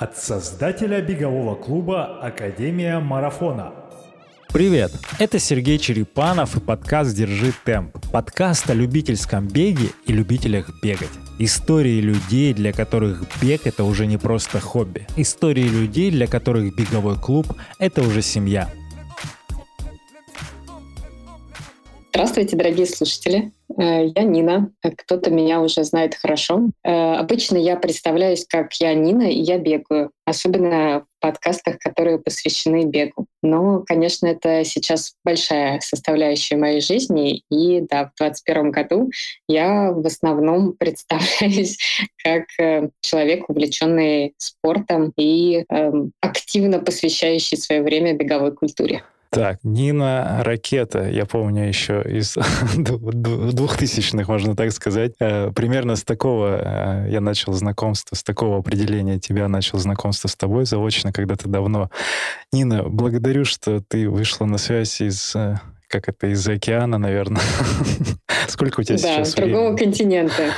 От создателя бегового клуба «Академия марафона». Привет! Это Сергей Черепанов и подкаст «Держи темп». Подкаст о любительском беге и любителях бегать. Истории людей, для которых бег — это уже не просто хобби. Истории людей, для которых беговой клуб — это уже семья. Здравствуйте, дорогие слушатели. Э, я Нина. Кто-то меня уже знает хорошо. Э, обычно я представляюсь как я Нина, и я бегаю. Особенно в подкастах, которые посвящены бегу. Но, конечно, это сейчас большая составляющая моей жизни. И да, в 2021 году я в основном представляюсь как э, человек, увлеченный спортом и э, активно посвящающий свое время беговой культуре. Так, Нина Ракета, я помню еще из двухтысячных, можно так сказать. Э, примерно с такого э, я начал знакомство, с такого определения тебя начал знакомство с тобой заочно когда-то давно. Нина, благодарю, что ты вышла на связь из э, как это, из океана, наверное. Сколько у тебя да, сейчас с другого континента.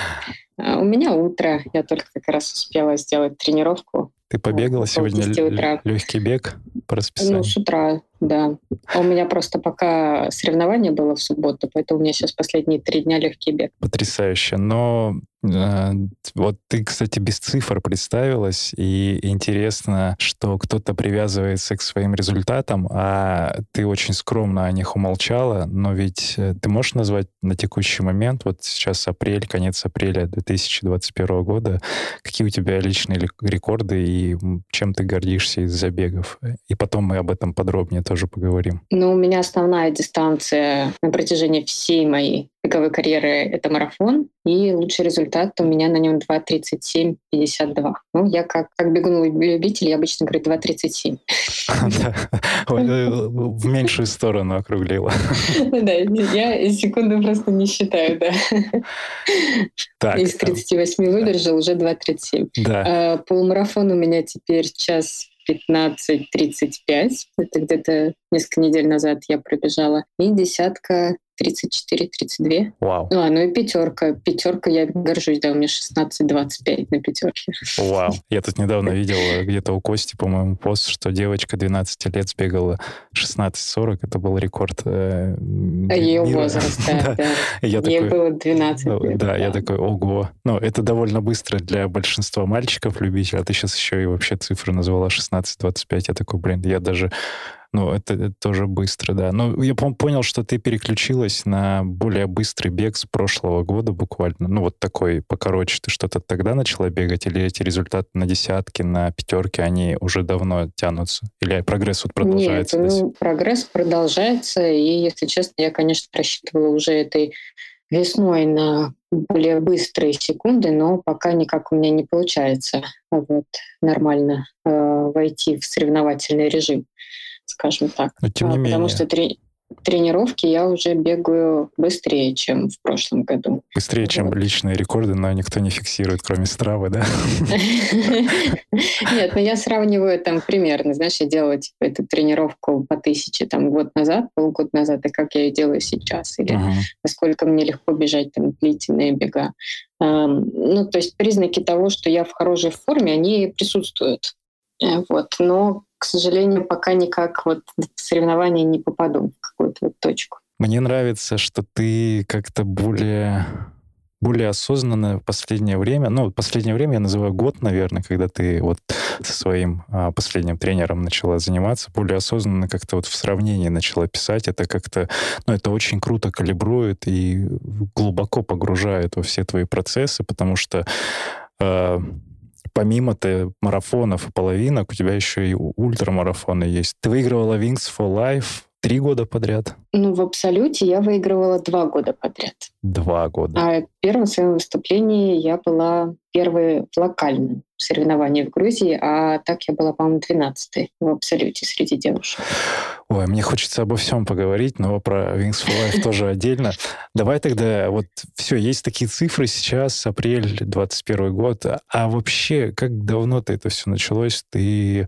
У меня утро. Я только как раз успела сделать тренировку. Ты побегала сегодня легкий бег по расписанию? Ну, с утра, да. А у меня просто пока соревнование было в субботу, поэтому у меня сейчас последние три дня легкий бег. Потрясающе. Но э, вот ты, кстати, без цифр представилась, и интересно, что кто-то привязывается к своим результатам, а ты очень скромно о них умолчала, но ведь э, ты можешь назвать на текущий момент, вот сейчас апрель, конец апреля 2021 года, какие у тебя личные рекорды и чем ты гордишься из забегов? И потом мы об этом подробнее тоже поговорим. Ну, у меня основная дистанция на протяжении всей моей беговой карьеры — это марафон, и лучший результат у меня на нем 2.37.52. Ну, я как, как бегун-любитель, я обычно говорю 2.37. В меньшую сторону округлила. Да, я секунду просто не считаю, да. Из 38 выдержал уже 2.37. А, полумарафон у меня теперь час 15-35. Это где-то несколько недель назад я пробежала. И десятка 34-32. Вау. А, ну и пятерка. Пятерка, я горжусь, да, у меня 16-25 на пятерке. Вау. Я тут недавно видел где-то у Кости, по-моему, пост, что девочка 12 лет сбегала 16-40. Это был рекорд э, а Ее возраст, да. да. Я Ей такой, было 12 ну, лет. Да, да, я такой, ого. Ну, это довольно быстро для большинства мальчиков любителей, а ты сейчас еще и вообще цифры назвала 16-25. Я такой, блин, я даже ну, это, это тоже быстро, да. Но я понял, что ты переключилась на более быстрый бег с прошлого года буквально. Ну, вот такой покороче. Ты что-то тогда начала бегать? Или эти результаты на десятки, на пятерки, они уже давно тянутся? Или прогресс вот продолжается? Нет, ну, прогресс продолжается. И, если честно, я, конечно, рассчитывала уже этой весной на более быстрые секунды, но пока никак у меня не получается вот, нормально э, войти в соревновательный режим скажем так. Но тем не менее. Потому что три, тренировки я уже бегаю быстрее, чем в прошлом году. Быстрее, чем личные рекорды, но никто не фиксирует, кроме Стравы, да? Нет, но я сравниваю там примерно. Знаешь, я делала типа эту тренировку по тысяче там год назад, полгода назад, и как я ее делаю сейчас, или насколько мне легко бежать там длительные бега. Ну, то есть признаки того, что я в хорошей форме, они присутствуют. Э, вот. Но к сожалению, пока никак вот в соревнования не попаду в какую-то вот точку. Мне нравится, что ты как-то более более осознанно в последнее время, ну, последнее время я называю год, наверное, когда ты вот со своим а, последним тренером начала заниматься, более осознанно как-то вот в сравнении начала писать, это как-то, ну, это очень круто калибрует и глубоко погружает во все твои процессы, потому что э, помимо ты марафонов и половинок, у тебя еще и ультрамарафоны есть. Ты выигрывала Wings for Life три года подряд? Ну, в абсолюте я выигрывала два года подряд. Два года. А первом своем выступлении я была первой в локальном соревновании в Грузии, а так я была, по-моему, 12 в абсолюте среди девушек. Ой, мне хочется обо всем поговорить, но про Wings for Life тоже отдельно. Давай тогда, вот все, есть такие цифры сейчас, апрель 21 год, а вообще, как давно-то это все началось? Ты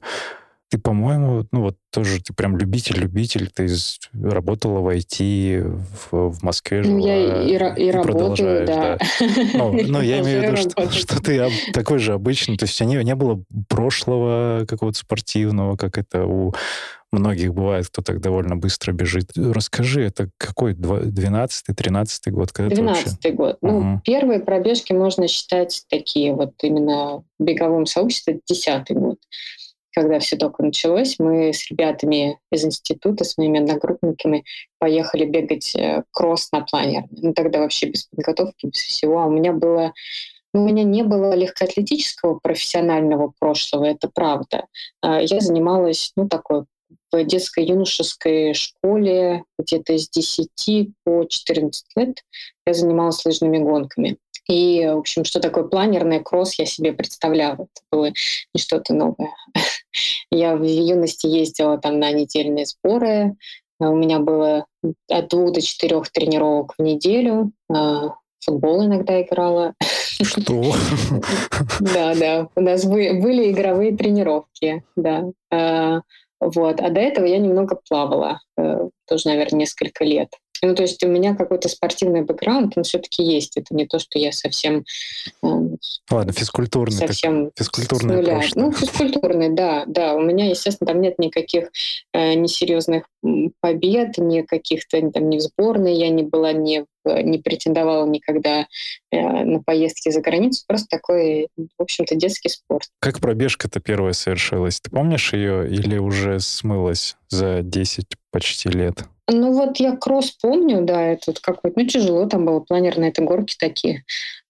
Ты, по-моему, ну вот тоже ты прям любитель-любитель, ты работала в IT в, в Москве жила. Ну, я и, и, и работаю, да. да. Ну, ну, я имею в виду, что, что ты такой же обычный, то есть у тебя не было прошлого какого-то спортивного, как это у многих бывает, кто так довольно быстро бежит. Расскажи, это какой, 12-13 год? 12 год. Угу. Ну, первые пробежки можно считать такие вот именно в беговом сообществе, 10 год когда все только началось, мы с ребятами из института, с моими одногруппниками поехали бегать э, кросс на планер. Ну, тогда вообще без подготовки, без всего. А у меня было ну, у меня не было легкоатлетического профессионального прошлого, это правда. А, я занималась, ну, такой в детской юношеской школе где-то с 10 по 14 лет я занималась лыжными гонками. И, в общем, что такое планерный кросс, я себе представляла. Это было не что-то новое. Я в юности ездила там на недельные сборы. А у меня было от двух до четырех тренировок в неделю. А, футбол иногда играла. Что? Да, да. У нас были игровые тренировки, да. А, вот. А до этого я немного плавала, тоже, наверное, несколько лет. Ну, то есть у меня какой-то спортивный бэкграунд, он все-таки есть. Это не то, что я совсем... Э, Ладно, физкультурный. Совсем так, физкультурный. Ну, физкультурный, да, да. У меня, естественно, там нет никаких э, несерьезных побед, ни каких-то там ни в сборной я не была, ни не претендовала никогда э, на поездки за границу. Просто такой, в общем-то, детский спорт. Как пробежка-то первая совершилась? Ты помнишь ее или уже смылась за 10 почти лет? Ну вот я кросс помню, да, это вот какой-то, ну тяжело там было, планерные это горки такие.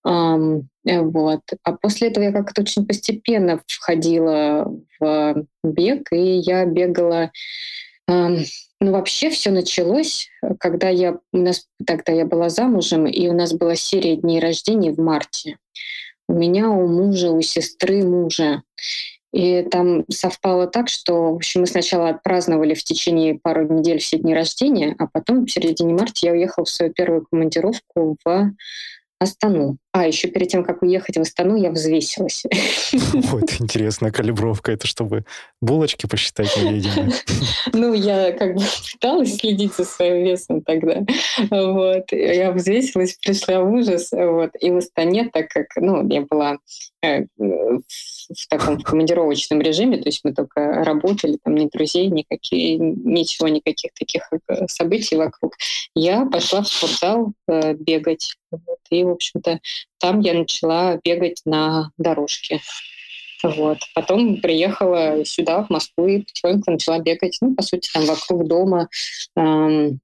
Um, вот. А после этого я как-то очень постепенно входила в бег, и я бегала um, ну, вообще все началось, когда я, у нас тогда я была замужем, и у нас была серия дней рождения в марте. У меня, у мужа, у сестры мужа. И там совпало так, что в общем, мы сначала отпраздновали в течение пару недель все дни рождения, а потом в середине марта я уехала в свою первую командировку в Астану. А, еще перед тем, как уехать в Астану, я взвесилась. Вот, интересная калибровка. Это чтобы булочки посчитать невидимые. Ну, я как бы пыталась следить за своим весом тогда. Вот. Я взвесилась, пришла в ужас. Вот. И в Астане, так как, ну, я была э, в таком командировочном режиме, то есть мы только работали, там ни друзей, никакие, ничего, никаких таких э, событий вокруг. Я пошла в спортзал э, бегать. Вот. И, в общем-то, там я начала бегать на дорожке. Вот. Потом приехала сюда, в Москву, и потихоньку начала бегать, ну, по сути, там вокруг дома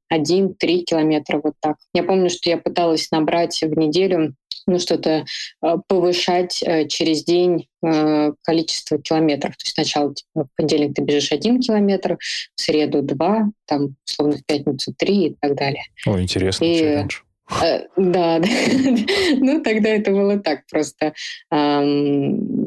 один-три километра, вот так. Я помню, что я пыталась набрать в неделю ну, что-то э, повышать э, через день э, количество километров. То есть сначала типа, в понедельник ты бежишь один километр, в среду два, там, условно, в пятницу три и так далее. О, интересно, и, челлендж. Э, да, да. ну тогда это было так просто, эм,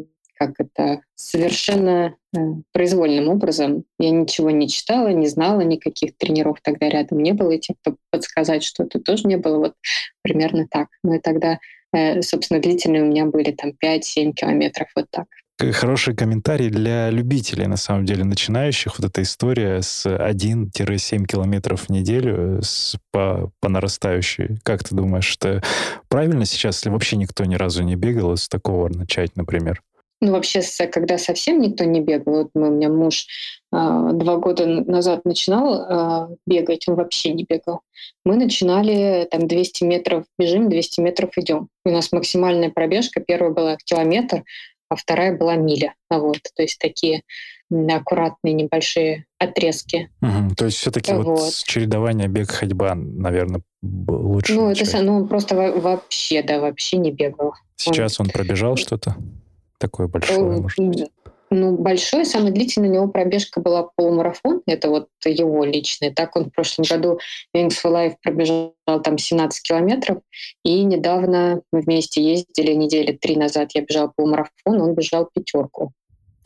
как это, совершенно э, произвольным образом. Я ничего не читала, не знала, никаких тренеров тогда рядом не было, и тех, кто подсказать что-то тоже не было. Вот примерно так. Ну и тогда, э, собственно, длительные у меня были там 5-7 километров, вот так хороший комментарий для любителей, на самом деле, начинающих. Вот эта история с 1-7 километров в неделю с, по, по нарастающей. Как ты думаешь, что правильно сейчас, если вообще никто ни разу не бегал, с такого начать, например? Ну, вообще, когда совсем никто не бегал, вот мы, у меня муж э, два года назад начинал э, бегать, он вообще не бегал. Мы начинали там 200 метров бежим, 200 метров идем. У нас максимальная пробежка, первая была километр, а вторая была миля. Вот, то есть такие аккуратные небольшие отрезки. Угу, то есть все-таки вот. вот чередование бег-ходьба, наверное, лучше. Ну, начать. это ну, он просто вообще, да, вообще не бегал. Сейчас он, он пробежал что-то такое большое, может быть? Ну, большой, самый длительный у него пробежка была полумарафон, это вот его личный. Так он в прошлом году Wings for Life пробежал там 17 километров, и недавно мы вместе ездили, недели три назад я бежал полумарафон, он бежал пятерку.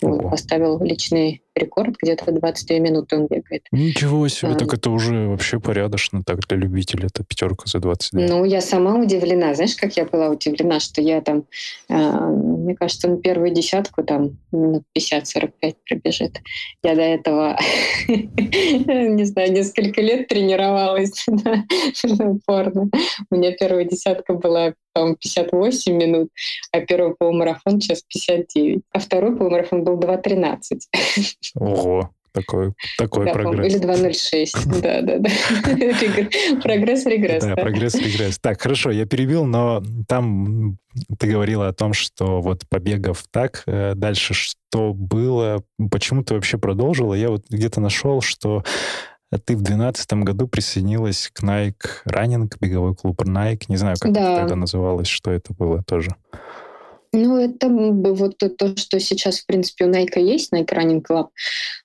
Вот, поставил личный рекорд, где-то 22 минуты он бегает. Ничего себе, а, так это уже вообще порядочно так для любителя, это пятерка за 22. Ну, я сама удивлена, знаешь, как я была удивлена, что я там, э, мне кажется, на первую десятку там минут 50-45 пробежит. Я до этого, не знаю, несколько лет тренировалась упорно. У меня первая десятка была по 58 минут, а первый полумарафон сейчас 59. А второй полумарафон был 2.13. Ого, такой, такой да, прогресс. Или 2.06, да, да, да. Прогресс, регресс. Да, прогресс, регресс. Так, хорошо, я перебил, но там ты говорила о том, что вот побегав так, э, дальше что было, почему ты вообще продолжила? Я вот где-то нашел, что ты в 2012 году присоединилась к Nike Running, беговой клуб Nike. Не знаю, как да. это тогда называлось, что это было тоже. Ну, это вот то, что сейчас, в принципе, у Nike есть, Nike Running Club.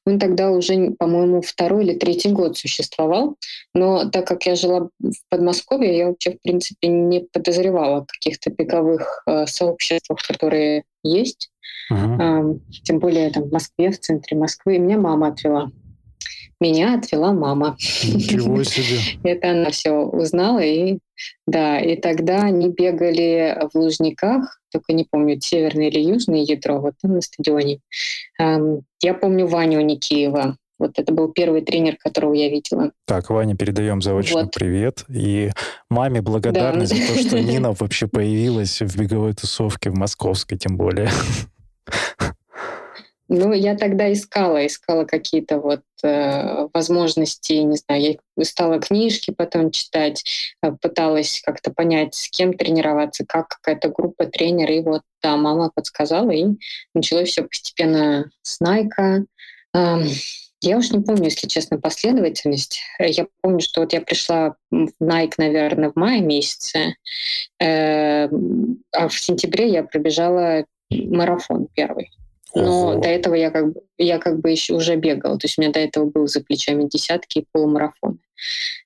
Он тогда уже, по-моему, второй или третий год существовал. Но так как я жила в Подмосковье, я вообще, в принципе, не подозревала о каких-то беговых э, сообществах, которые есть. Uh-huh. Э, тем более там в Москве, в центре Москвы. И меня мама отвела меня отвела мама. Ничего себе. Это она все узнала. И да, и тогда они бегали в Лужниках, только не помню, северное или южное ядро, вот там на стадионе. Я помню Ваню Никеева. Вот это был первый тренер, которого я видела. Так, Ваня, передаем заочно вот. привет. И маме благодарность да. за то, что Нина вообще появилась в беговой тусовке в московской, тем более. Ну, я тогда искала, искала какие-то вот э, возможности, не знаю, я стала книжки потом читать, э, пыталась как-то понять, с кем тренироваться, как какая-то группа тренеров, и вот, да, мама подсказала, и началось все постепенно с Найка. Э, я уж не помню, если честно, последовательность. Я помню, что вот я пришла в Nike, наверное, в мае месяце, э, а в сентябре я пробежала марафон первый. Но Ого. до этого я как бы я как бы еще уже бегала. То есть у меня до этого был за плечами десятки и полумарафоны.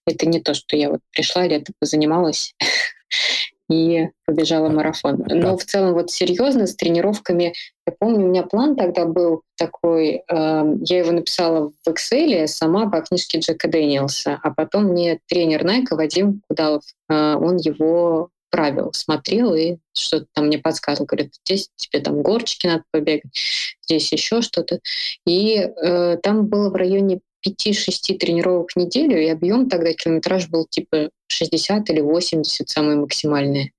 Это не то, что я вот пришла, лето позанималась и побежала марафон. Но в целом вот серьезно с тренировками, я помню, у меня план тогда был такой, э, я его написала в Excel сама по книжке Джека Дэниелса, а потом мне тренер Найка Вадим Кудалов, э, он его правил, смотрел и что-то там мне подсказывал. Говорит, здесь тебе там горчики надо побегать, здесь еще что-то. И э, там было в районе 5-6 тренировок в неделю, и объем тогда километраж был типа 60 или 80 самые максимальные.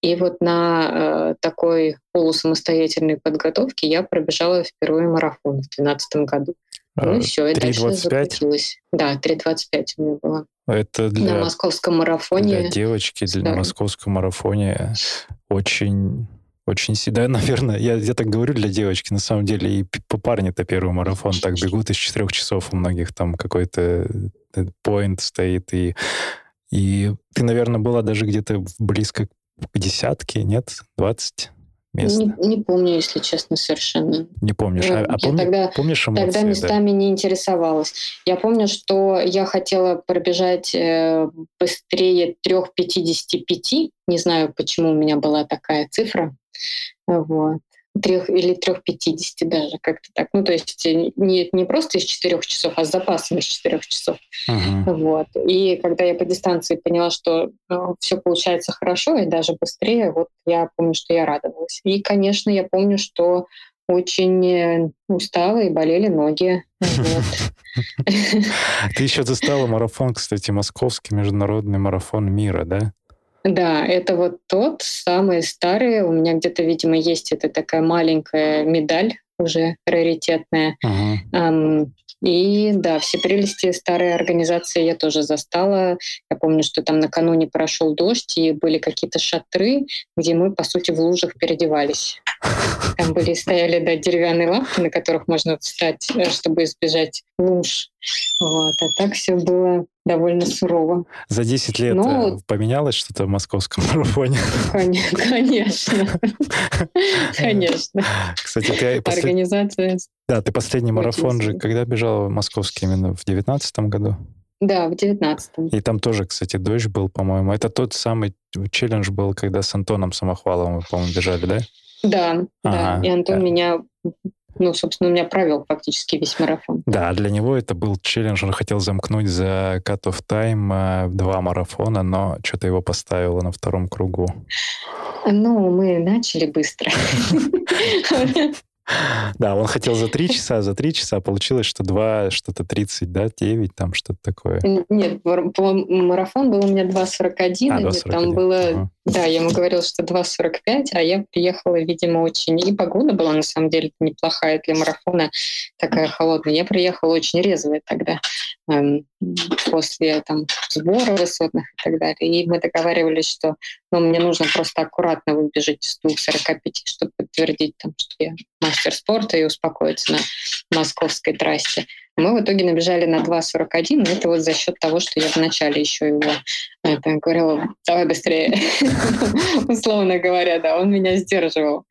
И вот на э, такой полусамостоятельной подготовке я пробежала впервые марафон в 2012 году. Ну и все, и дальше закрутилась. Да, 3.25 у меня было. Это для, на московском марафоне. Для девочки, для, на московском марафоне очень очень всегда, наверное, я, я так говорю для девочки, на самом деле, и по парню-то первый марафон так бегут из четырех часов у многих там какой-то поинт стоит, и, и ты, наверное, была даже где-то близко к десятке, нет? двадцать место? Не, не помню, если честно, совершенно. Не помнишь? А, а помни, тогда, помнишь эмоции? Тогда местами да? не интересовалась. Я помню, что я хотела пробежать э, быстрее 3.55. Не знаю, почему у меня была такая цифра. Вот трех или трех пятидесяти даже как-то так. Ну, то есть э, не, не просто из четырех часов, а с запасом из четырех часов. Uh-huh. Вот. И когда я по дистанции поняла, что ну, все получается хорошо и даже быстрее, вот я помню, что я радовалась. И, конечно, я помню, что очень э, устала и болели ноги. Ты еще застала марафон, кстати, московский международный марафон мира, да? Да, это вот тот самый старый. У меня где-то, видимо, есть это такая маленькая медаль уже раритетная. Uh-huh. И да, все прелести старой организации я тоже застала. Я помню, что там накануне прошел дождь, и были какие-то шатры, где мы, по сути, в лужах переодевались. Там были стояли да, деревянные лавки, на которых можно встать, э, чтобы избежать луж. Вот. А так все было довольно сурово. За 10 лет Но... Э, поменялось что-то в московском марафоне? Конечно. Конечно. Кстати, ты... Организация... Да, ты последний марафон же когда бежал московский именно в девятнадцатом году? Да, в девятнадцатом. И там тоже, кстати, дождь был, по-моему. Это тот самый челлендж был, когда с Антоном Самохваловым, по-моему, бежали, да? Да, ага, да. И Антон да. меня ну, собственно, у меня провел фактически весь марафон. Да, для него это был челлендж. Он хотел замкнуть за cut of time два марафона, но что-то его поставило на втором кругу. Ну, мы начали быстро. Да, он хотел за три часа, за три часа, а получилось, что два, что-то 30, да, 9, там что-то такое. Нет, марафон был у меня 2.41, а, 2.41. там было, ага. да, я ему говорил, что 2.45, а я приехала, видимо, очень, и погода была на самом деле неплохая для марафона, такая холодная. Я приехала очень резвая тогда, эм, после там сбора высотных и так далее. И мы договаривались, что ну, мне нужно просто аккуратно выбежать из 2.45, чтобы подтвердить, там, что я мастер спорта и успокоиться на московской трассе. Мы в итоге набежали на 2.41, но это вот за счет того, что я вначале еще его это, говорила, давай быстрее, условно говоря, да, он меня сдерживал.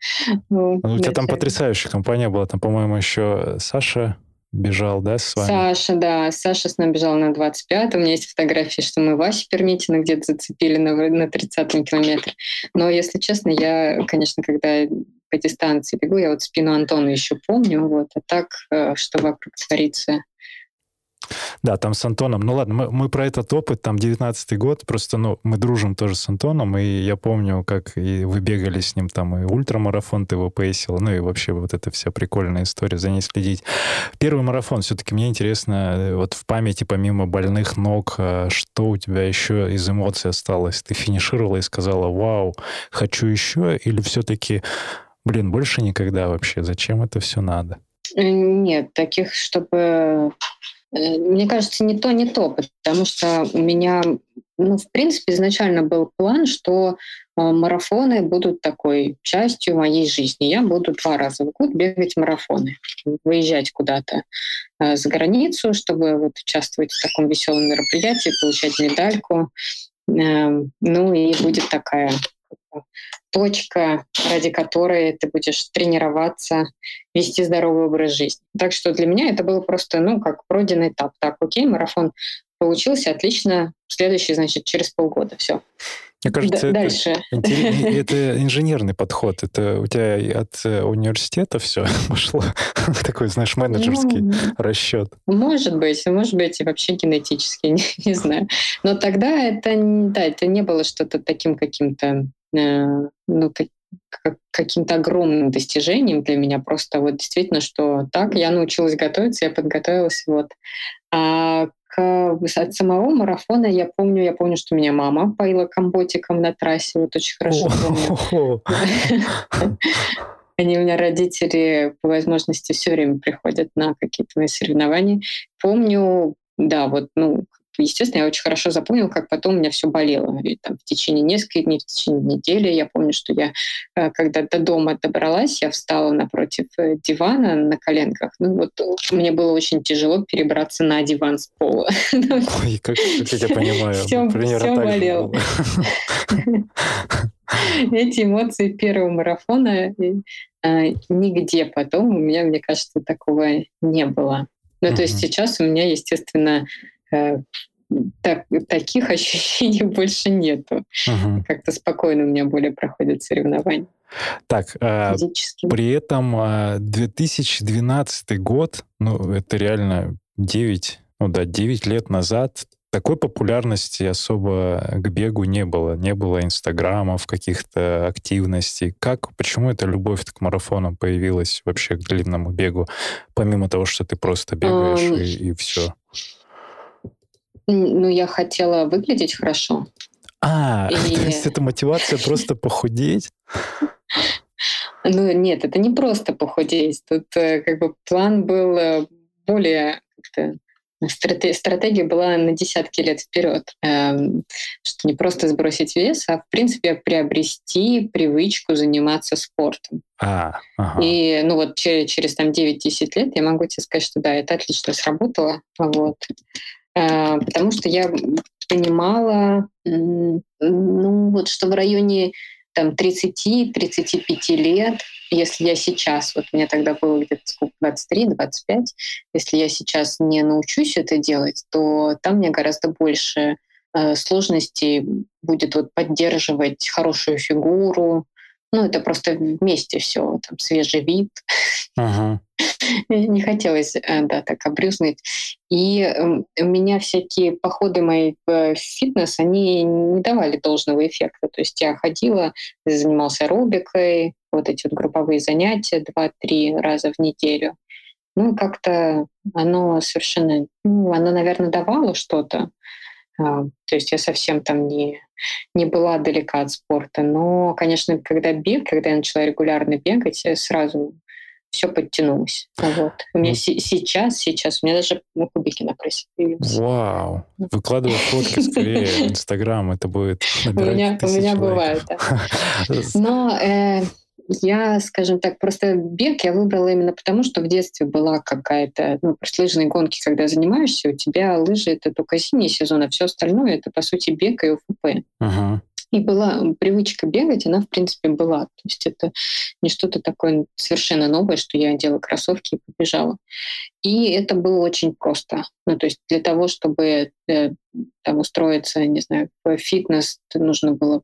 Ну, у тебя там потрясающая компания была, там, по-моему, еще Саша бежал, да, с вами? Саша, да. Саша с нами бежал на 25 У меня есть фотографии, что мы Васи Пермитина где-то зацепили на, на 30-м километре. Но, если честно, я, конечно, когда по дистанции бегу, я вот спину Антона еще помню, вот, а так, э, что вокруг творится, да, там с Антоном. Ну ладно, мы, мы про этот опыт, там 19-й год, просто, ну, мы дружим тоже с Антоном, и я помню, как и вы бегали с ним там, и ультрамарафон ты его поясил, ну и вообще вот эта вся прикольная история, за ней следить. Первый марафон, все-таки мне интересно, э, вот в памяти помимо больных ног, э, что у тебя еще из эмоций осталось? Ты финишировала и сказала, вау, хочу еще, или все-таки, блин, больше никогда вообще, зачем это все надо? Э, нет, таких, чтобы Э, мне кажется, не то, не то, потому что у меня, ну, в принципе, изначально был план, что э, марафоны будут такой частью моей жизни. Я буду два раза в год бегать марафоны, выезжать куда-то за границу, чтобы вот участвовать в таком веселом мероприятии, получать медальку. Эм, ну и будет такая точка, ради которой ты будешь тренироваться, вести здоровый образ жизни. Так что для меня это было просто, ну, как пройденный этап. Так, окей, марафон получился, отлично. Следующий, значит, через полгода. Все. Мне кажется, Д- дальше. Это, это инженерный подход. Это у тебя от э, университета все пошло. Такой, знаешь, менеджерский ну, расчет. Может быть, может быть, и вообще генетический, не, не знаю. Но тогда это, да, это не было что-то таким каким-то ну, каким-то огромным достижением для меня. Просто вот действительно, что так, я научилась готовиться, я подготовилась. Вот. А к, от самого марафона я помню, я помню, что меня мама поила комботиком на трассе, вот очень хорошо помню. Они у меня родители по возможности все время приходят на какие-то мои соревнования. Помню, да, вот, ну, естественно, я очень хорошо запомнила, как потом у меня все болело. И, там, в течение нескольких дней, в течение недели. Я помню, что я, э, когда до дома добралась, я встала напротив э, дивана на коленках. Ну вот мне было очень тяжело перебраться на диван с пола. Ой, как, как я понимаю. Все, все болело. Эти эмоции первого марафона э, нигде потом у меня, мне кажется, такого не было. Ну, то есть сейчас у меня, естественно, так, таких ощущений больше нету. Угу. Как-то спокойно у меня более проходят соревнования. Так, э, при этом 2012 э, год, ну, это реально 9, ну да, 9 лет назад такой популярности особо к бегу не было. Не было инстаграмов, каких-то активностей. Как, почему эта любовь к марафонам появилась вообще к длинному бегу, помимо того, что ты просто бегаешь um, и, и все? Ну, я хотела выглядеть хорошо. А, и... то есть это мотивация просто похудеть? Ну, нет, это не просто похудеть. Тут э, как бы план был э, более как-то стратегия была на десятки лет вперед, эм, что не просто сбросить вес, а в принципе приобрести привычку заниматься спортом. А, ага. И ну вот через, через там 9-10 лет я могу тебе сказать, что да, это отлично сработало. Вот. Э, потому что я понимала, ну вот, что в районе там 30-35 лет, если я сейчас, вот мне тогда было где-то сколько, 23-25, если я сейчас не научусь это делать, то там мне гораздо больше э, сложностей будет вот поддерживать хорошую фигуру, Ну, это просто вместе все, там, свежий вид. Ага. Не хотелось, э, да, так обрюзнуть. И эм, у меня всякие походы мои в фитнес, они не давали должного эффекта. То есть я ходила, занимался аэробикой, вот эти вот групповые занятия два-три раза в неделю. Ну, как-то оно совершенно, ну, оно, наверное, давало что-то. А, то есть я совсем там не, не была далека от спорта. Но, конечно, когда бег, когда я начала регулярно бегать, сразу все подтянулось. Вот. У меня ну, сейчас, сейчас, у меня даже кубики на прессе появились. Вау! Выкладывай фотки скорее в Инстаграм, это будет У меня, у меня бывает, да. Но э, я, скажем так, просто бег я выбрала именно потому, что в детстве была какая-то, ну, лыжные гонки, когда занимаешься, у тебя лыжи — это только зимний сезон, а все остальное — это, по сути, бег и УФП. Uh-huh. И была привычка бегать, она, в принципе, была. То есть это не что-то такое совершенно новое, что я одела кроссовки и побежала. И это было очень просто. Ну, то есть для того, чтобы э, там устроиться, не знаю, в фитнес, это нужно было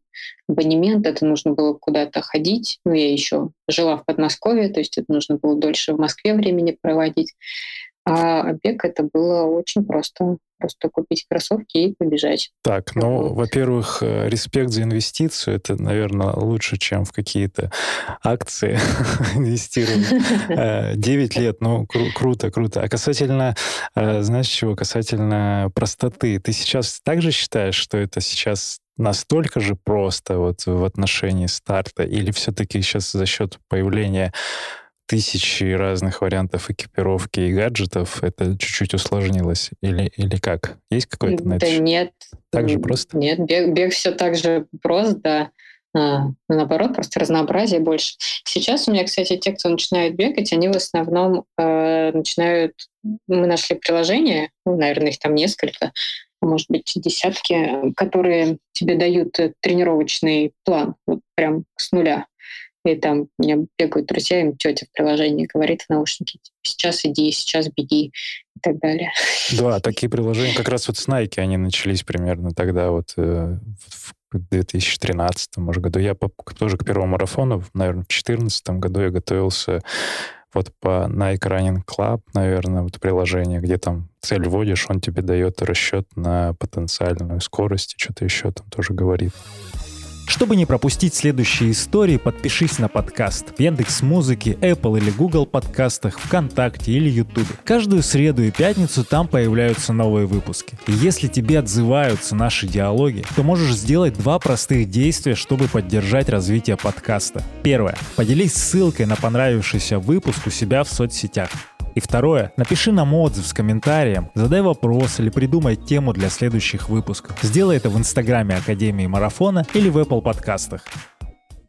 абонемент, это нужно было куда-то ходить. Ну, я еще жила в Подмосковье, то есть это нужно было дольше в Москве времени проводить. А бег это было очень просто. Просто купить кроссовки и побежать. Так, ну, во-первых, э, респект за инвестицию. Это, наверное, лучше, чем в какие-то акции инвестировать. 9 э, лет, ну, круто, круто. А касательно, э, знаешь чего, касательно простоты, ты сейчас также считаешь, что это сейчас настолько же просто вот в отношении старта, или все-таки сейчас за счет появления тысячи разных вариантов экипировки и гаджетов, это чуть-чуть усложнилось? Или, или как? Есть какой-то на Да нет. Так же просто? Нет, бег, бег все так же просто, да. А, наоборот, просто разнообразие больше. Сейчас у меня, кстати, те, кто начинают бегать, они в основном э, начинают... Мы нашли приложение, ну, наверное, их там несколько, может быть, десятки, которые тебе дают э, тренировочный план, вот прям с нуля. И там у меня бегают друзья, им тетя в приложении говорит в наушнике, типа, сейчас иди, сейчас беги и так далее. Да, такие приложения, как раз вот с Nike они начались примерно тогда, вот э, в 2013 может, году. Я по, тоже к первому марафону, наверное, в 2014 году я готовился вот по Nike Running Club, наверное, вот приложение, где там цель вводишь, он тебе дает расчет на потенциальную скорость и что-то еще там тоже говорит. Чтобы не пропустить следующие истории, подпишись на подкаст в Яндекс Музыке, Apple или Google подкастах, ВКонтакте или Ютубе. Каждую среду и пятницу там появляются новые выпуски. И если тебе отзываются наши диалоги, то можешь сделать два простых действия, чтобы поддержать развитие подкаста. Первое. Поделись ссылкой на понравившийся выпуск у себя в соцсетях. И второе, напиши нам отзыв с комментарием, задай вопрос или придумай тему для следующих выпусков. Сделай это в инстаграме Академии Марафона или в Apple подкастах.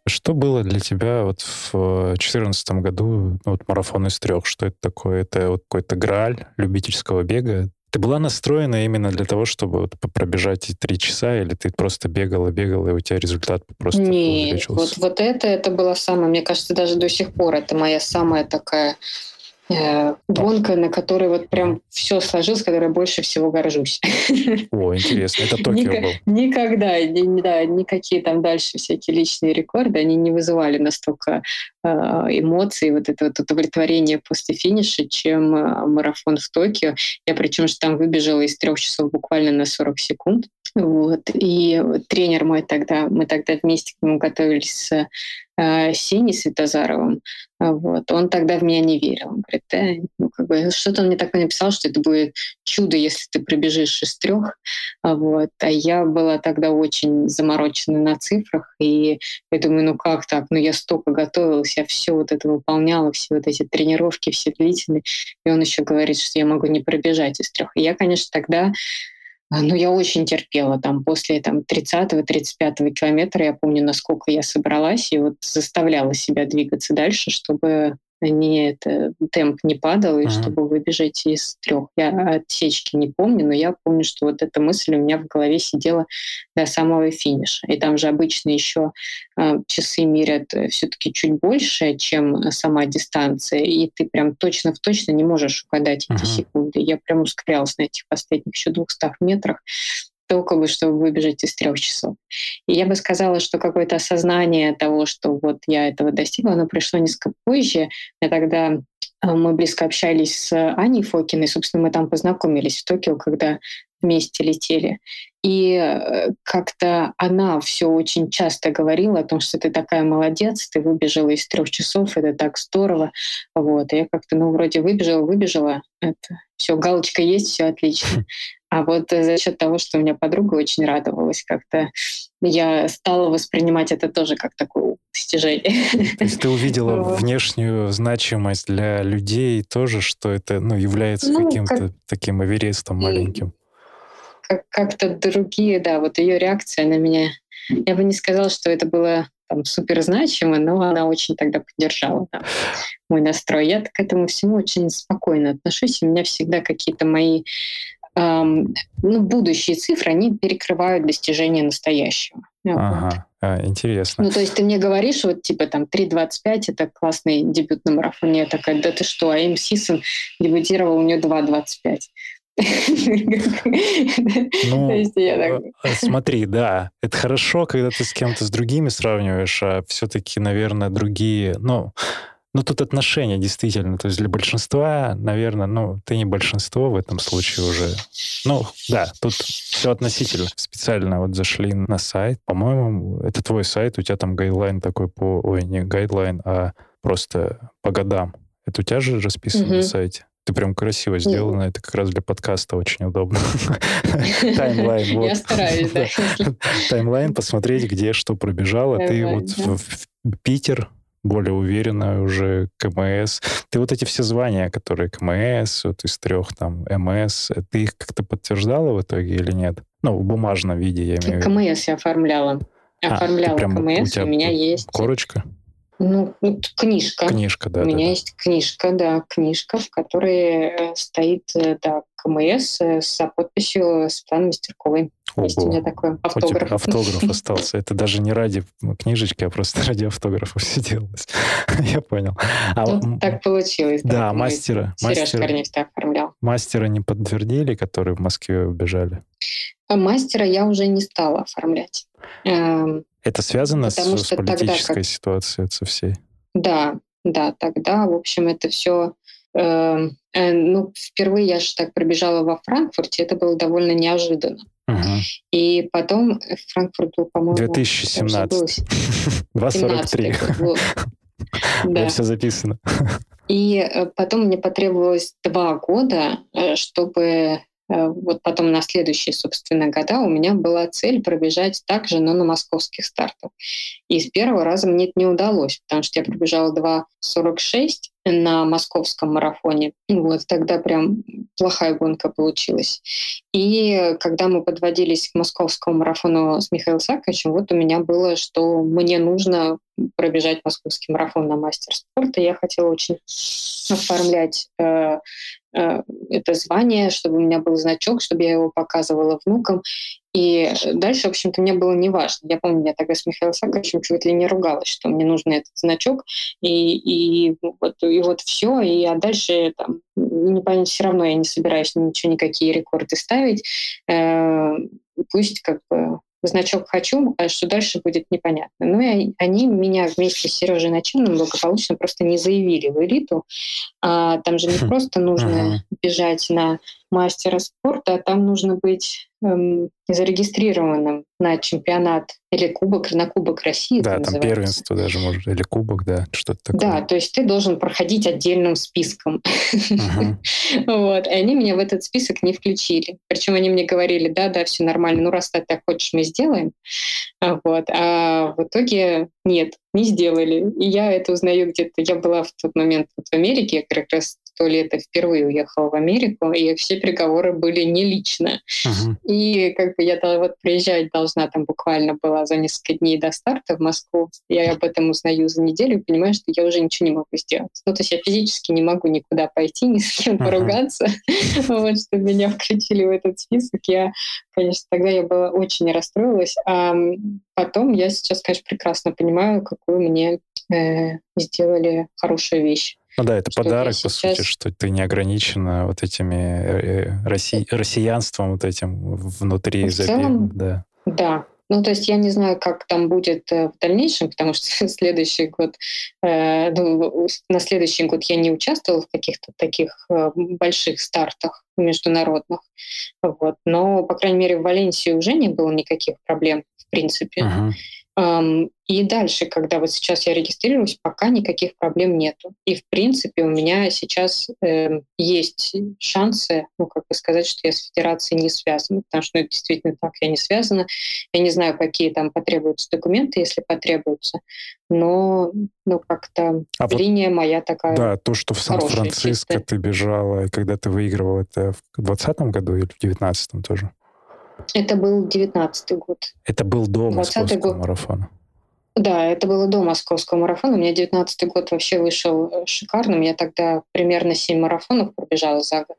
Что было для тебя вот в 2014 году, ну, вот марафон из трех? Что это такое? Это вот какой-то грааль любительского бега? Ты была настроена именно для того, чтобы вот пробежать три часа, или ты просто бегала, бегала, и у тебя результат просто Нет, вот, вот это, это было самое, мне кажется, даже до сих пор это моя самая такая Э, гонка, на которой вот прям все сложилось, которой я больше всего горжусь. О, интересно. Это Токио Ник- был. Никогда, ни, да, никакие там дальше всякие личные рекорды, они не вызывали настолько э, эмоций, вот это вот удовлетворение после финиша, чем э, марафон в Токио. Я причем же там выбежала из трех часов буквально на 40 секунд. Вот. И тренер мой тогда, мы тогда вместе к нему готовились с э, Синей Светозаровым, вот. Он тогда в меня не верил. Он говорит, да, ну, как бы, что-то он мне такое написал, что это будет чудо, если ты пробежишь из трех. Вот. А я была тогда очень заморочена на цифрах, и я думаю, ну как так? Ну я столько готовилась, я все вот это выполняла, все вот эти тренировки, все длительные. И он еще говорит, что я могу не пробежать из трех. И я, конечно, тогда ну, я очень терпела. Там после там, 30-35 километра я помню, насколько я собралась и вот заставляла себя двигаться дальше, чтобы не это, темп не падал, и uh-huh. чтобы выбежать из трех. Я отсечки не помню, но я помню, что вот эта мысль у меня в голове сидела до самого финиша. И там же обычно еще э, часы мерят э, все-таки чуть больше, чем сама дистанция, и ты прям точно в точно не можешь угадать uh-huh. эти секунды. Я прям ускорялась на этих последних еще 200 метрах. Только бы, чтобы выбежать из трех часов. И я бы сказала, что какое-то осознание того, что вот я этого достигла, оно пришло несколько позже. Я тогда э, мы близко общались с Аней Фокиной, собственно, мы там познакомились в Токио, когда вместе летели. И э, как-то она все очень часто говорила о том, что ты такая молодец, ты выбежала из трех часов, это так здорово. Вот. И я как-то, ну, вроде выбежала, выбежала, это все, галочка есть, все отлично. А вот за счет того, что у меня подруга очень радовалась, как-то я стала воспринимать это тоже как такое достижение. То есть ты увидела внешнюю значимость для людей тоже, что это ну, является ну, каким-то как... таким эверестом маленьким? как- как-то другие, да, вот ее реакция на меня. Я бы не сказала, что это было там супер значимо, но она очень тогда поддержала да, мой настрой. Я к этому всему очень спокойно отношусь. У меня всегда какие-то мои ну, будущие цифры, они перекрывают достижения настоящего. Ага, вот. а, интересно. Ну, то есть ты мне говоришь, вот типа там 3.25 это классный дебют на марафоне. Я такая, да ты что, а Эм Сисон дебютировал, у нее 2.25. Ну, э, смотри, да, это хорошо, когда ты с кем-то с другими сравниваешь, а все-таки, наверное, другие, ну, ну, тут отношения действительно. То есть для большинства, наверное, ну, ты не большинство в этом случае уже. Ну, да, тут все относительно. Специально вот зашли на сайт. По-моему, это твой сайт, у тебя там guideline такой по... Ой, не guideline, а просто по годам. Это у тебя же расписано на сайте? Ты прям красиво сделано. Это как раз для подкаста очень удобно. Таймлайн. Я стараюсь, да. Таймлайн, посмотреть, где что пробежало. Ты вот в Питер, более уверенно уже КМС. Ты вот эти все звания, которые КМС, вот из трех там МС, ты их как-то подтверждала в итоге или нет? Ну, в бумажном виде, я имею в виду. КМС я оформляла. А, оформляла КМС, у меня есть... Корочка? Ну, книжка. Книжка, да. У меня да, есть книжка, да, книжка, в которой э, стоит, э, да, КМС э, с подписью Светланы Мастерковой. Ого. Есть у меня такой автограф. У автограф остался. Это даже не ради книжечки, а просто ради автографа все делалось. Я понял. А, ну, так получилось. Да, мастера. Сереж Корнев так оформлял. Мастера не подтвердили, которые в Москве убежали? Мастера я уже не стала оформлять. Эм, это связано с, с политической тогда, ситуацией, со всей? Да, да, тогда, в общем, это все... Э, э, ну, впервые я же так пробежала во Франкфурте, это было довольно неожиданно. Угу. И потом Франкфурт был, по-моему... 2017. 2.43. Да. Все записано. И э, потом мне потребовалось два года, э, чтобы вот потом на следующие, собственно, года у меня была цель пробежать также, но на московских стартах. И с первого раза мне это не удалось, потому что я пробежала 2.46 на московском марафоне. Вот тогда прям плохая гонка получилась. И когда мы подводились к московскому марафону с Михаилом Саковичем, вот у меня было, что мне нужно пробежать московский марафон на мастер спорта. Я хотела очень оформлять э, э, это звание, чтобы у меня был значок, чтобы я его показывала внукам. И дальше, в общем-то, мне было не важно. Я помню, я тогда с Михаилом Саковичем чуть ли не ругалась, что мне нужен этот значок, и, и, вот, и вот все. И а дальше там, не понять, все равно я не собираюсь ничего, никакие рекорды ставить. Э, пусть как бы значок «хочу», а что дальше будет непонятно. Ну и они меня вместе с Сережей Начиным благополучно просто не заявили в элиту. А, там же не хм. просто нужно бежать на мастера спорта, а там нужно быть эм, зарегистрированным на чемпионат или кубок, на кубок России. Да, там называется. первенство даже, может, или кубок, да, что-то такое. Да, то есть ты должен проходить отдельным списком. Вот, и они меня в этот список не включили. Причем они мне говорили, да, да, все нормально, ну раз ты так хочешь, мы сделаем. Вот, а в итоге нет, не сделали. И я это узнаю где-то. Я была в тот момент в Америке, как раз то лето впервые уехала в Америку, и все переговоры были не лично. Uh-huh. И как бы я вот приезжать должна там буквально была за несколько дней до старта в Москву. Я об этом узнаю за неделю и понимаю, что я уже ничего не могу сделать. Ну, то есть я физически не могу никуда пойти, ни с кем поругаться. Вот, что меня включили в этот список. Я, конечно, тогда я была очень расстроилась. А потом я сейчас, конечно, прекрасно понимаю, какую мне э, сделали хорошую вещь. Ну да, это подарок, сейчас... по сути, что ты не ограничена вот этими э, росси... россиянством вот этим внутри забега. Да. да, ну, то есть я не знаю, как там будет э, в дальнейшем, потому что следующий год, э, ну, на следующий год я не участвовала в каких-то таких э, больших стартах международных. Вот. Но, по крайней мере, в Валенсии уже не было никаких проблем, в принципе. Uh-huh. И дальше, когда вот сейчас я регистрируюсь, пока никаких проблем нету. И в принципе у меня сейчас э, есть шансы, ну как бы сказать, что я с федерацией не связана, потому что ну, действительно так я не связана. Я не знаю, какие там потребуются документы, если потребуются, но ну как-то а линия вот, моя такая. Да, то, что в Сан-Франциско ты бежала, когда ты выигрывала, это в 2020 году или в 2019 тоже? Это был девятнадцатый год. Это был до московского год. марафона. Да, это было до московского марафона. У меня девятнадцатый год вообще вышел э, шикарным. Я тогда примерно семь марафонов пробежала за год.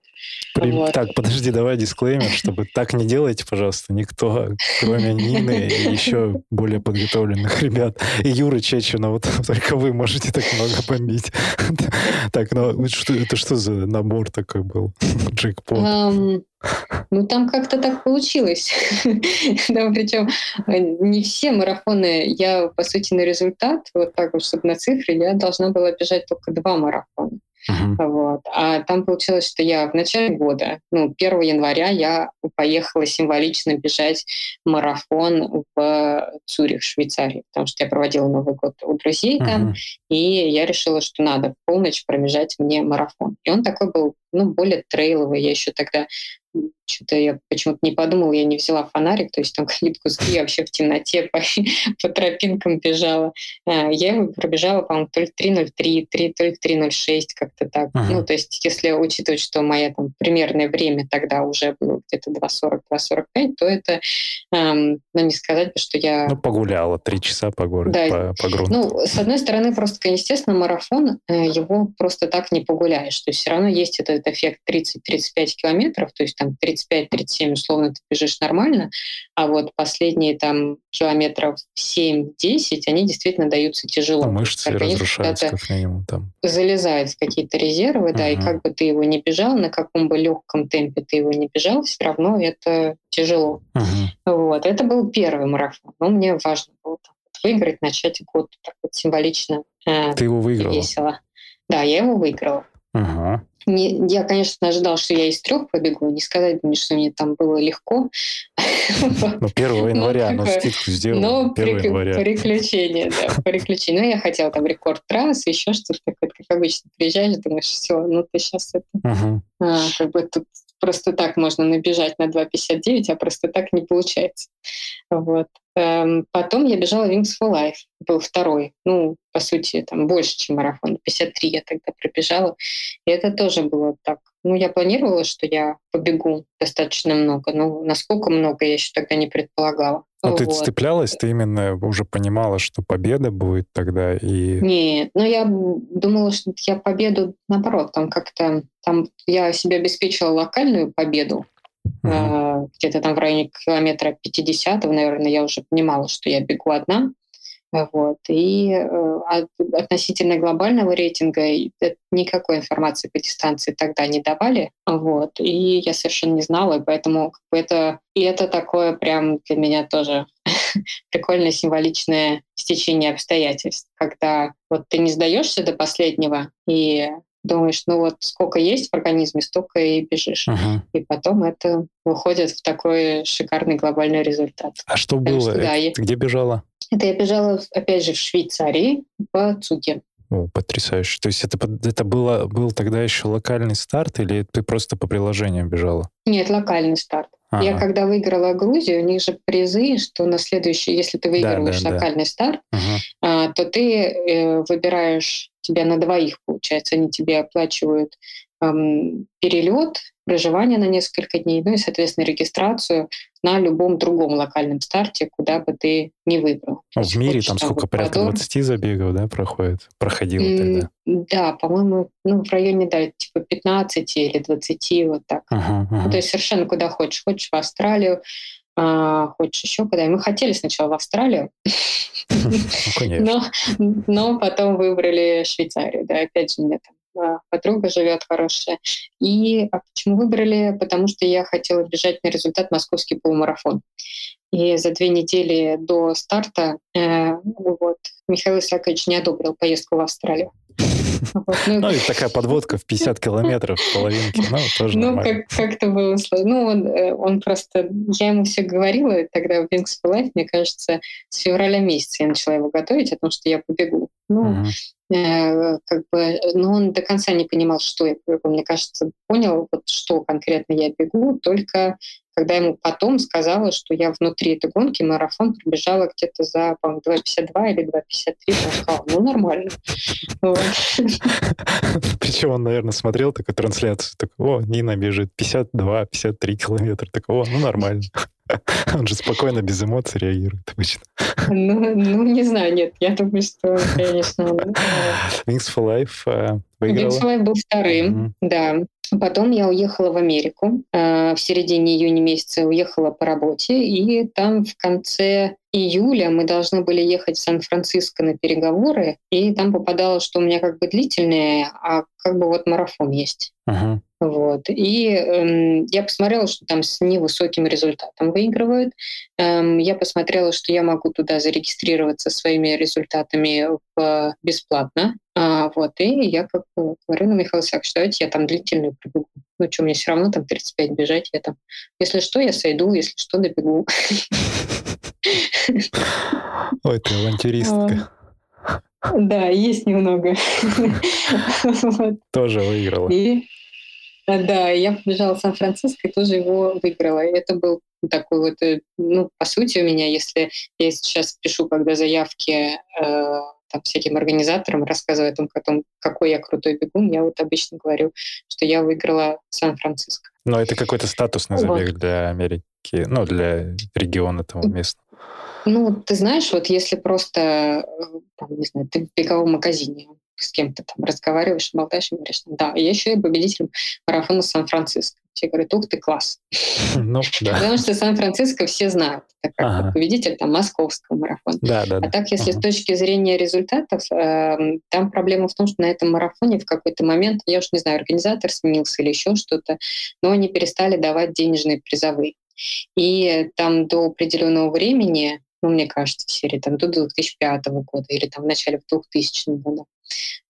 При... Вот. Так, подожди, давай дисклеймер, чтобы так не делайте, пожалуйста, никто, кроме Нины и еще более подготовленных ребят. И Юры Чечина, вот только вы можете так много бомбить. Так, ну это что за набор такой был? Джекпот. Ну, там как-то так получилось. да, причем э, не все марафоны я, по сути, на результат, вот так вот, чтобы на цифры, я должна была бежать только два марафона. Uh-huh. Вот. А там получилось, что я в начале года, ну, 1 января я поехала символично бежать марафон в Цюрих, Швейцарии, потому что я проводила Новый год у друзей uh-huh. там, и я решила, что надо в полночь пробежать мне марафон. И он такой был, ну, более трейловый. Я еще тогда что-то я почему-то не подумала, я не взяла фонарик, то есть там какие-то куски, я вообще в темноте по, по тропинкам бежала. А, я его пробежала, по-моему, то ли 3.03, 3, то ли 3.06, как-то так. Ага. Ну, то есть если учитывать, что мое там примерное время тогда уже было где-то 2.40-2.45, то это, эм, ну, не сказать, что я... Ну, погуляла, три часа по городу, да. по, по грунту. Ну, с одной стороны, просто, естественно, марафон, э, его просто так не погуляешь. То есть все равно есть этот эффект 30-35 километров, то есть там 35-37 условно ты бежишь нормально, а вот последние там километров 7-10, они действительно даются тяжело. А мышцы разрушаются как минимум там. Залезают в какие-то резервы, uh-huh. да, и как бы ты его не бежал, на каком бы легком темпе ты его не бежал, все равно это тяжело. Uh-huh. Вот, это был первый марафон, но мне важно было выиграть, начать год так вот символично. Э, ты его выиграла? Весело. Да, я его выиграла. Ага. Не, я, конечно, ожидал, что я из трех побегу. Не сказать мне, что мне там было легко. Ну, 1 января, но скидку сделал. Ну, приключения, да, приключения. Ну, я хотела там рекорд трасс, еще что-то, как обычно приезжаешь, думаешь, все, ну ты сейчас это... А, как бы тут просто так можно набежать на 2.59, а просто так не получается. Вот. Эм, потом я бежала Wings for Life, был второй. Ну, по сути, там больше, чем марафон. 53 я тогда пробежала. И это тоже было так. Ну, я планировала, что я побегу достаточно много, но насколько много я еще тогда не предполагала. Но вот. ты цеплялась, ты именно уже понимала, что победа будет тогда и... Нет, ну я думала, что я победу, наоборот, там как-то... Там я себе обеспечила локальную победу, Uh-huh. Где-то там в районе километра 50 наверное, я уже понимала, что я бегу одна. Вот. И э, относительно глобального рейтинга никакой информации по дистанции тогда не давали. Вот. И я совершенно не знала, и поэтому это, и это такое прям для меня тоже прикольное символичное стечение обстоятельств, когда вот ты не сдаешься до последнего, и думаешь, ну вот сколько есть в организме, столько и бежишь. Uh-huh. И потом это выходит в такой шикарный глобальный результат. А что было? Что, да, Ты где бежала? Это я бежала, опять же, в Швейцарии, по Цуге. О, потрясающе. То есть это, это было, был тогда еще локальный старт или ты просто по приложению бежала? Нет, локальный старт. Ага. Я когда выиграла Грузию, у них же призы, что на следующий, если ты выигрываешь да, да, локальный да. старт, ага. а, то ты э, выбираешь тебя на двоих, получается, они тебе оплачивают эм, перелет, проживание на несколько дней, ну и, соответственно, регистрацию на любом другом локальном старте, куда бы ты не выбрал. А в мире там сколько, порядка 20 забегов, да, проходит? Проходило mm, тогда? Да, по-моему, ну, в районе, да, типа 15 или 20, вот так. Ага, ага. Ну, то есть совершенно куда хочешь. Хочешь в Австралию, а, хочешь еще куда. И мы хотели сначала в Австралию, ну, но, но потом выбрали Швейцарию. Да, опять же, мне там подруга живет хорошая. И а почему выбрали? Потому что я хотела бежать на результат московский полумарафон. И за две недели до старта э, вот, Михаил Исаакович не одобрил поездку в Австралию. Вот, ну, ну, и такая подводка в 50 километров половинки, ну, тоже Ну, как, как-то было сложно. Ну, он, э, он просто... Я ему все говорила тогда в Wings for Life, мне кажется, с февраля месяца я начала его готовить о том, что я побегу. Ну, угу. Э, как бы, но он до конца не понимал, что я. Мне кажется, понял, вот, что конкретно я бегу, только когда ему потом сказала, что я внутри этой гонки марафон пробежала где-то за, по-моему, 2,52 или 2,53, он сказал, ну, нормально. Причем он, наверное, смотрел такую трансляцию, такой, о, Нина бежит 52-53 километра, такой, о, ну, нормально. Он же спокойно, без эмоций реагирует обычно. Ну, ну, не знаю, нет. Я думаю, что, конечно... Wings for Life э, выиграла. Wings for Life был вторым, mm-hmm. да. Потом я уехала в Америку. Э, в середине июня месяца уехала по работе. И там в конце июля мы должны были ехать в Сан-Франциско на переговоры. И там попадало, что у меня как бы длительные, а как бы вот марафон есть. Uh-huh. Вот. И эм, я посмотрела, что там с невысоким результатом выигрывают. Эм, я посмотрела, что я могу туда зарегистрироваться своими результатами в, бесплатно. А, вот. И я как бы говорю на Михаила Саковича, давайте я там длительную пробегу. Ну что, мне все равно там 35 бежать. Я там, если что, я сойду, если что, добегу. Ой, ты авантюристка. Да, есть немного. Тоже выиграла. Да, я побежала в Сан-Франциско и тоже его выиграла. И это был такой вот, э, ну, по сути, у меня, если я сейчас пишу, когда заявки э, там, всяким организаторам, рассказываю о том, том, какой я крутой бегун, я вот обычно говорю, что я выиграла Сан-Франциско. Но это какой-то статусный забег вот. для Америки, ну, для региона того местного. Ну, ты знаешь, вот если просто, э, там, не знаю, ты в беговом магазине с кем-то там разговариваешь, болтаешь и говоришь, да, я еще и победителем марафона Сан-Франциско. Все говорят, ух ты, класс. Ну, да. Потому что Сан-Франциско все знают, так как ага. победитель там московского марафона. Да, да, а так, если ага. с точки зрения результатов, э, там проблема в том, что на этом марафоне в какой-то момент, я уж не знаю, организатор сменился или еще что-то, но они перестали давать денежные призовые. И там до определенного времени ну, мне кажется, серии там, до 2005 года или там в начале 2000 года.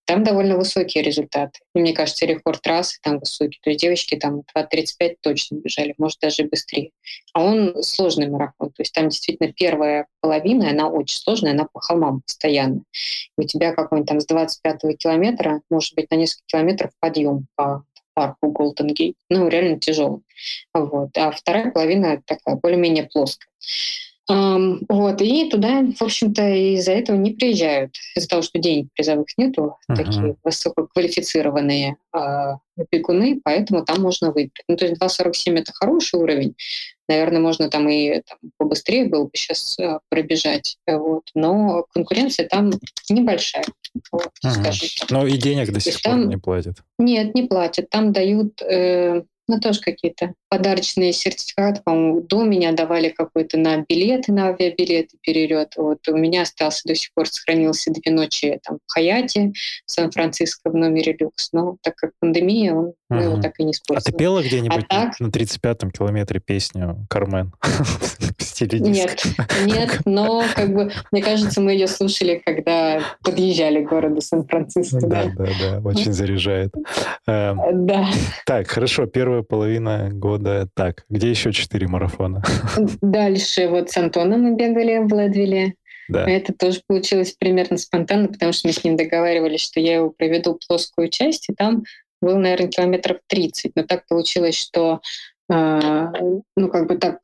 Там довольно высокие результаты. И мне кажется, рекорд трассы там высокий. То есть девочки там 2.35 точно бежали, может даже быстрее. А он сложный марафон. То есть там действительно первая половина, она очень сложная, она по холмам постоянно. И у тебя какой-нибудь там с 25 километра, может быть, на несколько километров подъем по парку Голден Гейт. Ну, реально тяжелый. Вот. А вторая половина такая более-менее плоская. Вот, и туда, в общем-то, из-за этого не приезжают. Из-за того, что денег призовых нету, uh-huh. такие высококвалифицированные э, бегуны, поэтому там можно выиграть. Ну, то есть 2.47 — это хороший уровень. Наверное, можно там и там, побыстрее было бы сейчас э, пробежать. Вот. Но конкуренция там небольшая, вот, uh-huh. скажем так. Ну и денег до сих пор там... не платят. Нет, не платят. Там дают... Э, ну, тоже какие-то подарочные сертификаты, по-моему, до меня давали какой-то на билеты, на авиабилеты перелет. Вот у меня остался до сих пор, сохранился две ночи там, в Хаяте, в Сан-Франциско в номере люкс. Но так как пандемия, он, мы его так и не использовали. А ты пела где-нибудь а так... на 35-м километре песню «Кармен»? Нет, нет, но как бы, мне кажется, мы ее слушали, когда подъезжали к городу Сан-Франциско. Да, да, да, очень заряжает. Эм, да. Так, хорошо, первая половина года. Так, где еще четыре марафона? Дальше вот с Антоном мы бегали в Ледвилле. Да. Это тоже получилось примерно спонтанно, потому что мы с ним договаривались, что я его проведу плоскую часть, и там был, наверное, километров 30. Но так получилось, что э, ну, как бы так,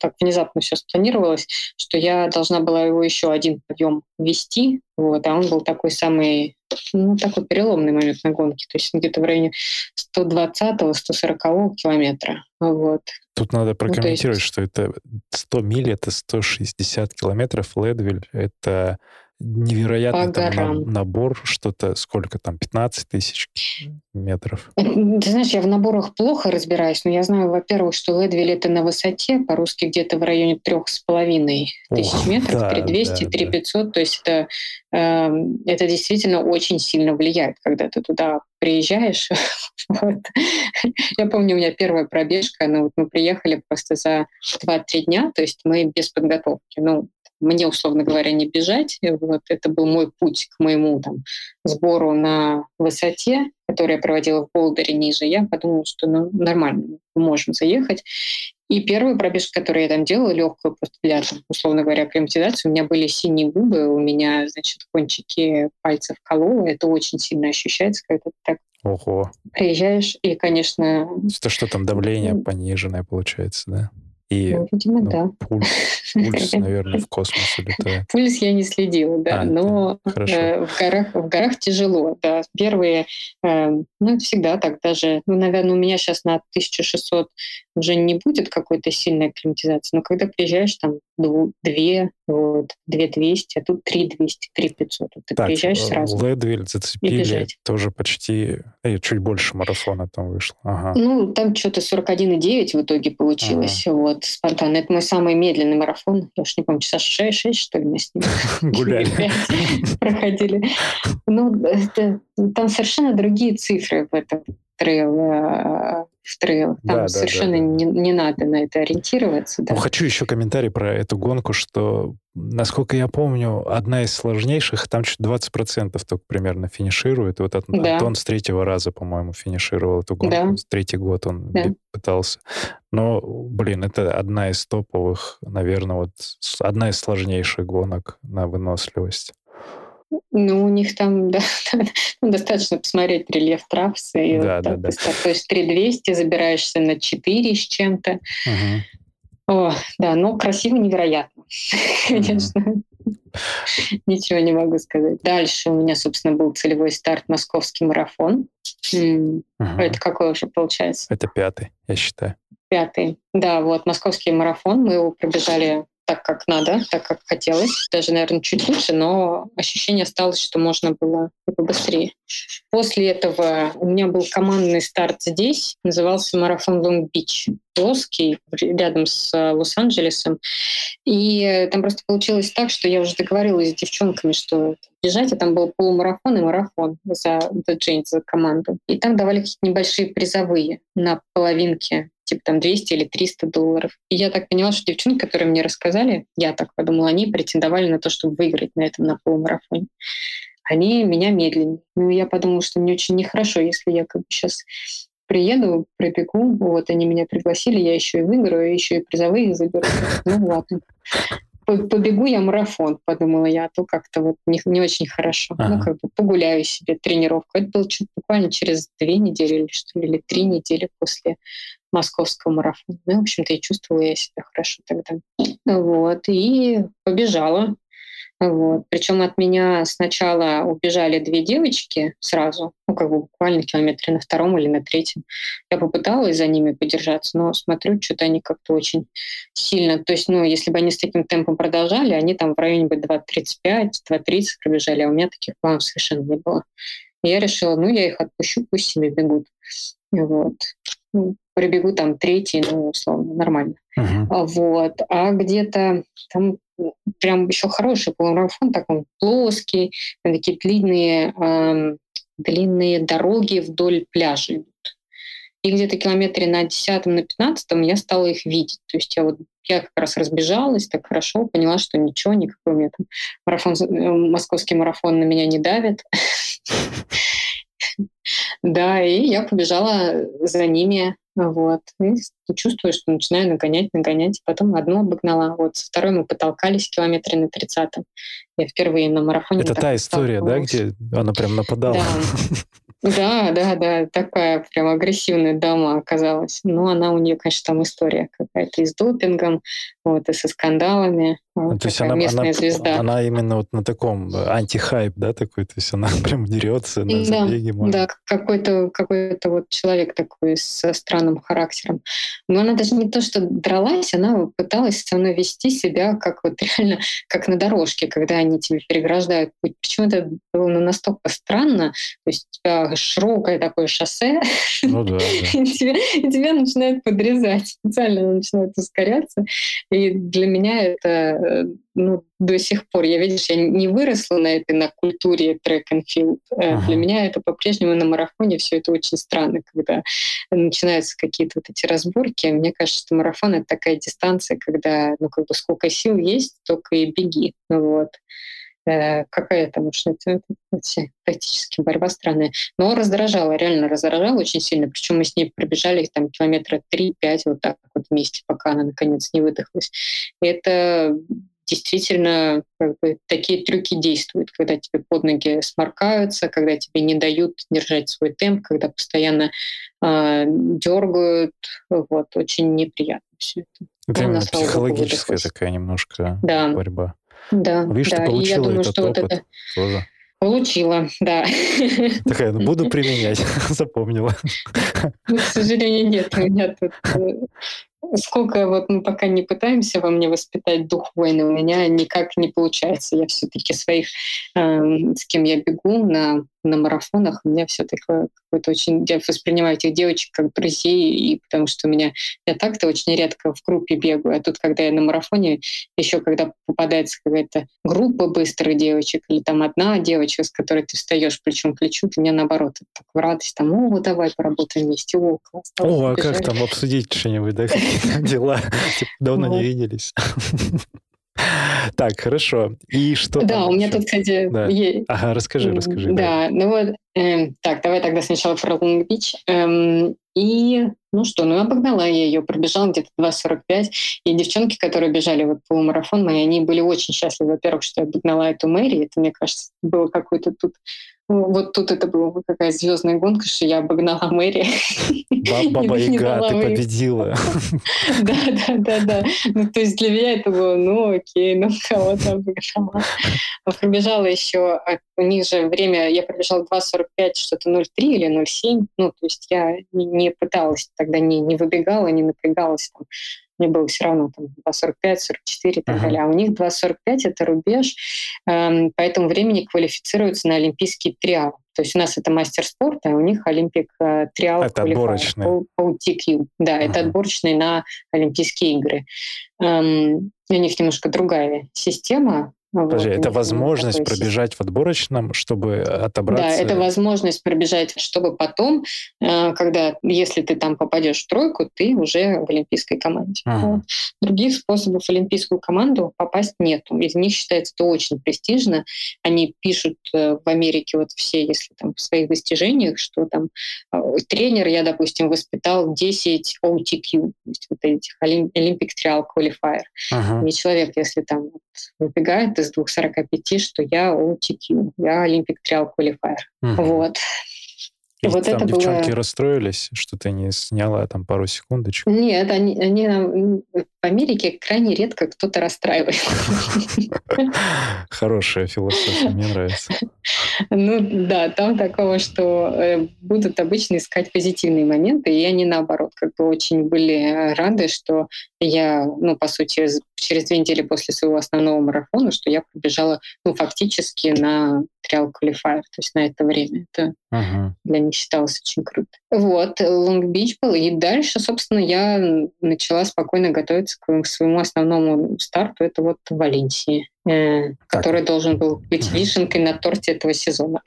так внезапно все спланировалось, что я должна была его еще один подъем вести, вот, а он был такой самый, ну, такой переломный момент на гонке, то есть где-то в районе 120-140 километра. Вот. Тут надо прокомментировать, ну, есть... что это 100 миль, это 160 километров, Ледвиль — это невероятный там набор, что-то, сколько там, 15 тысяч метров? Ты знаешь, я в наборах плохо разбираюсь, но я знаю, во-первых, что Ледвиль это на высоте, по-русски где-то в районе трех с половиной тысяч метров, да, 3200, да, 3500, да. то есть это, э, это действительно очень сильно влияет, когда ты туда приезжаешь. вот. Я помню, у меня первая пробежка, ну, вот мы приехали просто за 2-3 дня, то есть мы без подготовки. Ну, мне, условно говоря, не бежать. Вот это был мой путь к моему там, сбору на высоте, который я проводила в Болдере ниже. Я подумала, что ну, нормально, мы можем заехать. И первую пробежку, которую я там делала, легкую просто для, условно говоря, акклиматизации, у меня были синие губы, у меня, значит, кончики пальцев кололо. Это очень сильно ощущается, когда ты так Ого. приезжаешь. И, конечно... Это что там, давление пониженное получается, да? И ну, видимо, ну, да. пульс, пульс, наверное, в космос улетает. Пульс я не следила, да, а, но э, в, горах, в горах тяжело. Да. Первые, э, ну, всегда так даже, ну, наверное, у меня сейчас на 1600 уже не будет какой-то сильной акклиматизации, но когда приезжаешь там две, вот, две двести, а тут три двести, три пятьсот. Ты так, приезжаешь э, сразу. Ледвиль зацепили, тоже почти, э, чуть больше марафона там вышло. Ага. Ну, там что-то 41,9 в итоге получилось, ага. вот, спонтанно. Это мой самый медленный марафон. Я уж не помню, часа 6, 6 что ли, мы с ним гуляли. проходили. Ну, там совершенно другие цифры в этом трейл, в трейл. Там да, совершенно да, да. Не, не надо на это ориентироваться. Да. Ну, хочу еще комментарий про эту гонку, что, насколько я помню, одна из сложнейших, там чуть 20% только примерно финиширует. Вот да. Антон с третьего раза, по-моему, финишировал эту гонку. Да. Третий год он да. пытался. Но, блин, это одна из топовых, наверное, вот одна из сложнейших гонок на выносливость. Ну, у них там да, ну, достаточно посмотреть рельеф трассы. И да, вот да, да. То есть 3200 забираешься на 4 с чем-то. Угу. О, да, но красиво невероятно, конечно. Ничего не могу сказать. Дальше у меня, собственно, был целевой старт московский марафон. Угу. Это какой уже получается? Это пятый, я считаю. Пятый. Да, вот московский марафон. Мы его пробежали так, как надо, так, как хотелось. Даже, наверное, чуть лучше, но ощущение осталось, что можно было побыстрее. После этого у меня был командный старт здесь, назывался марафон Лонг-Бич, плоский, рядом с э, Лос-Анджелесом. И там просто получилось так, что я уже договорилась с девчонками, что бежать, а там был полумарафон и марафон за Jane, за команду. И там давали какие-то небольшие призовые на половинке типа там 200 или 300 долларов. И я так поняла, что девчонки, которые мне рассказали, я так подумала, они претендовали на то, чтобы выиграть на этом на полумарафоне. Они меня медленнее. Ну, я подумала, что мне очень нехорошо, если я как бы сейчас приеду, пробегу, вот они меня пригласили, я еще и выиграю, еще и призовые заберу. Ну ладно побегу я марафон, подумала я, а то как-то вот не, не очень хорошо. Ну, ага. Ну, как бы погуляю себе тренировку. Это было чуть буквально через две недели или что ли, или три недели после московского марафона. Ну, в общем-то, и чувствовала я себя хорошо тогда. Вот, и побежала. Вот. Причем от меня сначала убежали две девочки сразу, ну, как бы буквально километре на втором или на третьем. Я попыталась за ними подержаться, но смотрю, что-то они как-то очень сильно... То есть, ну, если бы они с таким темпом продолжали, они там в районе бы 2.35, 2.30 пробежали, а у меня таких планов совершенно не было. И я решила, ну, я их отпущу, пусть себе бегут. Вот. Ну, прибегу там третий, ну, условно, нормально. Uh-huh. Вот. А где-то там прям еще хороший полумарафон, такой плоский, такие длинные, э, длинные дороги вдоль пляжа идут. И где-то километре на 10 на 15 я стала их видеть. То есть я вот я как раз разбежалась так хорошо, поняла, что ничего, никакой у меня там марафон, э, московский марафон на меня не давит. Да, и я побежала за ними, вот. И чувствую, что начинаю нагонять, нагонять. Потом одну обогнала. Вот со второй мы потолкались километре на 30 Я впервые на марафоне. Это та история, да, где она прям нападала? Да. Да, да, да, такая прям агрессивная дама оказалась. Но она у нее, конечно, там история какая-то и с допингом, вот, и со скандалами. Вот, ну, то есть она, местная она, звезда. она именно вот на таком э, антихайп, да, такой, то есть она прям дерется на да, забеге. Может. Да, какой-то какой вот человек такой со странным характером. Но она даже не то, что дралась, она пыталась со мной вести себя как вот реально, как на дорожке, когда они тебе переграждают путь. Почему это было настолько странно? То есть у широкое такое шоссе, ну, да, да. и, тебя, и тебя начинают подрезать. Специально начинают ускоряться. И для меня это ну, до сих пор. Я, видишь, я не выросла на этой, на культуре трек and field. Ага. Для меня это по-прежнему на марафоне все это очень странно, когда начинаются какие-то вот эти разборки. Мне кажется, что марафон — это такая дистанция, когда, ну, как бы сколько сил есть, только и беги. Вот э, какая там уж это, это тактически борьба странная. Но раздражала, реально раздражала очень сильно. Причем мы с ней пробежали там километра 3-5 вот так вот вместе, пока она наконец не выдохлась. И это действительно как бы, такие трюки действуют, когда тебе под ноги сморкаются, когда тебе не дают держать свой темп, когда постоянно э, дергают. Вот, очень неприятно все это. Это именно психологическая такая немножко да. борьба. Да, Видишь, да. ты получила я думаю, этот что опыт вот это... тоже. Получила, да. Такая, ну буду применять, запомнила. Ну, к сожалению, нет. У меня тут э, сколько вот мы пока не пытаемся во мне воспитать дух войны, у меня никак не получается. Я все-таки своих, э, с кем я бегу на, на марафонах, у меня все такое какое-то очень... Я воспринимаю этих девочек как друзей, и потому что у меня... Я так-то очень редко в группе бегаю, а тут, когда я на марафоне, еще когда попадается какая-то группа быстрых девочек или там одна девочка, с которой ты встаешь плечом к плечу, ты меня наоборот так в радость, там, о, давай поработаем вместе, о, класс. О, а как там обсудить что-нибудь, да, дела? Давно не виделись. Так, хорошо. И что Да, у меня еще? тут, кстати, да. есть. Ага, расскажи, расскажи. Да, да. ну вот, э, так, давай тогда сначала про Лонг-Бич. Эм, и, ну что, ну обогнала я ее, пробежала где-то 2.45. И девчонки, которые бежали вот полумарафон мои, они были очень счастливы, во-первых, что я обогнала эту Мэри. Это, мне кажется, было какой-то тут вот тут это была какая звездная гонка, что я обогнала Мэри. Баба Яга, ты победила. Да, да, да, да. Ну, то есть для меня это было, ну, окей, ну, кого-то обыграла. А пробежала еще, а у них же время, я пробежала 2.45, что-то 0.3 или 0.7. Ну, то есть я не пыталась тогда, не, не выбегала, не напрягалась там мне было все равно там 2.45, 44 и так uh-huh. далее. А у них 2.45 это рубеж, эм, по этому времени квалифицируются на олимпийский триал. То есть у нас это мастер спорта, а у них Олимпик э, триал это отборочный. OTQ. Да, uh-huh. это отборочный на Олимпийские игры. Эм, у них немножко другая система. Подожди, вот, это возможность пробежать в отборочном, чтобы отобраться? Да, это возможность пробежать, чтобы потом, э, когда, если ты там попадешь в тройку, ты уже в олимпийской команде. Ага. Других способов в олимпийскую команду попасть нету. Из них считается это очень престижно. Они пишут э, в Америке вот все, если там в своих достижениях, что там э, тренер, я, допустим, воспитал 10 OTQ, то есть вот этих Olympic Trial Qualifier. Ага. И человек, если там выбегает из 2.45, что я OTQ, я Olympic Trial Qualifier. Угу. Вот. И вот там это девчонки было... расстроились, что ты не сняла там пару секундочек? Нет, они, они в Америке крайне редко кто-то расстраивает. Хорошая философия, мне нравится. Ну да, там такого, что э, будут обычно искать позитивные моменты, и они наоборот как бы очень были рады, что я, ну по сути, через две недели после своего основного марафона, что я пробежала, ну фактически на триал квалифайер, то есть на это время. Это для них считалось очень круто. Вот, Лонг-Бич был. И дальше, собственно, я начала спокойно готовиться к своему основному старту. Это вот Валенсии, э, который должен был быть вишенкой на торте этого сезона.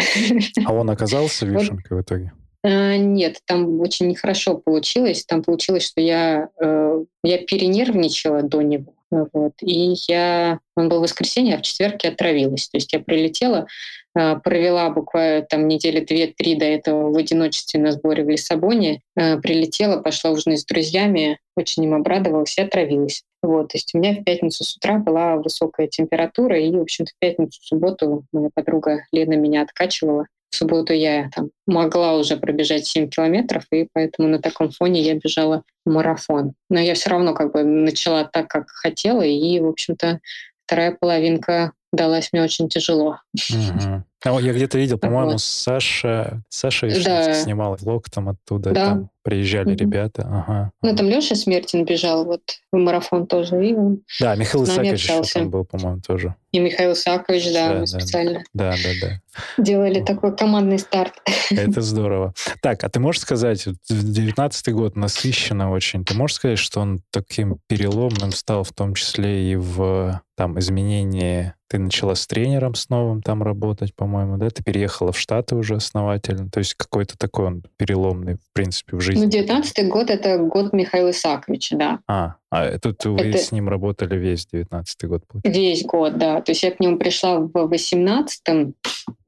А он оказался вишенкой вот. в итоге? А, нет, там очень нехорошо получилось. Там получилось, что я, э, я перенервничала до него. Вот. И я Он был в воскресенье, а в четверг я отравилась. То есть я прилетела, э, провела буквально там недели две-три до этого в одиночестве на сборе в Лиссабоне, э, прилетела, пошла ужинать с друзьями, очень им обрадовалась и отравилась. Вот, то есть у меня в пятницу с утра была высокая температура, и, в общем-то, в пятницу, в субботу моя подруга Лена меня откачивала. В субботу я там могла уже пробежать 7 километров, и поэтому на таком фоне я бежала марафон. Но я все равно как бы начала так, как хотела, и, в общем-то, вторая половинка далась мне очень тяжело. Угу. Я где-то видел, по-моему, вот. Саша, Саша да. снимала влог там оттуда, да. там приезжали mm ребята. Ага. Ну, там Леша Смертин бежал вот в марафон тоже. И он да, Михаил Исакович еще там был, по-моему, тоже. И Михаил Исакович, да, да мы да, специально да, да, да. делали ну. такой командный старт. Это здорово. Так, а ты можешь сказать, 19 год насыщенно очень, ты можешь сказать, что он таким переломным стал в том числе и в там изменении ты начала с тренером с новым там работать, по-моему, да? Ты переехала в Штаты уже основательно. То есть какой-то такой он переломный, в принципе, в жизни. Ну, 19 год — это год Михаила Исааковича, да. А, а тут вы это... с ним работали весь 19 год? Получается. Весь год, да. То есть я к нему пришла в 18-м,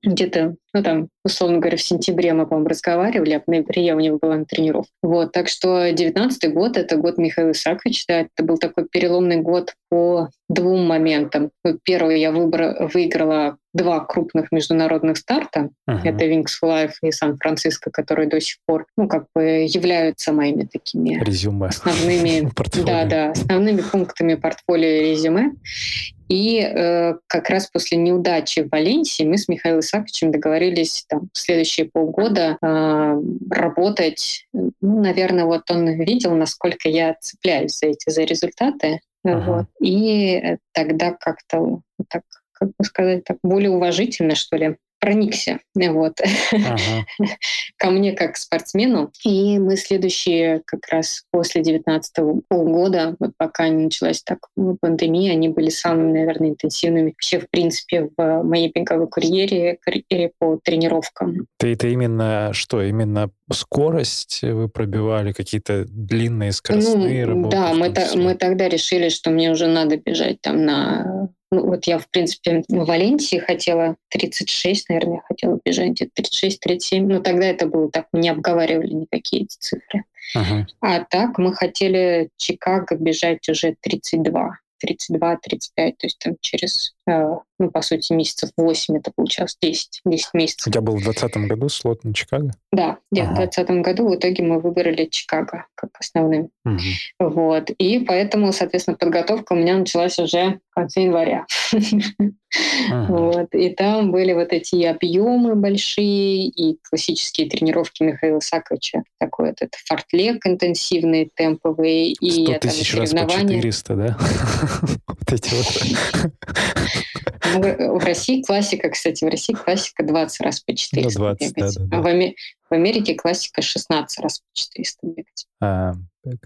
где-то, ну там, условно говоря, в сентябре мы, по-моему, разговаривали, а в ноябре я у него была на тренировке. Вот, так что 19 год — это год Михаила Исааковича, да, это был такой переломный год по двум моментам. Ну, первый я выбор, выиграла два крупных международных старта. Uh-huh. Это Wings for Life и Сан-Франциско, которые до сих пор, ну, как бы являются моими такими резюме. основными, да, да, основными пунктами портфолио и резюме. И э, как раз после неудачи в Валенсии мы с Михаилом Исааковичем договорились там, в следующие полгода э, работать. Ну, наверное, вот он видел, насколько я цепляюсь за эти за результаты. Uh-huh. Вот. И тогда как-то так как бы сказать, так более уважительно, что ли, проникся вот, ага. ко мне как спортсмену. И мы следующие как раз после 19 полгода, вот пока не началась так пандемия, они были самыми, наверное, интенсивными вообще, в принципе, в моей беговой карьере, карьере по тренировкам. Ты это именно что? Именно скорость вы пробивали, какие-то длинные скоростные ну, работы? Да, мы, та, мы тогда решили, что мне уже надо бежать там на ну, вот я, в принципе, в Валенсии хотела 36, наверное, хотела бежать где-то 36-37. Но тогда это было так, мы не обговаривали никакие эти цифры. Uh-huh. А так мы хотели Чикаго бежать уже 32. 32-35, то есть там через, ну, по сути, месяцев 8 это получалось 10, 10 месяцев. У тебя был в 2020 году слот на Чикаго? Да, ага. в 2020 году в итоге мы выбрали Чикаго как основным. Угу. Вот. И поэтому, соответственно, подготовка у меня началась уже в конце января. Вот. И там были вот эти объемы большие, и классические тренировки Михаила Саковича. Такой вот этот фортлек интенсивный, темповый. И 100 тысяч раз по 400, да? Вот эти вот. Ну, в России классика, кстати, в России классика 20 раз по 400 ну, 20, бегать. Да, да, да. А в, Америке классика 16 раз по 400 бегать. А,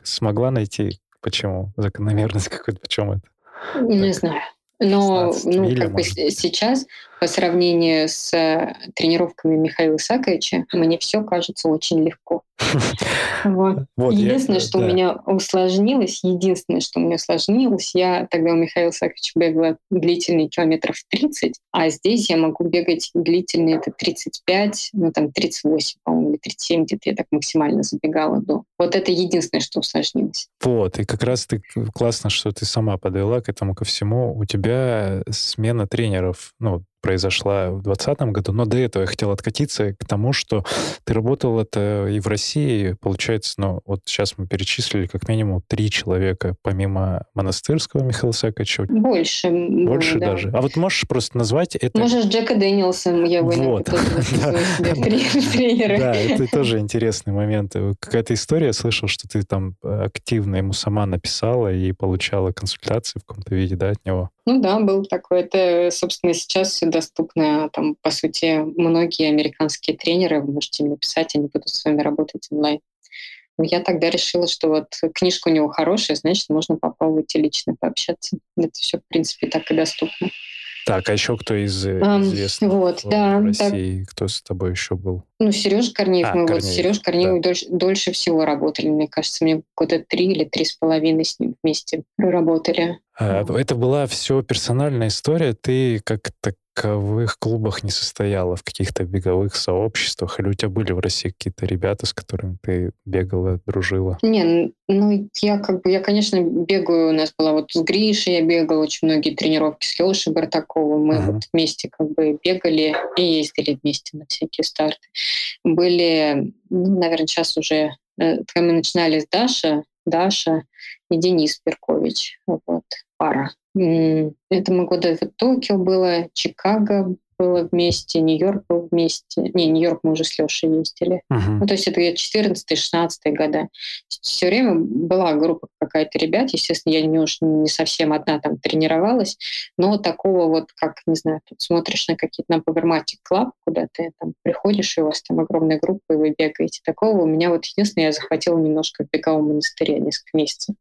смогла найти, почему? Закономерность какой-то, почему это? Не знаю. Но ну, как бы сейчас по сравнению с э, тренировками Михаила Исаковича мне все кажется очень легко. Вот. Вот, единственное, я, что да. у меня усложнилось, единственное, что у меня усложнилось, я тогда у Михаила Исаковича бегала длительные километров 30, а здесь я могу бегать длительные это 35, ну там 38, по-моему, или 37, где-то я так максимально забегала до. Вот это единственное, что усложнилось. Вот, и как раз ты классно, что ты сама подвела к этому ко всему. У тебя смена тренеров, ну, произошла в 2020 году, но до этого я хотел откатиться к тому, что ты работал это и в России, получается, ну, вот сейчас мы перечислили как минимум три человека, помимо монастырского Михаила Саковича. Больше. Больше было, даже. Да. А вот можешь просто назвать это... Можешь Джека Дэниелса, я бы вот. Да, это тоже интересный момент. Какая-то история, я слышал, что ты там активно ему сама написала и получала консультации в каком-то виде, да, от него? Ну да, был такой. Это, собственно, сейчас все доступно. Там, по сути, многие американские тренеры, вы можете им написать, они будут с вами работать онлайн. Я тогда решила, что вот книжка у него хорошая, значит, можно попробовать и лично пообщаться. Это все, в принципе, так и доступно. Так, а еще кто из um, известных вот, в да, России? Так. Кто с тобой еще был? Ну, Сереж Корнеев. А, мы Корнеев, вот с Сереж Корнеев да. дольше, дольше всего работали. Мне кажется, мне года три или три с половиной с ним вместе проработали. А, это была все персональная история. Ты как таковых клубах не состояла, в каких-то беговых сообществах? Или у тебя были в России какие-то ребята, с которыми ты бегала, дружила? Не, ну я как бы, я, конечно, бегаю, у нас была вот с Гришей, я бегала очень многие тренировки с Лешей Бартаковым, мы uh-huh. вот вместе как бы бегали и ездили вместе на всякие старты. Были, ну, наверное, сейчас уже, э, когда мы начинали с Даша, Даша и Денис Перкович, вот, пара. Этому году в Токио было, Чикаго было вместе, Нью-Йорк был вместе. Не, Нью-Йорк мы уже с Лешей ездили. Uh-huh. Ну, то есть это 14-16 года. Все время была группа какая-то ребят. Естественно, я не уж не совсем одна там тренировалась, но такого вот, как, не знаю, тут смотришь на какие-то на Powermatic Club, куда ты там приходишь, и у вас там огромная группа, и вы бегаете. Такого у меня вот единственное, я захватила немножко в беговом монастыре несколько месяцев.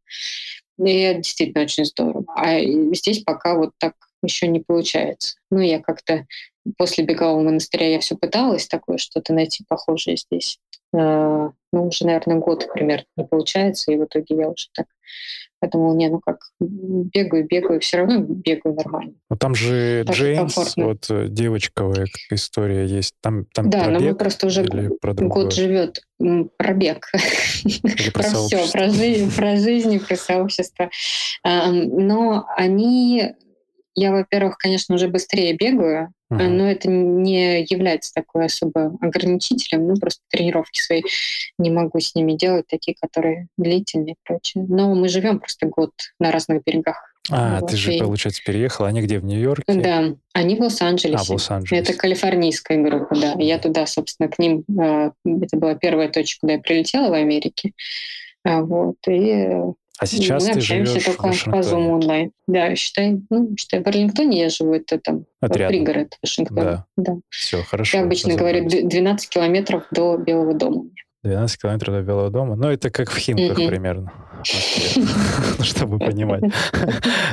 И это действительно очень здорово. А здесь пока вот так еще не получается. Ну, я как-то после бегового монастыря я все пыталась такое что-то найти похожее здесь. А, ну, уже, наверное, год примерно не получается, и в итоге я уже так подумала, не, ну как, бегаю, бегаю, все равно бегаю нормально. Ну там же так Джеймс, вот э, девочковая история есть. Там, там да, но мы просто уже год живет пробег. про все, про жизнь, про жизнь, про сообщество. Но они я, во-первых, конечно, уже быстрее бегаю, uh-huh. но это не является такой особо ограничителем. Ну, просто тренировки свои не могу с ними делать, такие, которые длительные и прочее. Но мы живем просто год на разных берегах. А, вот, ты же, и... получается, переехала. Они где, в Нью-Йорке? Да, они в Лос-Анджелесе. А, в Лос-Анджелесе. Это калифорнийская группа, да. Я туда, собственно, к ним... А, это была первая точка, куда я прилетела в Америке. А, вот, и а сейчас мы ты живешь только по Zoom онлайн. Да, считай, ну, считай, в Арлингтоне я живу, это там Отрядом. пригород Вашингтона. Да. да. Все, хорошо. Я обычно говорю 12 километров до Белого дома. 12 километров до Белого дома. Ну, это как в Химках mm-hmm. примерно. Чтобы понимать.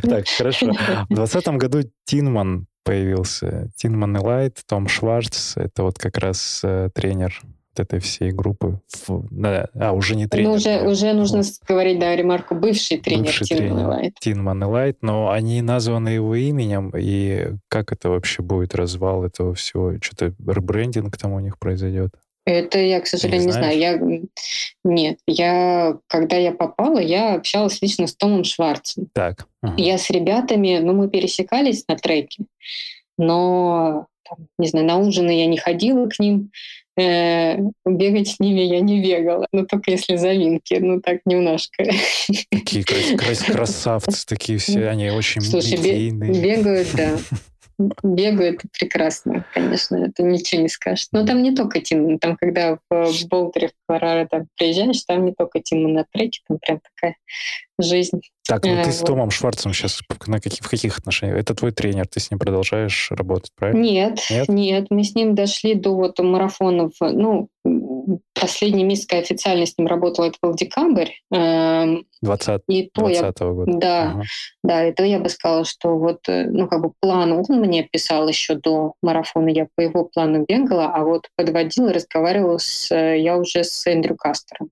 Так, хорошо. В 2020 году Tinman появился. Tinman Elite, Том Шварц. Это вот как раз э, тренер этой всей группы. Да, а, уже не тренер. Ну, уже, уже нужно говорить, да, ремарку, бывший тренер бывший Tinman Elite. Tinman Elite, но они названы его именем, и как это вообще будет, развал этого всего? Что-то ребрендинг там у них произойдет? Это я, к сожалению, не, не знаю. Я нет, я когда я попала, я общалась лично с Томом Шварцем. Так. Угу. Я с ребятами, ну мы пересекались на треке, но там, не знаю, на ужины я не ходила к ним, э, бегать с ними я не бегала, но только если заминки, ну так немножко. Такие крас- красавцы, такие все, они очень Слушай, бегают, да. Бегают прекрасно, конечно, это ничего не скажешь. Но там не только Тимон, там когда в Болдере, в Колорадо приезжаешь, там не только Тимон на треке, там прям такая жизнь. Так, ну ты с э, Томом Шварцем сейчас на каких, в каких отношениях? Это твой тренер, ты с ним продолжаешь работать, правильно? Нет, нет, нет мы с ним дошли до вот марафонов, ну, последний месяц, когда официально с ним работала, это был декабрь. 20, эм, и то 20 я, года. Да, ага. да, это я бы сказала, что вот, э, ну, как бы план он мне писал еще до марафона, я по его плану бегала, а вот подводила, разговаривала с, э, я уже с Эндрю Кастером.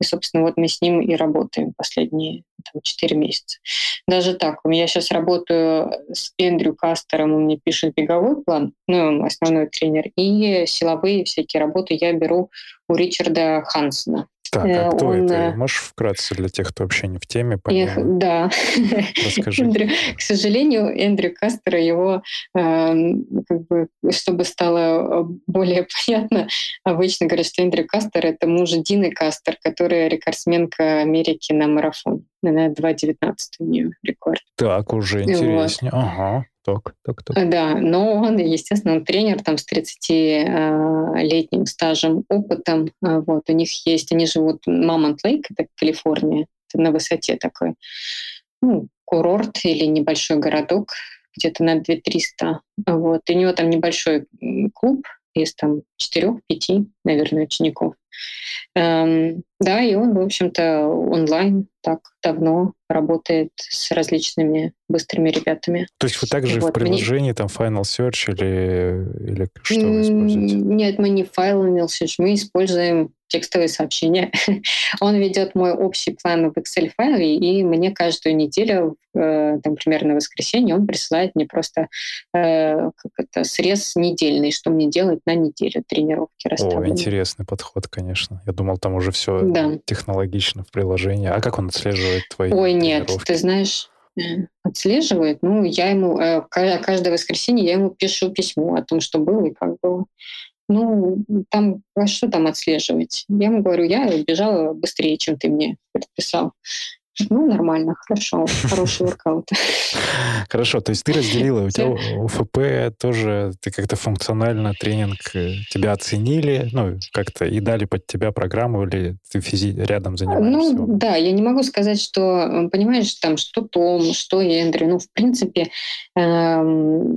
И, собственно, вот мы с ним и работаем последние там, 4 месяца. Даже так, меня сейчас работаю с Эндрю Кастером, он мне пишет беговой план, ну, он основной тренер, и силовые всякие работы я беру у Ричарда Хансона. Так, а э, кто он... это? Э, Можешь вкратце для тех, кто вообще не в теме, понять? Да. Расскажи. Эндрю, к сожалению, Эндрю Кастера его, э, как бы, чтобы стало э, более понятно, обычно говорят, что Эндрю Кастер — это муж Дины Кастер, которая рекордсменка Америки на марафоне. Она 2.19 у нее рекорд. Так, уже интереснее. Вот. Ага. Так, так, так. Да, но он, естественно, он тренер там с 30-летним стажем, опытом. А, вот, у них есть, они живут Мамонт Лейк, это Калифорния, это на высоте такой ну, курорт или небольшой городок, где-то на 2300. Вот, и у него там небольшой клуб, из там четырех-пяти, наверное, учеников. Эм, да, и он, в общем-то, онлайн так давно работает с различными быстрыми ребятами. То есть вы также вот, в приложении, мне... там, Final Search или, или что вы используете? Нет, мы не Final Search, мы используем текстовые сообщения. Он ведет мой общий план в Excel-файле, и мне каждую неделю, э, там, примерно в воскресенье, он присылает мне просто э, как это, срез недельный, что мне делать на неделю, тренировки расставлены. О, интересный подход, конечно. Я думал, там уже все да. технологично в приложении. А как он отслеживает твои Ой, нет, ты знаешь, э, отслеживает. Ну, я ему э, каждое воскресенье я ему пишу письмо о том, что было и как было. Ну, там, а что там отслеживать? Я ему говорю, я бежала быстрее, чем ты мне предписал. Ну, нормально, хорошо, хороший воркаут. Хорошо, то есть ты разделила, у тебя УФП тоже, ты как-то функционально тренинг, э, тебя оценили, ну, как-то и дали под тебя программу, или ты физи рядом занимаешься? Ну, да, я не могу сказать, что, понимаешь, там, что Том, что Эндрю, ну, в принципе, эм,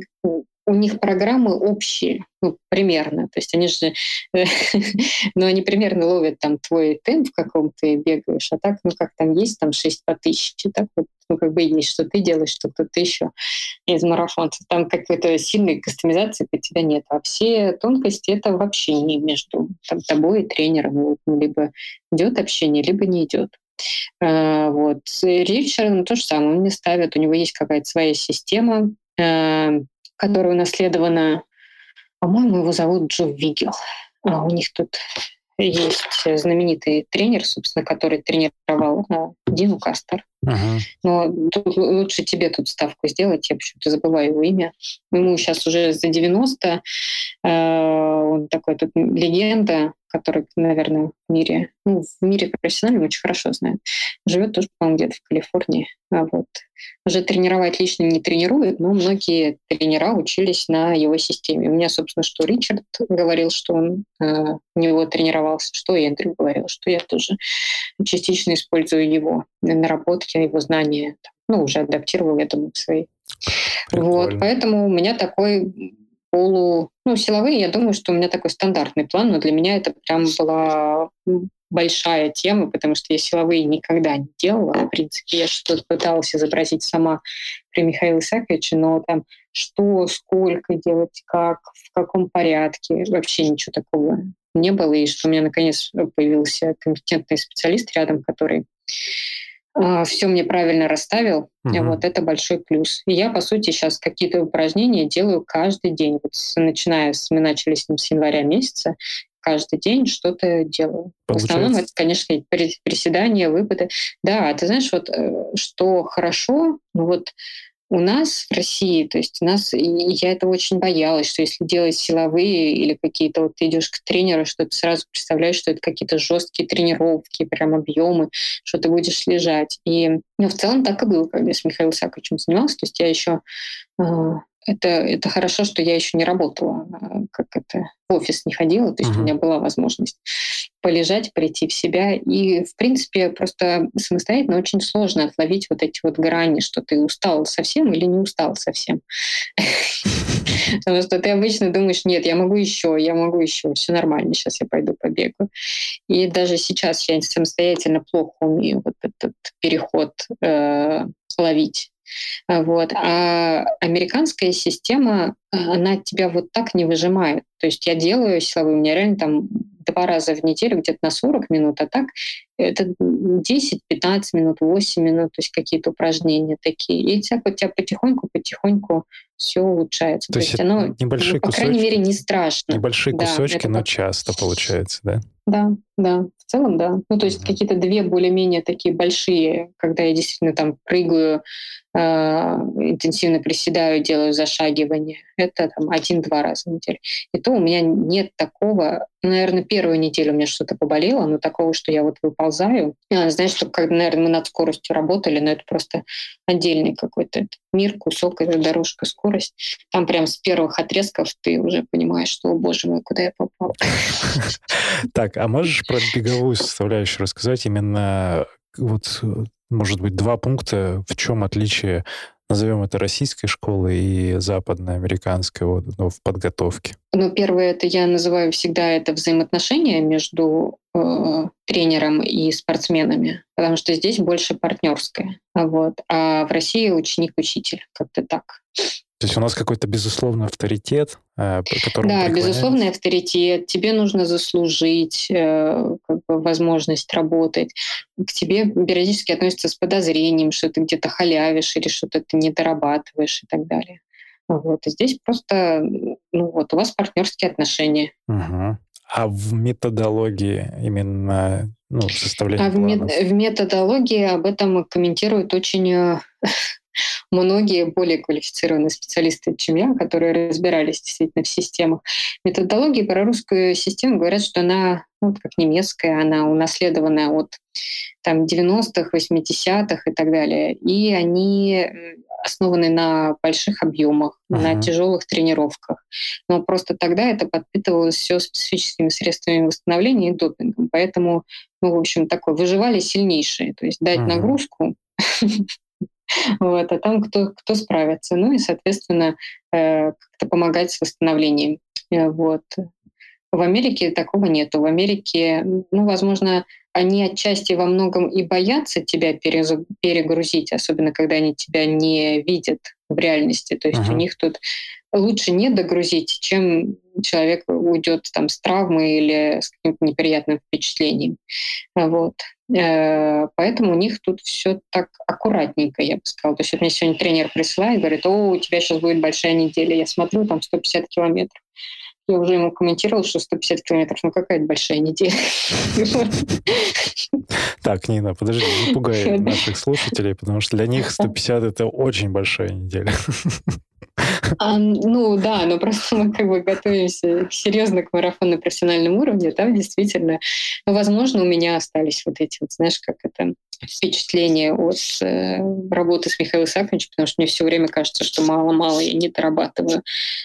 у них программы общие, ну, примерно. То есть они же, ну, они примерно ловят там твой темп, в каком ты бегаешь, а так, ну, как там есть, там 6 по тысяче, так вот, ну, как бы есть, что ты делаешь, что кто-то еще из марафонцев. Там какой-то сильной кастомизации под тебя нет. А все тонкости — это в общении между там, тобой и тренером. Ну, либо идет общение, либо не идет. Uh, вот. С Ричардом то же самое. Он не ставит, у него есть какая-то своя система, uh, которая унаследована, по-моему, его зовут Джо Вигел. А у них тут есть знаменитый тренер, собственно, который тренировал а, Дину Кастер. Но тут лучше тебе тут ставку сделать, я почему-то забываю его имя. Ему сейчас уже за 90, э, он такой тут легенда, который, наверное, в мире, ну, в мире профессиональном очень хорошо знает. Живет тоже, по-моему, где-то в Калифорнии. А вот. Уже тренировать лично не тренирует, но многие тренера учились на его системе. У меня, собственно, что Ричард говорил, что он э, у него тренировался, что Эндрю говорил, что я тоже частично использую его наработки, его знания. Ну, уже адаптировал, я думаю, свои. Прикольно. Вот, поэтому у меня такой полу... Ну, силовые, я думаю, что у меня такой стандартный план, но для меня это прям была большая тема, потому что я силовые никогда не делала. В принципе, я что-то пыталась изобразить сама при Михаиле Исааковиче, но там что, сколько делать, как, в каком порядке, вообще ничего такого не было. И что у меня наконец появился компетентный специалист рядом, который все мне правильно расставил, угу. вот это большой плюс. И я, по сути, сейчас какие-то упражнения делаю каждый день. Вот начиная с, мы начали с ним с января месяца, каждый день что-то делаю. Получается. В основном это, конечно, приседания, выпады. Да, ты знаешь, вот э, что хорошо, ну вот у нас в России, то есть у нас, я это очень боялась, что если делать силовые или какие-то, вот ты идешь к тренеру, что ты сразу представляешь, что это какие-то жесткие тренировки, прям объемы, что ты будешь лежать. И ну, в целом так и было, когда я с Михаилом Саковичем занималась. То есть я еще а, это, это хорошо, что я еще не работала, а, как это, в офис не ходила, то есть uh-huh. у меня была возможность полежать, прийти в себя. И, в принципе, просто самостоятельно очень сложно отловить вот эти вот грани, что ты устал совсем или не устал совсем. Потому что ты обычно думаешь, нет, я могу еще, я могу еще, все нормально, сейчас я пойду побегу. И даже сейчас я самостоятельно плохо умею вот этот переход э, ловить. Вот. А американская система, она тебя вот так не выжимает. То есть я делаю силовые, у меня реально там два раза в неделю, где-то на 40 минут, а так это 10, 15 минут, 8 минут, то есть какие-то упражнения такие. И так у тебя потихоньку-потихоньку все улучшается. То, то есть, есть оно, небольшие ну, по кусочки, крайней мере, не страшно. Небольшие да, кусочки, но часто получается, да? Да, да, в целом, да. Ну, то есть mm-hmm. какие-то две более-менее такие большие, когда я действительно там прыгаю, э, интенсивно приседаю, делаю зашагивание. Это там один-два раза в неделю. И то у меня нет такого, наверное, первую неделю у меня что-то поболело, но такого, что я вот выползаю. А, знаешь, что, как, наверное, мы над скоростью работали, но это просто отдельный какой-то мир, кусок, это дорожка, скорость. Там прям с первых отрезков ты уже понимаешь, что, о боже мой, куда я попал. Так, а можешь про беговую составляющую рассказать именно вот может быть, два пункта, в чем отличие назовем это российской школы и западноамериканской вот, ну, в подготовке? Ну, первое, это я называю всегда это взаимоотношения между э, тренером и спортсменами, потому что здесь больше партнерское. Вот. А в России ученик-учитель, как-то так. То есть у нас какой-то безусловный авторитет, э, который Да, безусловный авторитет. Тебе нужно заслужить э, как бы, возможность работать. К тебе периодически относятся с подозрением, что ты где-то халявишь или что-то ты не дорабатываешь и так далее. Вот. И здесь просто ну, вот, у вас партнерские отношения. Угу. А в методологии именно ну, составления а планов? в, в методологии об этом комментируют очень э, многие более квалифицированные специалисты, чем я, которые разбирались действительно в системах. Методологии про русскую систему говорят, что она, ну, вот как немецкая, она унаследованная от там, 90-х, 80-х и так далее. И они основаны на больших объемах, uh-huh. на тяжелых тренировках. Но просто тогда это подпитывалось все специфическими средствами восстановления и допингом. Поэтому, ну, в общем, такой выживали сильнейшие. То есть дать uh-huh. нагрузку вот, а там кто, кто справится. Ну и, соответственно, э, как-то помогать с восстановлением. Э, вот. В Америке такого нету. В Америке, ну, возможно, они отчасти во многом и боятся тебя перегрузить, особенно когда они тебя не видят в реальности. То есть uh-huh. у них тут лучше не догрузить, чем человек уйдет там с травмой или с каким-то неприятным впечатлением. Вот. Э, поэтому у них тут все так аккуратненько, я бы сказала. То есть вот мне сегодня тренер присылает, говорит, о, у тебя сейчас будет большая неделя. Я смотрю, там 150 километров. Я уже ему комментировал, что 150 километров, ну какая-то большая неделя. Так, Нина, подожди, не пугай наших слушателей, потому что для них 150 — это очень большая неделя. А, ну да, но просто мы как бы готовимся серьезно к марафону на профессиональном уровне. Там действительно, ну, возможно, у меня остались вот эти вот, знаешь, как это впечатление от э, работы с Михаилом Саковичем, потому что мне все время кажется, что мало-мало я не дорабатываю.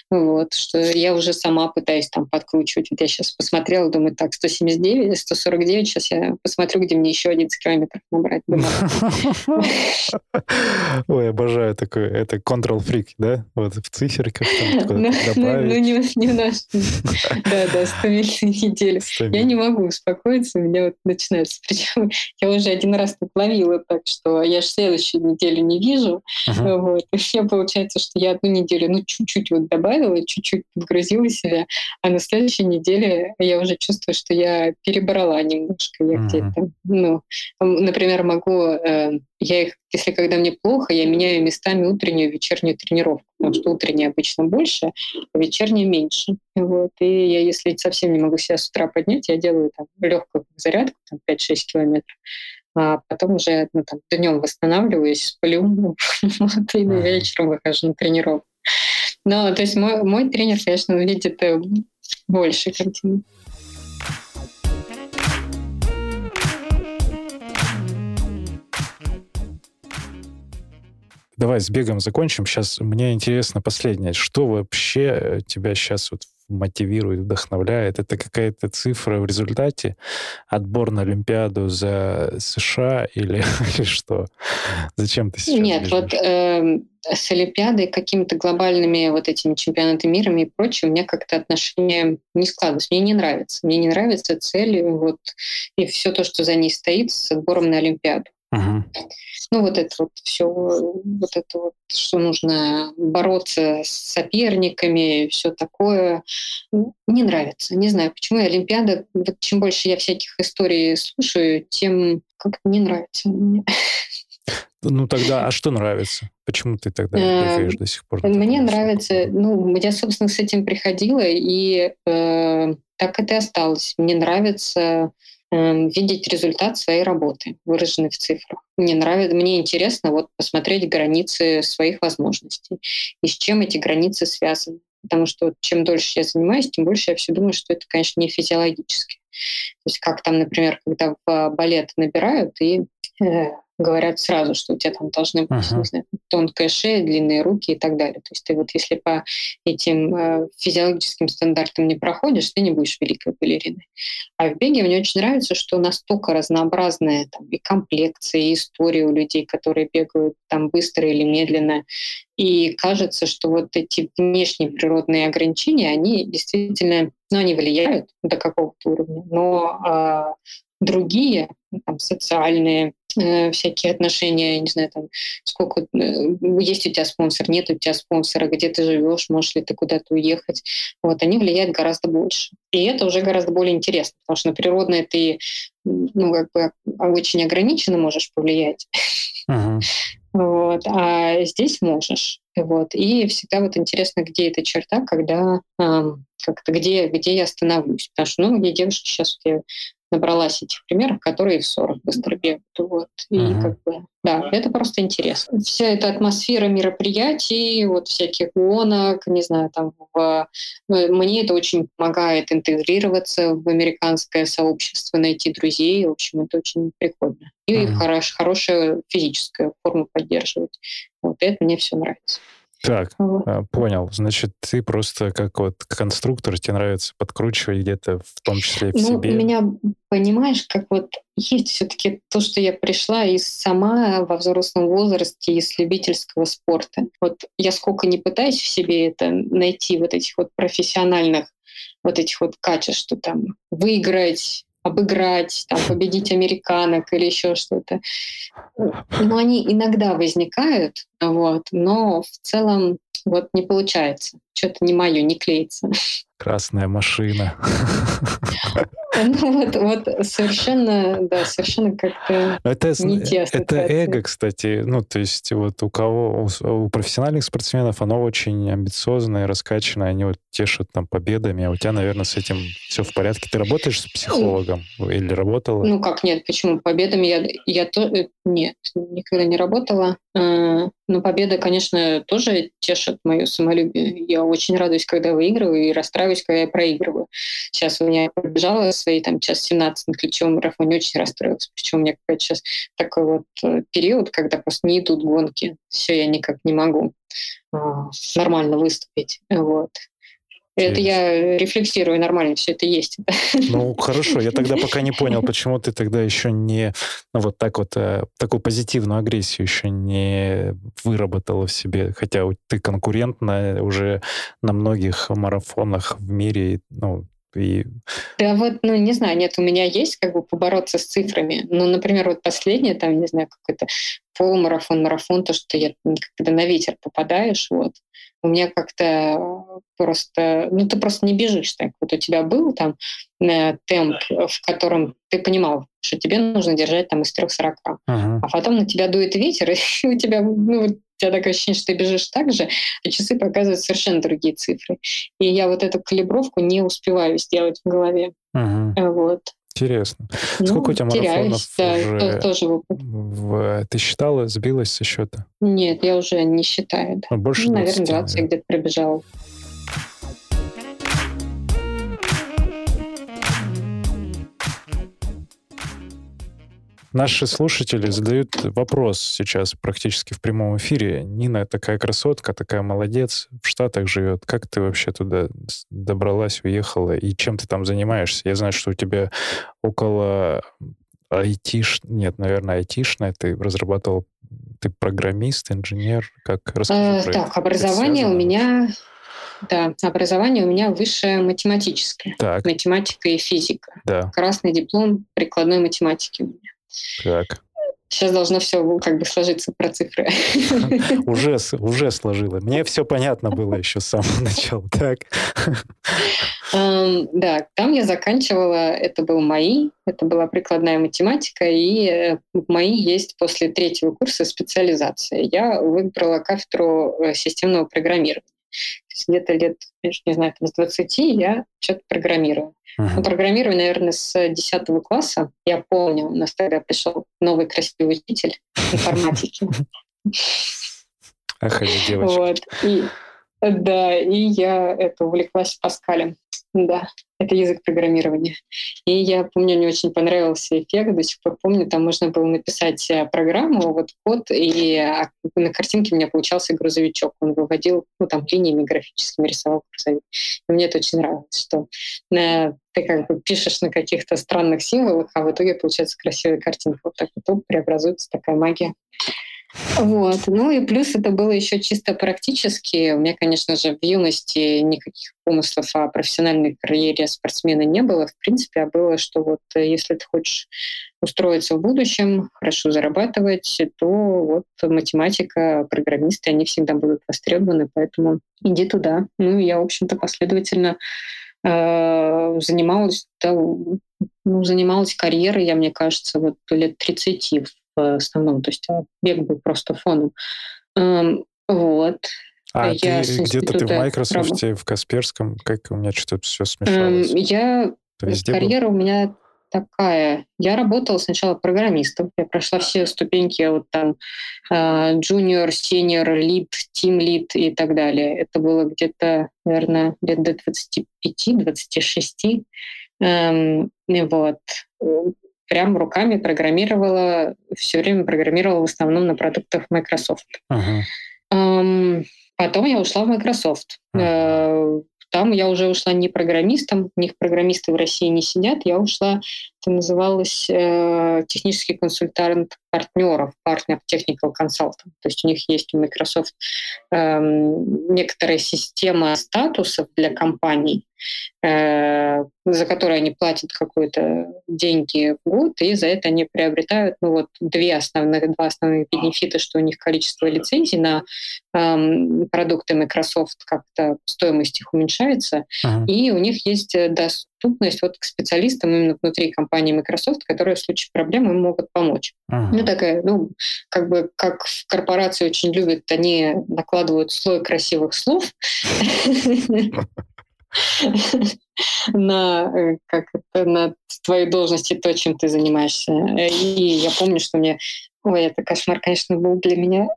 Вот, что я уже сама пытаюсь там подкручивать. Вот я сейчас посмотрела, думаю, так, 179, 149, сейчас я посмотрю, где мне еще 11 километров набрать. Ой, обожаю такое. Это control freak, да? Вот в циферках ну. Ну, не, не в наш. Да, да, 100 неделю. Я не могу успокоиться, у меня вот начинается. Причем я уже один раз ловила так, что я же следующую неделю не вижу. Uh-huh. Вот. И мне получается, что я одну неделю, ну, чуть-чуть вот добавила, чуть-чуть подгрузила себя, а на следующей неделе я уже чувствую, что я перебрала немножко. Я uh-huh. где-то, ну, например, могу э, я их, если когда мне плохо, я меняю местами утреннюю и вечернюю тренировку, потому что утренняя обычно больше, а вечерняя меньше. Вот. И я, если совсем не могу себя с утра поднять, я делаю там легкую зарядку, там 5-6 километров, а потом уже ну, там, днем восстанавливаюсь, сплю, вот, и вечером выхожу на тренировку. Но, то есть мой, мой тренер, конечно, видит э, больше картины. Давай с бегом закончим. Сейчас мне интересно последнее. Что вообще э, тебя сейчас вот мотивирует, вдохновляет? Это какая-то цифра в результате? Отбор на Олимпиаду за США или, или что? Зачем ты сейчас Нет, бежишь? вот э, с Олимпиадой, какими-то глобальными вот этими чемпионатами мира и прочее, у меня как-то отношение не складывается. Мне не нравится. Мне не нравится цель вот, и все то, что за ней стоит с отбором на Олимпиаду. Ну, вот это вот все, вот это вот, что нужно бороться с соперниками, все такое, не нравится. Не знаю, почему Олимпиада, вот чем больше я всяких историй слушаю, тем как-то не нравится мне. Ну тогда, а что нравится? Почему ты тогда бегаешь до сих пор? Мне нравится, ну, я, собственно, с этим приходила, и э, так это и осталось. Мне нравится Эм, видеть результат своей работы, выраженный в цифрах. Мне нравится, мне интересно вот посмотреть границы своих возможностей и с чем эти границы связаны. Потому что чем дольше я занимаюсь, тем больше я все думаю, что это, конечно, не физиологически. То есть как там, например, когда в балет набирают и э, говорят сразу, что у тебя там должны быть uh-huh. знаю, тонкая шея, длинные руки и так далее. То есть ты вот если по этим э, физиологическим стандартам не проходишь, ты не будешь великой балериной. А в беге мне очень нравится, что настолько разнообразная там, и комплекция, и история у людей, которые бегают там быстро или медленно. И кажется, что вот эти внешние природные ограничения, они действительно, ну, они влияют до какого-то уровня, но э, другие, там, социальные, всякие отношения, не знаю, там, сколько, э, есть у тебя спонсор, нет у тебя спонсора, где ты живешь, можешь ли ты куда-то уехать, вот, они влияют гораздо больше. И это уже гораздо более интересно, потому что на природное ты, ну, как бы очень ограниченно можешь повлиять. Uh-huh. Вот, а здесь можешь. Вот. И всегда вот интересно, где эта черта, когда эм, как-то где, где я остановлюсь. Потому что ну, многие девушки сейчас вот я набралась этих примеров, которые в 40 быстро бегают. Вот. И uh-huh. как бы, да, это просто интересно. Вся эта атмосфера мероприятий, вот всяких гонок, не знаю, там, в, мне это очень помогает интегрироваться в американское сообщество, найти друзей. В общем, это очень прикольно. И uh-huh. хорош, хорошая физическая форма поддерживать. Вот это мне все нравится. Так, вот. А, понял. Значит, ты просто как вот конструктор, тебе нравится подкручивать где-то, в том числе в ну, себе. У меня, понимаешь, как вот есть все-таки то, что я пришла и сама во взрослом возрасте из любительского спорта. Вот я сколько не пытаюсь в себе это найти, вот этих вот профессиональных вот этих вот качеств, что там выиграть, обыграть, там, победить американок или еще что-то. Ну, они иногда возникают, вот, но в целом вот не получается. Что-то не мое, не клеится. Красная машина. Ну вот, вот совершенно, да, совершенно как-то это, не те Это эго, кстати. Ну, то есть вот у кого, у, у профессиональных спортсменов оно очень амбициозное, раскачанное, они вот тешат там победами, а у тебя, наверное, с этим все в порядке. Ты работаешь с психологом или работала? Ну как нет, почему? Победами я, я то... Э, нет, никогда не работала. А, но победа, конечно, тоже тешит мое самолюбие. Я очень радуюсь, когда выигрываю, и расстраиваюсь, когда я проигрываю. Сейчас у меня пробежала свои там час 17 на ключевом марафоне, очень расстроилась. Причем у меня какой-то сейчас такой вот э, период, когда просто не идут гонки. Все, я никак не могу а, нормально выступить. Вот. Это я рефлексирую, нормально все это есть. Ну, хорошо. Я тогда пока не понял, почему ты тогда еще не ну, вот так вот э, такую позитивную агрессию еще не выработала в себе, хотя ты конкурентна уже на многих марафонах в мире, ну, и... Да вот, ну, не знаю, нет, у меня есть как бы побороться с цифрами. Ну, например, вот последнее, там, не знаю, какой-то полумарафон, марафон, то, что я, когда на ветер попадаешь, вот, у меня как-то просто, ну ты просто не бежишь так. Вот у тебя был там э, темп, в котором ты понимал, что тебе нужно держать там из 3.40, uh-huh. а потом на тебя дует ветер, и у тебя, ну, у тебя такое ощущение, что ты бежишь так же, а часы показывают совершенно другие цифры. И я вот эту калибровку не успеваю сделать в голове. Uh-huh. Вот. Интересно. Ну, Сколько у тебя марафонов да, уже? Тоже в... В... Ты считала, сбилась со счета? Нет, я уже не считаю. Да. Ну, больше 20, ну, Наверное, 20 я где-то пробежала. Наши слушатели задают вопрос сейчас практически в прямом эфире. Нина такая красотка, такая молодец, в Штатах живет. Как ты вообще туда добралась, уехала? И чем ты там занимаешься? Я знаю, что у тебя около айтиш... Нет, наверное, айтишная. Ты разрабатывал... Ты программист, инженер? Как? Расскажи э, так, образование у меня... Да, образование у меня высшее математическое. Так. Математика и физика. Да. Красный диплом прикладной математики у меня. Так. Сейчас должно все как бы сложиться про цифры. Уже, уже сложило. Мне все понятно было еще с самого начала. Так. Um, да, там я заканчивала, это был МАИ, это была прикладная математика, и э, в МАИ есть после третьего курса специализация. Я выбрала кафедру э, системного программирования. Где-то лет, не знаю, с 20 я что-то программирую. Uh-huh. Ну, программирую, наверное, с 10 класса. Я помню, у нас тогда пришел новый красивый учитель информатики. Ах, эти девочки. Вот. И, Да, и я это увлеклась Паскалем. Да, это язык программирования. И я помню, мне очень понравился эффект, до сих пор помню, там можно было написать э, программу, вот код, и а, на картинке у меня получался грузовичок. Он выводил, ну, там, линиями графическими рисовал грузовик. И мне это очень нравилось, что э, ты как бы пишешь на каких-то странных символах, а в итоге получается красивая картинка. Вот так вот преобразуется такая магия. Вот. Ну и плюс это было еще чисто практически. У меня, конечно же, в юности никаких помыслов о профессиональной карьере спортсмена не было. В принципе, а было, что вот э, если ты хочешь устроиться в будущем, хорошо зарабатывать, то вот математика, программисты, они всегда будут востребованы, поэтому иди туда. Ну, я, в общем-то, последовательно э, занималась, да, ну, занималась карьерой, я, мне кажется, вот лет 30 в основном. То есть бег был просто фоном. Эм, вот. А я ты где-то ты в Microsoft, в Касперском, как у меня что-то все смешалось? Эм, я... Карьера был? у меня такая. Я работала сначала программистом. Я прошла все ступеньки вот там junior, senior, lead, team lead и так далее. Это было где-то, наверное, лет до 25-26. Эм, вот прям руками программировала, все время программировала в основном на продуктах Microsoft. Uh-huh. Um, потом я ушла в Microsoft. Uh-huh. Там я уже ушла не программистом, у них программисты в России не сидят, я ушла, это называлось э, технический консультант партнеров, партнер technical consultant. То есть у них есть у Microsoft э, некоторая система статусов для компаний, э, за которые они платят какие-то деньги в год, и за это они приобретают ну, вот, две основных, два основных бенефита, что у них количество лицензий на э, продукты Microsoft как-то стоимость их уменьшается, uh-huh. и у них есть доступность вот к специалистам именно внутри компании Microsoft, которые в случае проблем им могут помочь. Uh-huh. Ну, такая, ну, как бы, как в корпорации очень любят, они накладывают слой красивых слов на, э, как это, на твою должность и то, чем ты занимаешься. И я помню, что мне... Ой, это кошмар, конечно, был для меня.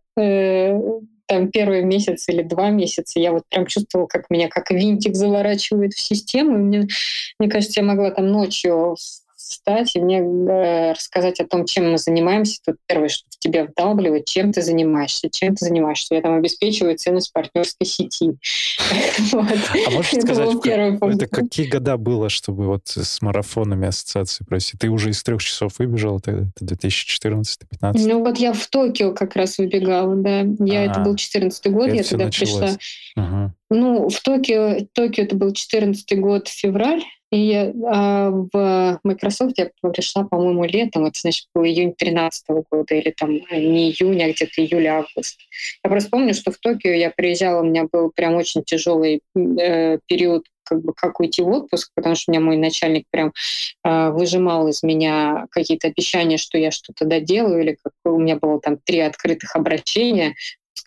Там первый месяц или два месяца я вот прям чувствовала, как меня как винтик заворачивает в систему. И мне, мне кажется, я могла там ночью встать и мне э, рассказать о том, чем мы занимаемся. Тут первое, что в тебя вдалбливает, чем ты занимаешься, чем ты занимаешься. Я там обеспечиваю ценность партнерской сети. А можешь сказать, это какие года было, чтобы вот с марафонами ассоциации пройти? Ты уже из трех часов выбежал, это 2014-2015? Ну вот я в Токио как раз выбегала, да. Я, это был 14 год, я туда пришла. Ну, в Токио, Токио это был 14 год, февраль, и а, в Microsoft я пришла, по-моему, летом, это значит был июнь 2013 года, или там э, не июнь, а где-то июль-август. Я просто помню, что в Токио я приезжала, у меня был прям очень тяжелый э, период как бы как уйти в отпуск, потому что у меня мой начальник прям э, выжимал из меня какие-то обещания, что я что-то доделаю, или как у меня было там три открытых обращения,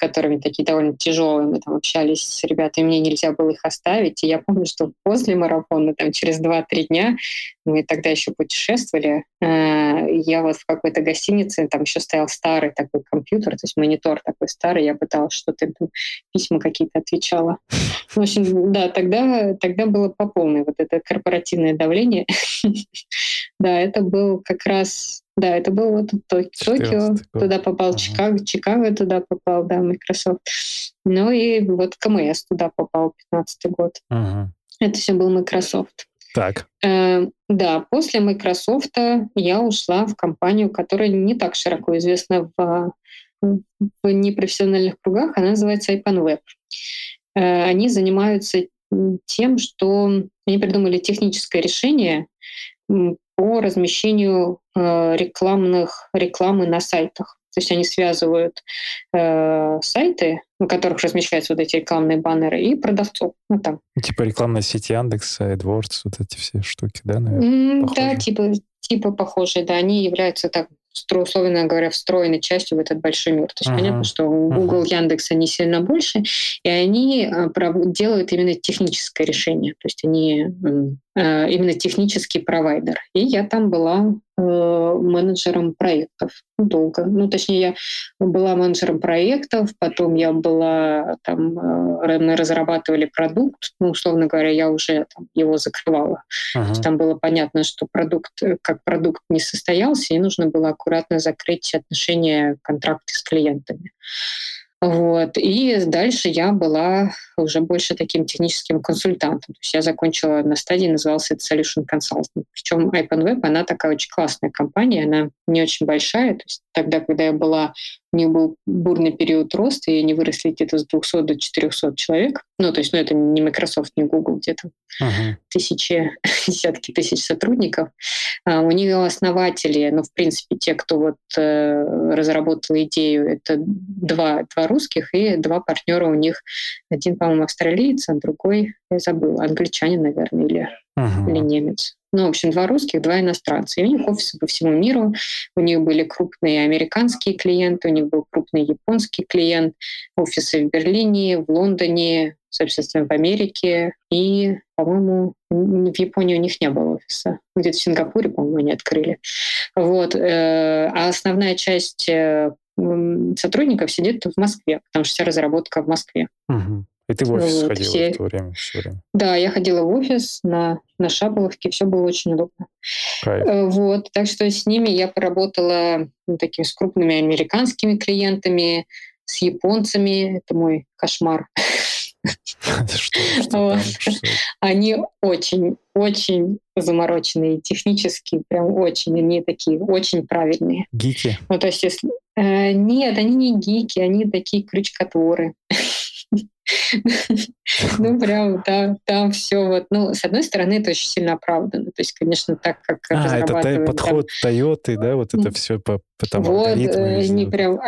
которыми такие довольно тяжелые, мы там общались с ребятами, мне нельзя было их оставить. И я помню, что после марафона, там через 2-3 дня, мы тогда еще путешествовали, э, я вот в какой-то гостинице, там еще стоял старый такой компьютер, то есть монитор такой старый, я пыталась что-то, письма какие-то отвечала. В общем, да, тогда, тогда было по полной вот это корпоративное давление. Да, это был как раз да, это был вот Токио, туда попал ага. Чикаго, Чикаго туда попал, да, Microsoft. Ну и вот КМС туда попал, 15 год. Ага. Это все был Microsoft. Так. Э, да, после Microsoft я ушла в компанию, которая не так широко известна в, в непрофессиональных кругах, она называется IPANWeb. Э, они занимаются тем, что они придумали техническое решение по размещению э, рекламных рекламы на сайтах. То есть они связывают э, сайты, на которых размещаются вот эти рекламные баннеры, и продавцов. Ну, там. Типа рекламная сеть Яндекс, AdWords, вот эти все штуки, да, наверное? Mm, да, типа, типа похожие, да. Они являются так условно говоря, встроенной частью в этот большой мир. То есть uh-huh. понятно, что Google, uh-huh. Яндекс, они сильно больше, и они а, делают именно техническое решение. То есть они э, именно технический провайдер. И я там была э, менеджером проектов долго. Ну, точнее, я была менеджером проектов, потом я была там, э, мы разрабатывали продукт, ну, условно говоря, я уже там, его закрывала. Uh-huh. Там было понятно, что продукт, как продукт не состоялся, и нужно было аккуратно закрыть отношения, контракты с клиентами. Вот. И дальше я была уже больше таким техническим консультантом. То есть я закончила на стадии, назывался это Solution Consultant. Причем IPNWeb, она такая очень классная компания, она не очень большая. То есть тогда, когда я была у них был бурный период роста, и они выросли где-то с 200 до 400 человек. Ну, то есть, ну, это не Microsoft, не Google, где-то uh-huh. тысячи, десятки тысяч сотрудников. А у них основатели, ну, в принципе, те, кто вот э, разработал идею, это два, два русских и два партнера у них. Один, по-моему, австралиец, а другой, я забыла, англичанин, наверное, или, uh-huh. или немец. Ну, в общем, два русских, два иностранца. И у них офисы по всему миру. У них были крупные американские клиенты, у них был крупный японский клиент, офисы в Берлине, в Лондоне, собственно, в Америке. И, по-моему, в Японии у них не было офиса. Где-то в Сингапуре, по-моему, они открыли. Вот. Э, а основная часть э, сотрудников сидит в Москве, потому что вся разработка в Москве. Угу. И ты в офис вот, ходила все... в то время, все время? Да, я ходила в офис на, на Шаболовке, все было очень удобно. Кайф. Э, вот, так что с ними я поработала ну, такими с крупными американскими клиентами, с японцами. Это мой кошмар. Они очень, очень замороченные, технически прям очень, они такие очень правильные. Гики? Ну, то есть, если... Э, нет, они не гики, они такие крючкотворы. Ну, прям там, там все вот, ну, с одной стороны, это очень сильно оправдано. То есть, конечно, так как А, это подход Toyota, да, вот это все по, там Вот, э, они прям,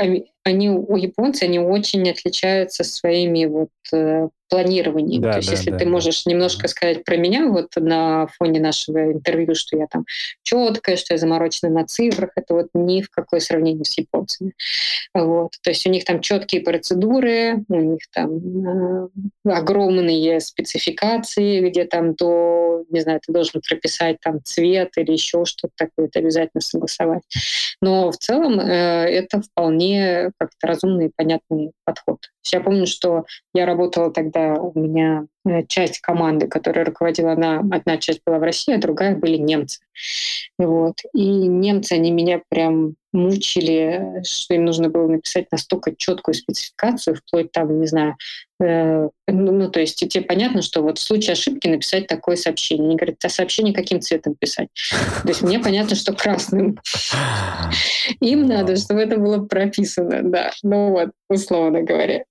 они, у японцев, они очень отличаются своими вот э, планированием. Да, То есть, да, если да, ты можешь немножко сказать про меня вот на фоне нашего интервью, что я там четкая, что я заморочена на цифрах, это вот ни в какое сравнение с японцами. Вот. То есть у них там четкие процедуры, у них там огромные спецификации, где там до, не знаю, ты должен прописать там цвет или еще что-то такое, это обязательно согласовать. Но в целом э, это вполне как-то разумный и понятный подход. Я помню, что я работала тогда, у меня э, часть команды, которая руководила, она, одна часть была в России, а другая были немцы. Вот. И немцы, они меня прям мучили, что им нужно было написать настолько четкую спецификацию, вплоть там, не знаю, э, ну, ну, то есть тебе понятно, что вот в случае ошибки написать такое сообщение. Они говорят, а сообщение каким цветом писать? То есть мне понятно, что красным. Им надо, чтобы это было прописано, да. Ну вот, условно говоря.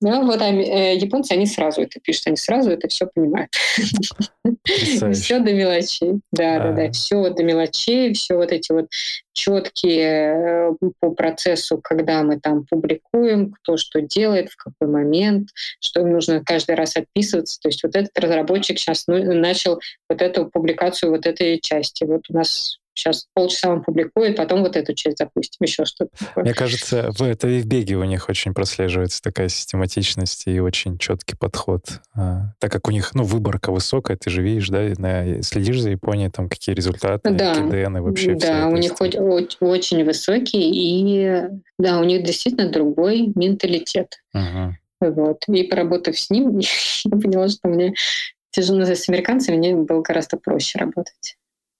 Ну вот а, э, японцы, они сразу это пишут, они сразу это все понимают. Все до мелочей. Да, да, да. Все до мелочей, все вот эти вот четкие э, по процессу, когда мы там публикуем, кто что делает, в какой момент, что им нужно каждый раз отписываться. То есть вот этот разработчик сейчас ну, начал вот эту публикацию вот этой части. Вот у нас сейчас полчаса он публикует, потом вот эту часть запустим, еще что-то такое. Мне кажется, в, это и в беге у них очень прослеживается такая систематичность и очень четкий подход. А, так как у них, ну, выборка высокая, ты же видишь, да, на, следишь за Японией, там, какие результаты, да. КДН и вообще Да, у них очень, очень высокий, и да, у них действительно другой менталитет. Ага. Вот. И поработав с ним, я поняла, что мне тяжело с американцами, мне было гораздо проще работать.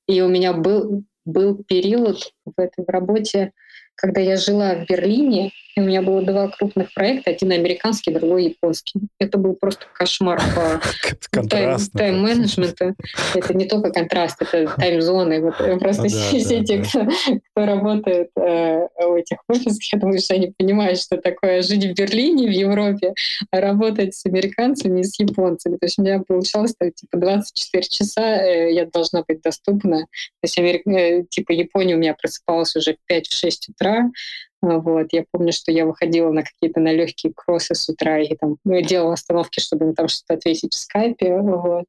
И у меня был, был период в этой работе, когда я жила в Берлине, у меня было два крупных проекта, один американский, другой японский. Это был просто кошмар по тайм-менеджменту. Это не только контраст, это тайм-зоны. Вот просто ну, все те, кто, работает э, в этих офисах, я думаю, что они понимают, что такое жить в Берлине, в Европе, а работать с американцами и с японцами. То есть у меня получалось так, типа 24 часа э, я должна быть доступна. То есть Америк... э, типа Япония у меня просыпалась уже в 5-6 утра, вот. Я помню, что я выходила на какие-то на легкие кроссы с утра и там ну, делала остановки, чтобы им там что-то ответить в скайпе. Вот.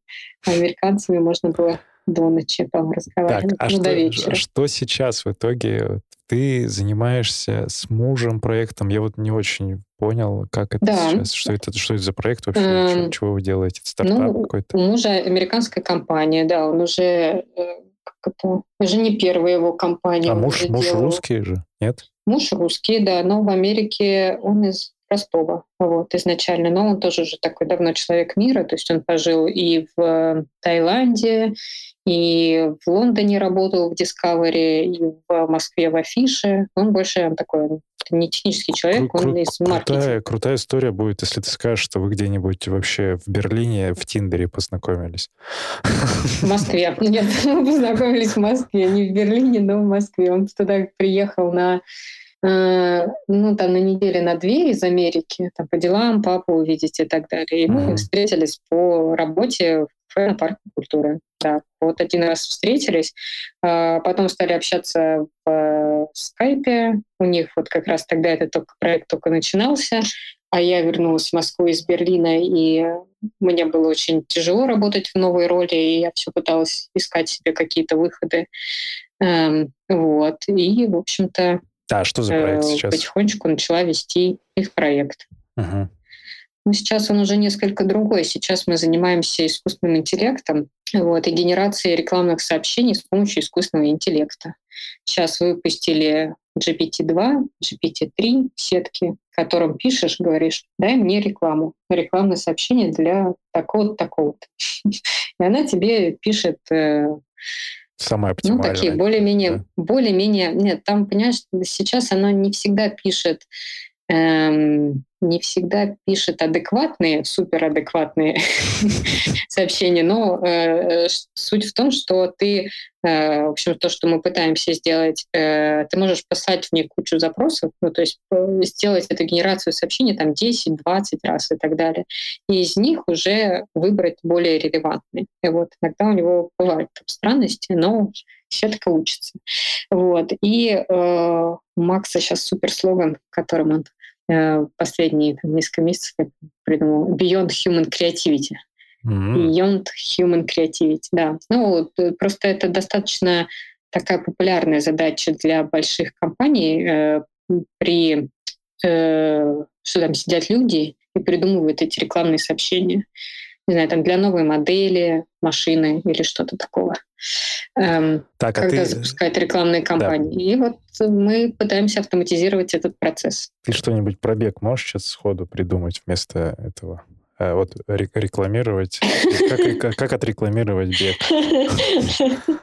А американцами можно было до ночи там разговаривать. Так, а ну, что, до вечера. что сейчас в итоге? Ты занимаешься с мужем проектом. Я вот не очень понял, как это Да. сейчас, что это, что это за проект вообще, Эм, чего, чего вы делаете? Это стартап ну, какой-то? У мужа американская компания, да, он уже э, как это, уже не первая его компания. А муж, муж делал. русский же, нет? Муж русский, да, но в Америке он из Ростова, вот, изначально. Но он тоже уже такой давно человек мира, то есть он пожил и в э, Таиланде, и в Лондоне работал в Discovery, и в Москве в Афише. Он больше он такой не технический человек, Кру- он из маркетинга. крутая, крутая история будет, если ты скажешь, что вы где-нибудь вообще в Берлине в Тиндере познакомились. В Москве. Нет, мы познакомились в Москве, не в Берлине, но в Москве. Он туда приехал на э, ну, там, на неделю на две из Америки, там, по делам, папу увидеть и так далее. И мы Мгм. встретились по работе в парке культуры. Да, вот один раз встретились, а потом стали общаться в э, скайпе. У них вот как раз тогда этот только, проект только начинался, а я вернулась в Москву из Берлина, и мне было очень тяжело работать в новой роли, и я все пыталась искать себе какие-то выходы. Эм, вот. И, в общем-то, А что за проект э, сейчас? потихонечку начала вести их проект. Мгм. Но сейчас он уже несколько другой. Сейчас мы занимаемся искусственным интеллектом вот, и генерацией рекламных сообщений с помощью искусственного интеллекта. Сейчас выпустили GPT-2, GPT-3 сетки, которым пишешь, говоришь, дай мне рекламу, рекламное сообщение для такого-то, такого-то. И она тебе пишет э, Самое ну, оптимальное. такие более-менее, да. более-менее, нет, там, понимаешь, сейчас оно не всегда пишет, эм, не всегда пишет адекватные, суперадекватные сообщения, но э, ш- суть в том, что ты, э, в общем, то, что мы пытаемся сделать, э, ты можешь послать в них кучу запросов, ну, то есть э, сделать эту генерацию сообщений там 10-20 раз и так далее, и из них уже выбрать более релевантные. И вот иногда у него бывают странности, но сетка учится. Вот. И э, у Макса сейчас супер слоган, которым он э, последние там, несколько месяцев придумал. Beyond Human Creativity. Мгм. Beyond Human Creativity, да. Ну, э, просто это достаточно такая популярная задача для больших компаний э, при э, что там сидят люди и придумывают эти рекламные сообщения. Не знаю, там для новой модели машины или что-то такого. Эм, Так, а когда ты, запускают рекламные кампании. И вот мы пытаемся автоматизировать этот процесс. ты что-нибудь про бег можешь сейчас сходу придумать вместо этого? А, вот ре- рекламировать. Как, как, как отрекламировать бег?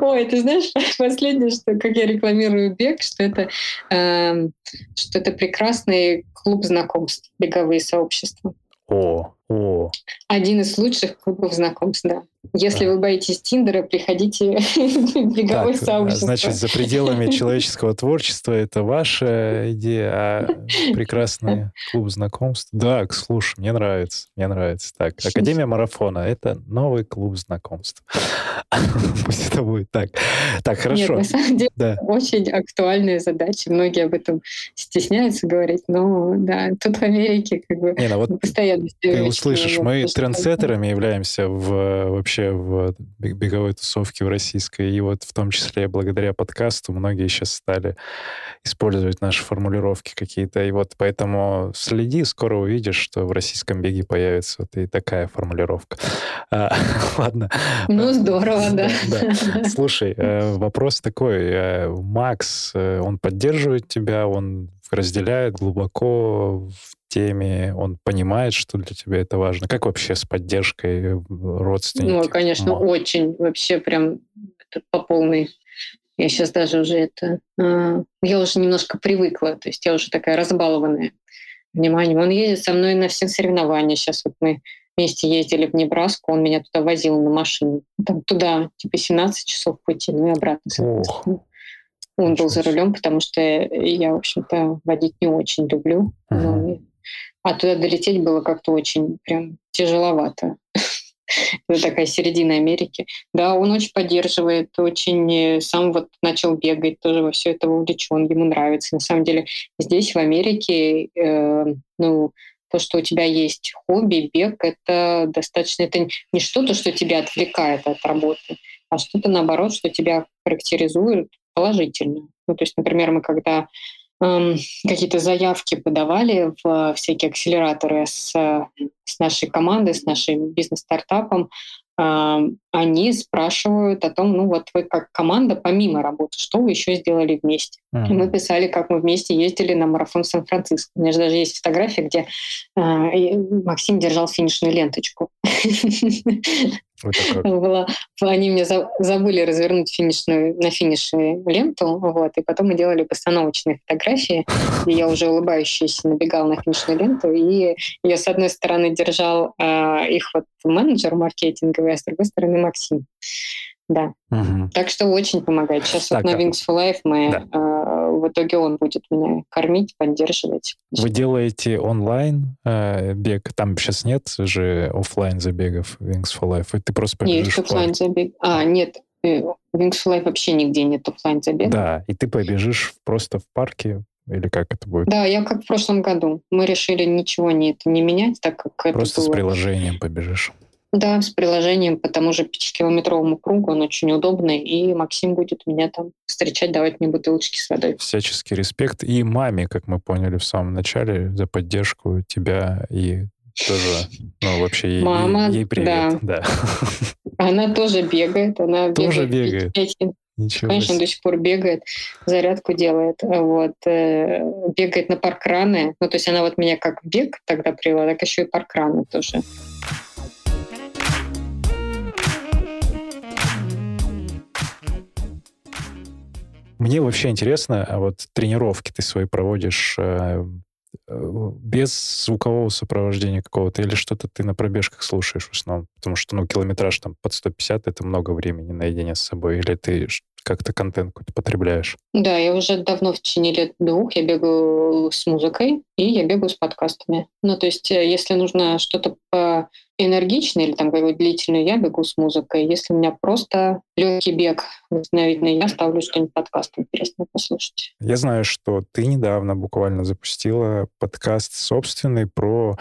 Ой, ты знаешь, последнее, что как я рекламирую бег, что это, эм, что это прекрасный клуб знакомств, беговые сообщества. О, о, Один из лучших клубов знакомств, да. Если вы боитесь Тиндера, приходите в беговое Так, а, сообщество. значит, за пределами человеческого творчества это ваша идея, а прекрасный клуб знакомств. Да, слушай, мне нравится, мне нравится. Так, Академия марафона — это новый клуб знакомств. Пусть это будет так. Так, Нет, хорошо. на самом деле Да. очень актуальная задача. Многие об этом стесняются говорить, но да, тут в Америке как бы Не, ну вот постоянно ты услышишь, мы трендсеттерами являемся в, вообще в бег- беговой тусовке в российской, и вот в том числе благодаря подкасту многие сейчас стали использовать наши формулировки какие-то, и вот поэтому следи, скоро увидишь, что в российском беге появится вот и такая формулировка. А, Ладно. Ну, здорово, да. Слушай, э, вопрос такой. э, Макс, э, он поддерживает тебя, он разделяет глубоко в теме, он понимает, что для тебя это важно. Как вообще с поддержкой родственников? Ну, конечно, Ма- очень. Вообще прям это по полной. Я сейчас даже уже это... а, Я уже немножко привыкла. То есть я уже такая разбалованная вниманием. Он ездит со мной на все соревнования. Сейчас вот мы вместе ездили в Небраску, он меня туда возил на машине. Там туда типа 17 часов пути, ну и обратно. соответственно. Он был за рулем, потому что я, в общем-то, водить не очень люблю. Ну, Мгм. А туда долететь было как-то очень прям тяжеловато. Это такая середина Америки. Да, он очень поддерживает, очень э, сам вот начал бегать, тоже во все это увлечен, ему нравится. На самом деле здесь, в Америке, э, ну, то, что у тебя есть хобби, бег, это достаточно, это не что-то, что тебя отвлекает от работы, а что-то наоборот, что тебя характеризует положительно. Ну, то есть, например, мы когда какие-то заявки подавали в всякие акселераторы с, с нашей командой, с нашим бизнес-стартапом, они спрашивают о том, ну вот вы как команда помимо работы, что вы еще сделали вместе. И мы писали, как мы вместе ездили на марафон Сан-Франциско. У меня же даже есть фотография, где э, Максим держал финишную ленточку. Было, они мне забыли развернуть финишную, на финише ленту, вот, и потом мы делали постановочные фотографии, и я уже улыбающаяся набегал на финишную ленту, и я с одной стороны держал э, их вот менеджер маркетинговый, а с другой стороны Максим. Да. Угу. Так что очень помогает. Сейчас так, вот на Wings for Life мы да. э, в итоге он будет меня кормить, поддерживать. Вы делаете онлайн э, бег? Там сейчас нет же офлайн забегов Wings for Life? Ты просто побежишь Есть офлайн забег. А, нет, э, Wings for Life вообще нигде нет офлайн забега. Да, и ты побежишь просто в парке или как это будет? Да, я как в прошлом году. Мы решили ничего не, не менять, так как Просто это было... с приложением побежишь. Да, с приложением по тому же пятикилометровому кругу. Он очень удобный, и Максим будет меня там встречать, давать мне бутылочки с водой. Всяческий респект. И маме, как мы поняли в самом начале, за поддержку тебя и тоже, ну, вообще ей, Мама, ей, ей привет. Да. да. Она тоже бегает. Она тоже бегает. бегает. Ничего Конечно, до сих пор бегает, зарядку делает, вот, э, бегает на паркраны. Ну, то есть она вот меня как бег тогда привела, так еще и паркраны тоже. Мне вообще интересно, а вот тренировки ты свои проводишь э, э, без звукового сопровождения какого-то или что-то ты на пробежках слушаешь в основном? Потому что, ну, километраж там под 150 — это много времени наедине с собой. Или ты как-то контент какой-то потребляешь? Да, я уже давно в течение лет двух я бегаю с музыкой и я бегаю с подкастами. Ну, то есть, э, если нужно что-то по энергичный или там какой-то длительный, я бегу с музыкой. Если у меня просто легкий бег восстановительный, я ставлю что-нибудь подкаст интересно послушать. Я знаю, что ты недавно буквально запустила подкаст собственный про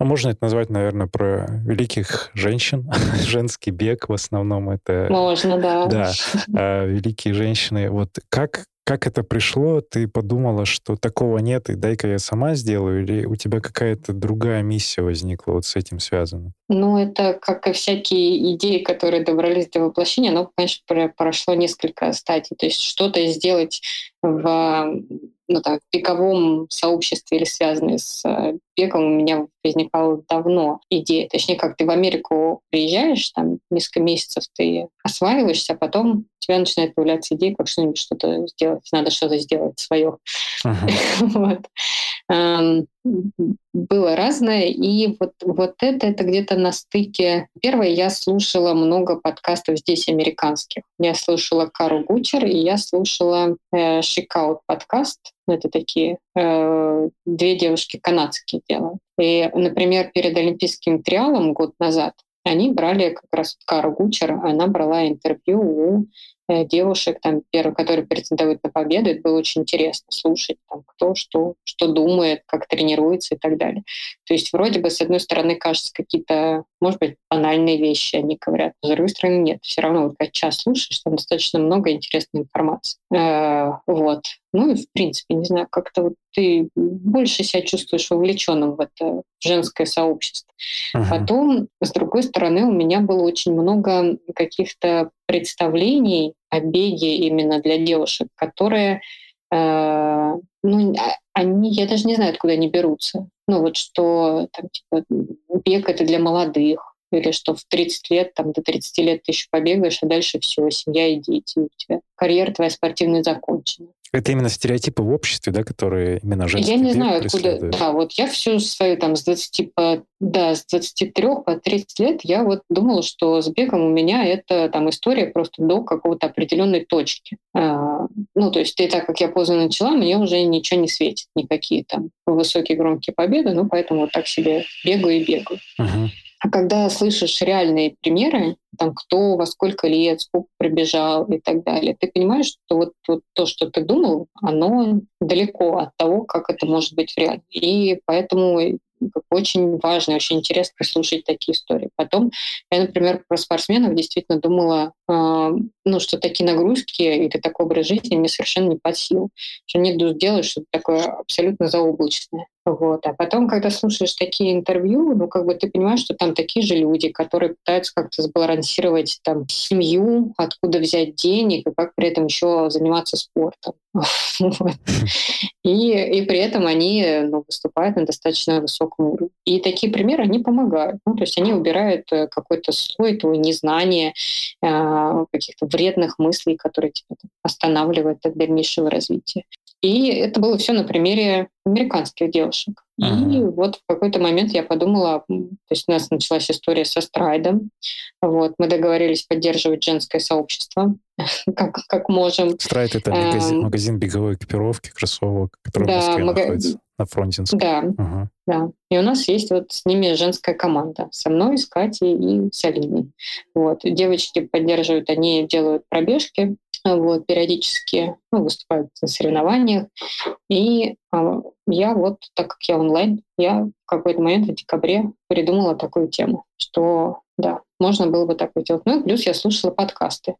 ну, можно это назвать, наверное, про великих женщин. Женский бег в основном это... Можно, да. Да, а, великие женщины. Вот как как это пришло? Ты подумала, что такого нет, и дай-ка я сама сделаю? Или у тебя какая-то другая миссия возникла вот с этим связана? Ну, это как и всякие идеи, которые добрались до воплощения, оно, конечно, прошло несколько стадий. То есть что-то сделать в ну, так, беговом сообществе или связанные с э, бегом у меня возникала давно идея. Точнее, как ты в Америку приезжаешь, там несколько месяцев ты осваиваешься, а потом у тебя начинает появляться идея, как что-нибудь что-то сделать. Надо что-то сделать свое. Uh-huh. вот было разное, и вот, вот это, это где-то на стыке. Первое, я слушала много подкастов здесь американских. Я слушала Кару Гучер, и я слушала э, Шикаут подкаст. Это такие э, две девушки канадские делают. И, например, перед Олимпийским триалом год назад они брали как раз Кару Гучер, она брала интервью у девушек, там, первых, которые претендуют на победу. Это было очень интересно слушать, там, кто что, что думает, как тренируется и так далее. То есть вроде бы, с одной стороны, кажется, какие-то, может быть, банальные вещи они говорят, но с другой стороны, нет. Все равно, вот как час слушаешь, там достаточно много интересной информации. Э, вот. Ну и, в принципе, не знаю, как-то вот ты больше себя чувствуешь вовлеченным в это женское сообщество. Uh-huh. Потом, с другой стороны, у меня было очень много каких-то представлений о беге именно для девушек, которые, э, ну, а, они, я даже не знаю, откуда они берутся. Ну вот что там, типа, бег это для молодых, или что в 30 лет, там, до 30 лет ты еще побегаешь, а дальше все, семья и дети, у тебя карьера твоя спортивная закончена. Это именно стереотипы в обществе, да, которые именно женские Я не знаю, откуда... Да, вот я всю свою там с 20, по, да, с 23 по 30 лет я вот думала, что с бегом у меня это там история просто до какого-то определенной точки. А, ну, то есть и так как я поздно начала, мне уже ничего не светит, никакие там высокие громкие победы, ну, поэтому вот так себе бегаю и бегаю. Uh-huh. А когда слышишь реальные примеры, там, кто во сколько лет, сколько пробежал и так далее, ты понимаешь, что вот, вот то, что ты думал, оно далеко от того, как это может быть в реале. И поэтому очень важно, очень интересно слушать такие истории. Потом я, например, про спортсменов действительно думала, э, ну, что такие нагрузки или такой образ жизни мне совершенно не под силу. Что они делают что-то такое абсолютно заоблачное. Вот. А потом, когда слушаешь такие интервью, ну, как бы ты понимаешь, что там такие же люди, которые пытаются как-то сбалансировать там семью, откуда взять денег, и как при этом еще заниматься спортом. И, и при этом они ну, выступают на достаточно высоком уровне. И такие примеры, они помогают. Ну, то есть они убирают э, какой-то слой этого незнания, э, каких-то вредных мыслей, которые тебя останавливают от дальнейшего развития. И это было все на примере американских девушек. Uh-huh. И вот в какой-то момент я подумала, то есть у нас началась история со Stride'ом. Вот, мы договорились поддерживать женское сообщество, как, как можем. Stride — это магазин, магазин беговой экипировки, кроссовок, который да, в Москве мага... находится на Фрунзенской. Да, uh-huh. да. И у нас есть вот с ними женская команда. Со мной, с Катей и с Алиной. Вот. Девочки поддерживают, они делают пробежки, вот, периодически ну, выступают на соревнованиях. И а, я вот, так как я онлайн, я в какой-то момент в декабре придумала такую тему, что да, можно было бы такое делать. Ну и плюс я слушала подкасты.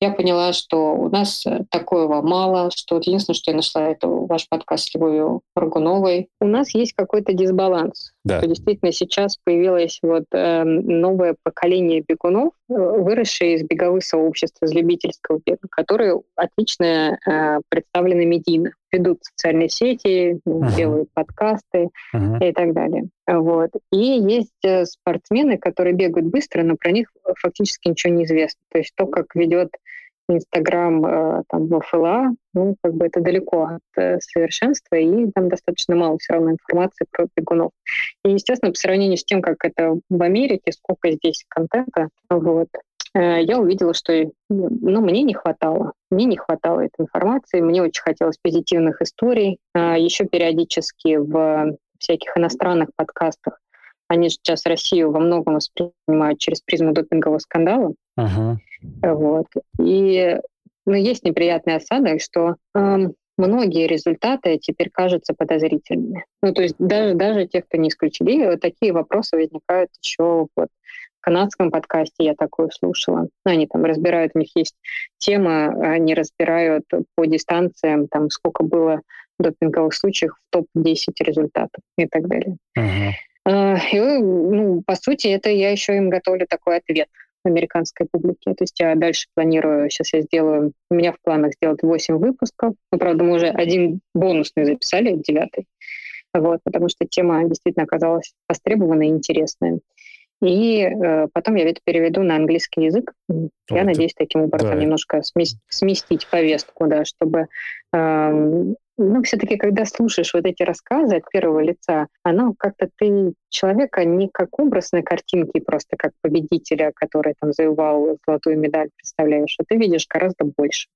Я поняла, что у нас э, такого мало, что вот единственное, что я нашла, это ваш подкаст с Любовью Рогуновой. У нас есть какой-то дисбаланс. Да. Что действительно сейчас появилось вот э, новое поколение бегунов, э, выросшие из беговых сообществ, из любительского бега, которые отлично э, представлены медийно ведут социальные сети, uh-huh. делают подкасты uh-huh. и так далее. Вот. И есть э, спортсмены, которые бегают быстро, но про них фактически ничего не известно. То есть то, как ведет Инстаграм э, там ФЛА, ну, как бы это далеко от э, совершенства, и там достаточно мало все равно информации про бегунов. И, естественно, по сравнению с тем, как это в Америке, сколько здесь контента, вот, Э, я увидела, что ну, мне не хватало. Мне не хватало этой информации, мне очень хотелось позитивных историй. Еще периодически в всяких иностранных подкастах они сейчас Россию во многом воспринимают через призму допингового скандала. Uh-huh. Вот. И ну, есть неприятный осадок, что э, многие результаты теперь кажутся подозрительными. Ну, то есть даже, даже те, кто не исключили, вот такие вопросы возникают еще вот канадском подкасте я такое слушала. Ну, они там разбирают, у них есть тема, они разбирают по дистанциям, там сколько было допинговых случаев в топ-10 результатов и так далее. Uh-huh. И, ну, по сути, это я еще им готовлю такой ответ американской публике. То есть я дальше планирую, сейчас я сделаю, у меня в планах сделать 8 выпусков. Ну, правда, мы уже один бонусный записали, девятый. Вот, потому что тема действительно оказалась востребованной и интересная. И э, потом я это переведу на английский язык. Вот. Я надеюсь таким образом да. немножко сместить повестку, да, чтобы э, ну, все-таки, когда слушаешь вот эти рассказы от первого лица, оно как-то ты человека не как образной картинки, просто как победителя, который там завоевал золотую медаль, представляешь, а ты видишь гораздо больше.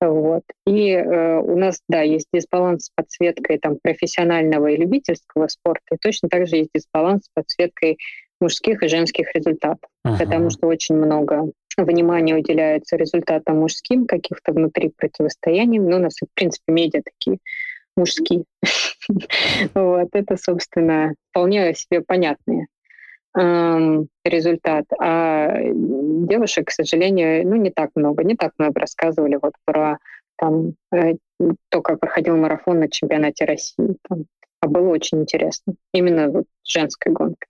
Вот. И э, у нас, да, есть дисбаланс с подсветкой там, профессионального и любительского спорта, и точно так же есть дисбаланс с подсветкой мужских и женских результатов, ага. потому что очень много внимания уделяется результатам мужским, каких-то внутри противостояний. Ну, у нас, в принципе, медиа такие мужские. Вот, это, собственно, вполне себе понятные результат. А девушек, к сожалению, ну, не так много. Не так много рассказывали вот про там, э, то, как проходил марафон на чемпионате России. Там, а было очень интересно. Именно вот женской гонкой.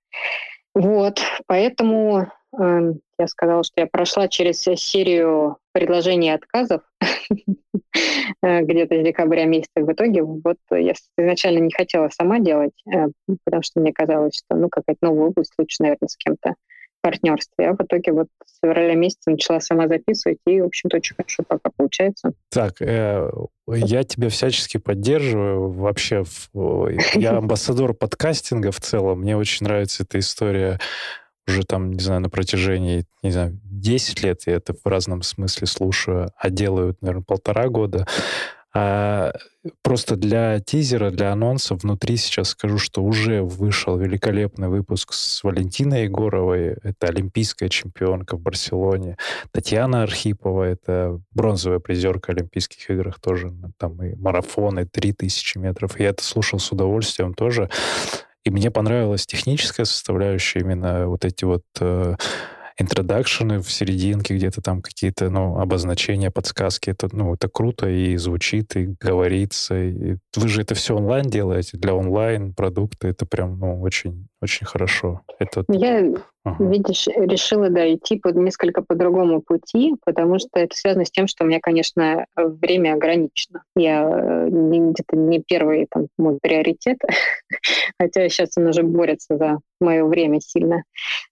Вот, поэтому э, я сказала, что я прошла через серию предложений и отказов э, где-то с декабря месяца. В итоге вот я изначально не хотела сама делать, э, потому что мне казалось, что ну какая-то новая область лучше, наверное, с кем-то партнерстве. А в итоге вот с февраля месяца начала сама записывать, и, в общем-то, очень хорошо пока получается. Так, э, я тебя всячески поддерживаю. Вообще, я амбассадор подкастинга в целом. Мне очень нравится эта история уже там, не знаю, на протяжении, не знаю, 10 лет я это в разном смысле слушаю, а делаю, наверное, полтора года. А, просто для тизера, для анонса внутри сейчас скажу, что уже вышел великолепный выпуск с Валентиной Егоровой. Это олимпийская чемпионка в Барселоне. Татьяна Архипова, это бронзовая призерка Олимпийских играх тоже. Там и марафоны, 3000 метров. Я это слушал с удовольствием тоже. И мне понравилась техническая составляющая, именно вот эти вот э, интродакшены в серединке, где-то там какие-то, ну, обозначения, подсказки. Это, ну, это круто и звучит, и говорится. И вы же это все онлайн делаете, для онлайн продукта. Это прям, ну, очень, очень хорошо. Это... Я, ага. видишь, решила, да, идти под несколько по другому пути, потому что это связано с тем, что у меня, конечно, время ограничено. Я э, где-то не первый там мой приоритет, хотя сейчас он уже борется за мое время сильно.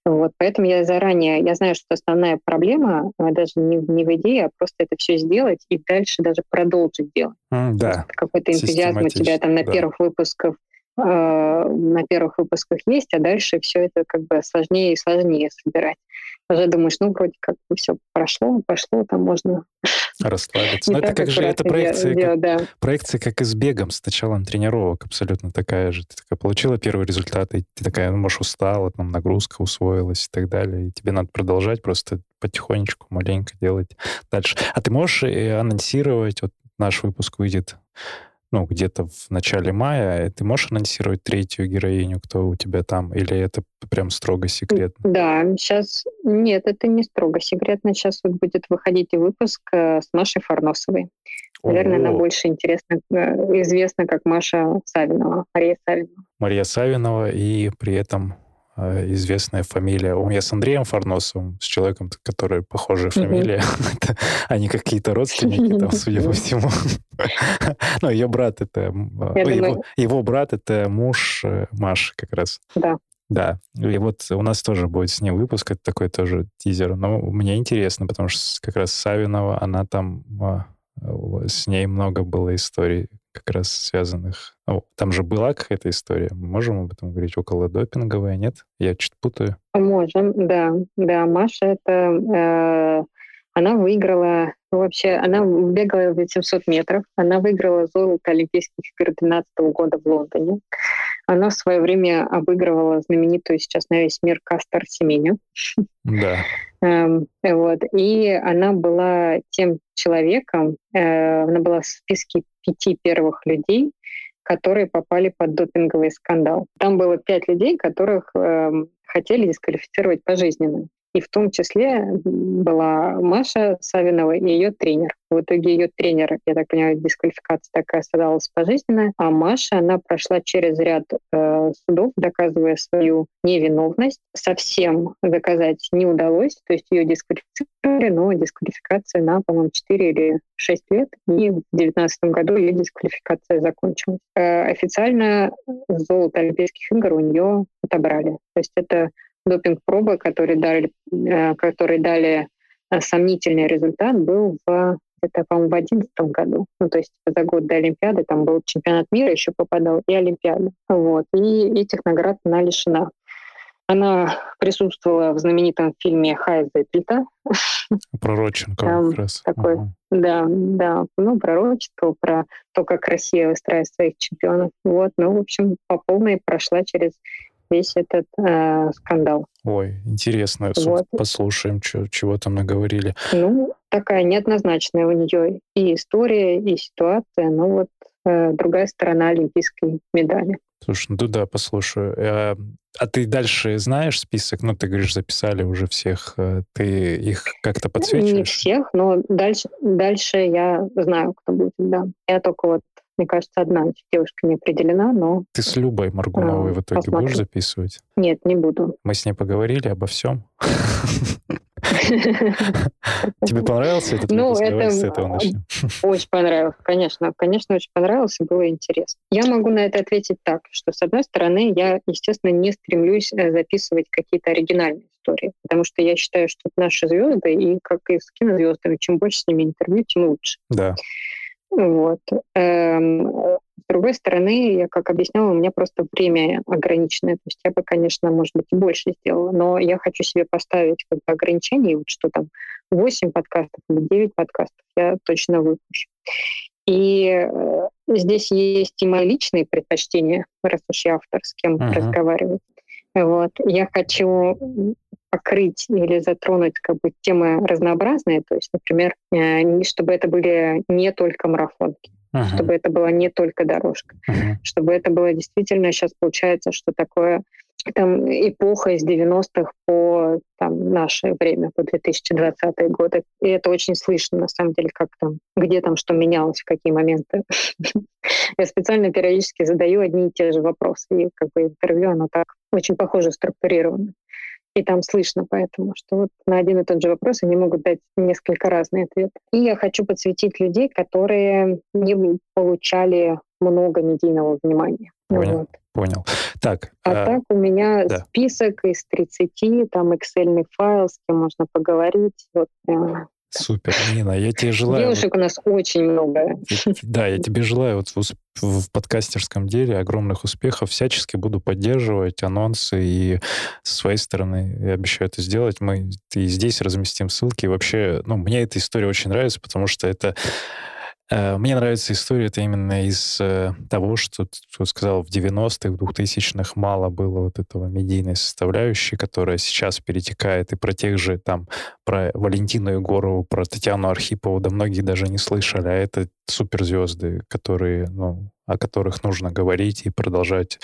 Вот, поэтому я заранее, я знаю, что основная проблема даже не, не в идее, а просто это все сделать и дальше даже продолжить делать. Mm, да. Какой-то энтузиазм у тебя там на да. первых выпусках на первых выпусках есть, а дальше все это как бы сложнее и сложнее собирать. Уже думаешь, ну, вроде как бы все прошло, пошло, там можно расслабиться. Но это как же, это проекция, делать, как, да. проекция как и с бегом, с началом тренировок абсолютно такая же. Ты такая получила первый результат, и ты такая, ну, может, устала, там нагрузка усвоилась и так далее, и тебе надо продолжать просто потихонечку, маленько делать дальше. А ты можешь э, анонсировать, вот наш выпуск выйдет ну, где-то в начале мая, ты можешь анонсировать третью героиню, кто у тебя там, или это прям строго секретно? Да, сейчас... Нет, это не строго секретно. Сейчас вот будет выходить и выпуск э, с Машей Фарносовой. Наверное, она больше интересна, э, известна как Маша Савинова, Мария Савинова. Мария Савинова, и при этом известная фамилия. У меня с Андреем Фарносовым, с человеком, который похожая фамилия. Они какие-то родственники там, судя по всему. Ну, ее брат это... Его брат это муж э, Маши как раз. Да. Да, и вот у нас тоже будет с ней выпуск, это такой тоже тизер. Но мне интересно, потому что как раз Савинова, она там, а, с ней много было историй как раз связанных... О, там же была какая-то история. Мы можем об этом говорить? Около допинговая, нет? Я чуть путаю. Можем, да. Да, Маша это... Э, она выиграла... Ну, вообще, она бегала 800 метров. Она выиграла золото Олимпийских игр 2012 года в Лондоне. Она в свое время обыгрывала знаменитую сейчас на весь мир Кастер Семеню. Да. Эм, вот. И она была тем человеком, э, она была в списке пяти первых людей, которые попали под допинговый скандал. Там было пять людей, которых э, хотели дисквалифицировать пожизненно. И в том числе была Маша Савинова и ее тренер. В итоге ее тренер, я так понимаю, дисквалификация такая оставалась пожизненная, а Маша, она прошла через ряд э, судов, доказывая свою невиновность. Совсем доказать не удалось, то есть ее дисквалифицировали, но дисквалификация на, по-моему, 4 или 6 лет, и в 2019 году ее дисквалификация закончилась. Э, официально золото Олимпийских игр у нее отобрали. То есть это допинг-пробы, которые дали, э, которые дали э, сомнительный результат, был в это, по-моему, в 2011 году. Ну, то есть за год до Олимпиады там был чемпионат мира, еще попадал, и Олимпиада. Вот. И этих наград она лишена. Она присутствовала в знаменитом фильме Хайза и Пита. Пророченко как раз. Такой, угу. Да, да. Ну, пророчество, про то, как Россия выстраивает своих чемпионов. Вот. Ну, в общем, по полной прошла через весь этот э, скандал. Ой, интересно. Вот. Послушаем, чё, чего там наговорили. Ну, такая неоднозначная у нее и история, и ситуация. Ну вот э, другая сторона олимпийской медали. Слушай, ну да, послушаю. А, а ты дальше знаешь список? Ну, ты говоришь, записали уже всех. Э, ты их как-то подсвечиваешь? Не всех, но дальше, дальше я знаю, кто будет, да. Я только вот мне кажется, одна девушка не определена, но... Ты с Любой Маргуновой а, в итоге посмотрим. будешь записывать? Нет, не буду. Мы с ней поговорили обо всем. Тебе понравился этот Ну, это с этого начнем. Очень понравилось, конечно. Конечно, очень понравилось и было интересно. Я могу на это ответить так, что, с одной стороны, я, естественно, не стремлюсь э, записывать какие-то оригинальные истории, потому что я считаю, что наши звезды, и как и с кинозвездами, чем больше с ними интервью, тем лучше. Да. Вот. Эм, с другой стороны, я как объясняла, у меня просто время ограниченное. То есть я бы, конечно, может быть, и больше сделала, но я хочу себе поставить как бы ограничение, вот что там 8 подкастов или 9 подкастов я точно выпущу. И э, здесь есть и мои личные предпочтения, раз уж я автор, с кем uh-huh. разговаривать. Вот. Я хочу покрыть или затронуть как бы темы разнообразные, то есть, например, э, чтобы это были не только марафонки. uh-huh. чтобы это была не только дорожка, uh-huh. чтобы это было действительно сейчас получается, что такое там эпоха из 90-х по там, наше время, по 2020 годы. И это очень слышно, на самом деле, как там, где там что менялось, в какие моменты. Я специально периодически задаю одни и те же вопросы. И как бы интервью, оно так очень похоже структурировано. И там слышно поэтому, что вот на один и тот же вопрос они могут дать несколько разные ответы. И я хочу подсветить людей, которые не получали много медийного внимания. Понял. Вот. Понял. Так. А, а так у меня да. список из 30, там Excel файл, с кем можно поговорить. Вот прям Супер, Нина, я тебе желаю... Девушек вот, у нас очень много. Да, я тебе желаю вот в, в подкастерском деле огромных успехов. Всячески буду поддерживать анонсы и со своей стороны я обещаю это сделать. Мы и здесь разместим ссылки. вообще, ну, мне эта история очень нравится, потому что это мне нравится история это именно из э, того, что ты сказал, в 90-х, в 2000-х мало было вот этого медийной составляющей, которая сейчас перетекает, и про тех же там, про Валентину Егорову, про Татьяну Архипову, да многие даже не слышали, а это суперзвезды, которые, ну, о которых нужно говорить и продолжать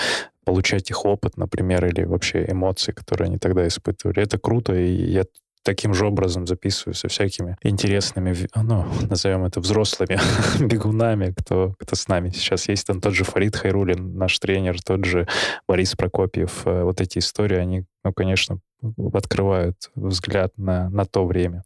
получать их опыт, например, или вообще эмоции, которые они тогда испытывали. Это круто, и я таким же образом записываю со всякими интересными, ну, назовем это взрослыми бегунами, кто, кто с нами сейчас есть. Там тот же Фарид Хайрулин, наш тренер, тот же Борис Прокопьев. Э, вот эти истории, они, ну, конечно, открывают взгляд на, на то время.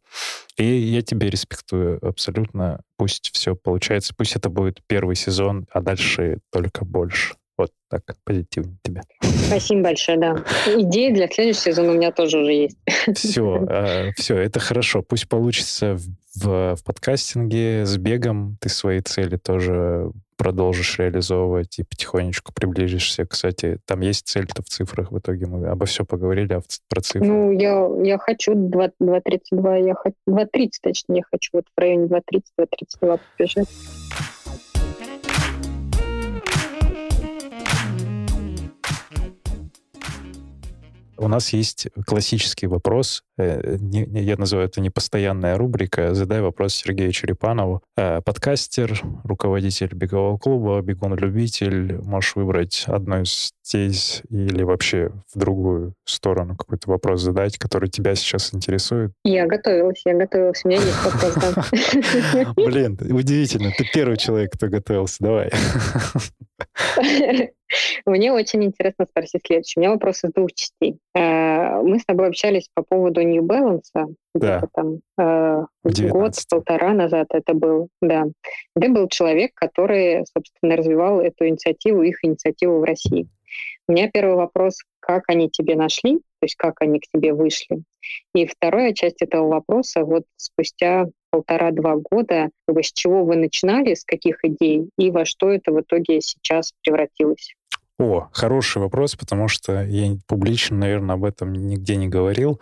И я тебе респектую абсолютно. Пусть все получается. Пусть это будет первый сезон, а дальше только больше. Вот так, позитивно тебе. Спасибо большое, да. Идеи для следующего сезона у меня тоже уже есть. Все, э, все, это хорошо. Пусть получится в, в, в подкастинге с бегом. Ты свои цели тоже продолжишь реализовывать и потихонечку приближишься. Кстати, там есть цель-то в цифрах в итоге. Мы обо все поговорили, а про цифры. Ну, я, я хочу 2.32, я хочу 2.30 точнее, я хочу вот в районе 2.30-2.32 побежать. У нас есть классический вопрос. Э, я называю это непостоянная рубрика. Задай вопрос Сергею Черепанову. Э, подкастер, руководитель бегового клуба, бегун-любитель. Можешь выбрать одну из здесь или вообще в другую сторону какой-то вопрос задать, который тебя сейчас интересует? Я готовилась, я готовилась. У меня есть вопрос. Блин, удивительно. Ты первый человек, кто готовился. Давай. Мне очень интересно спросить следующее. У меня вопрос из двух частей. Э, мы с тобой общались по поводу New Balance, да. там э, год-полтора назад это был, да. Ты был человек, который, собственно, развивал эту инициативу, их инициативу в России. У меня первый вопрос, как они тебе нашли, то есть как они к тебе вышли. И вторая часть этого вопроса, вот спустя полтора-два года, с чего вы начинали, с каких идей, и во что это в итоге сейчас превратилось? О, хороший вопрос, потому что я публично, наверное, об этом нигде не говорил.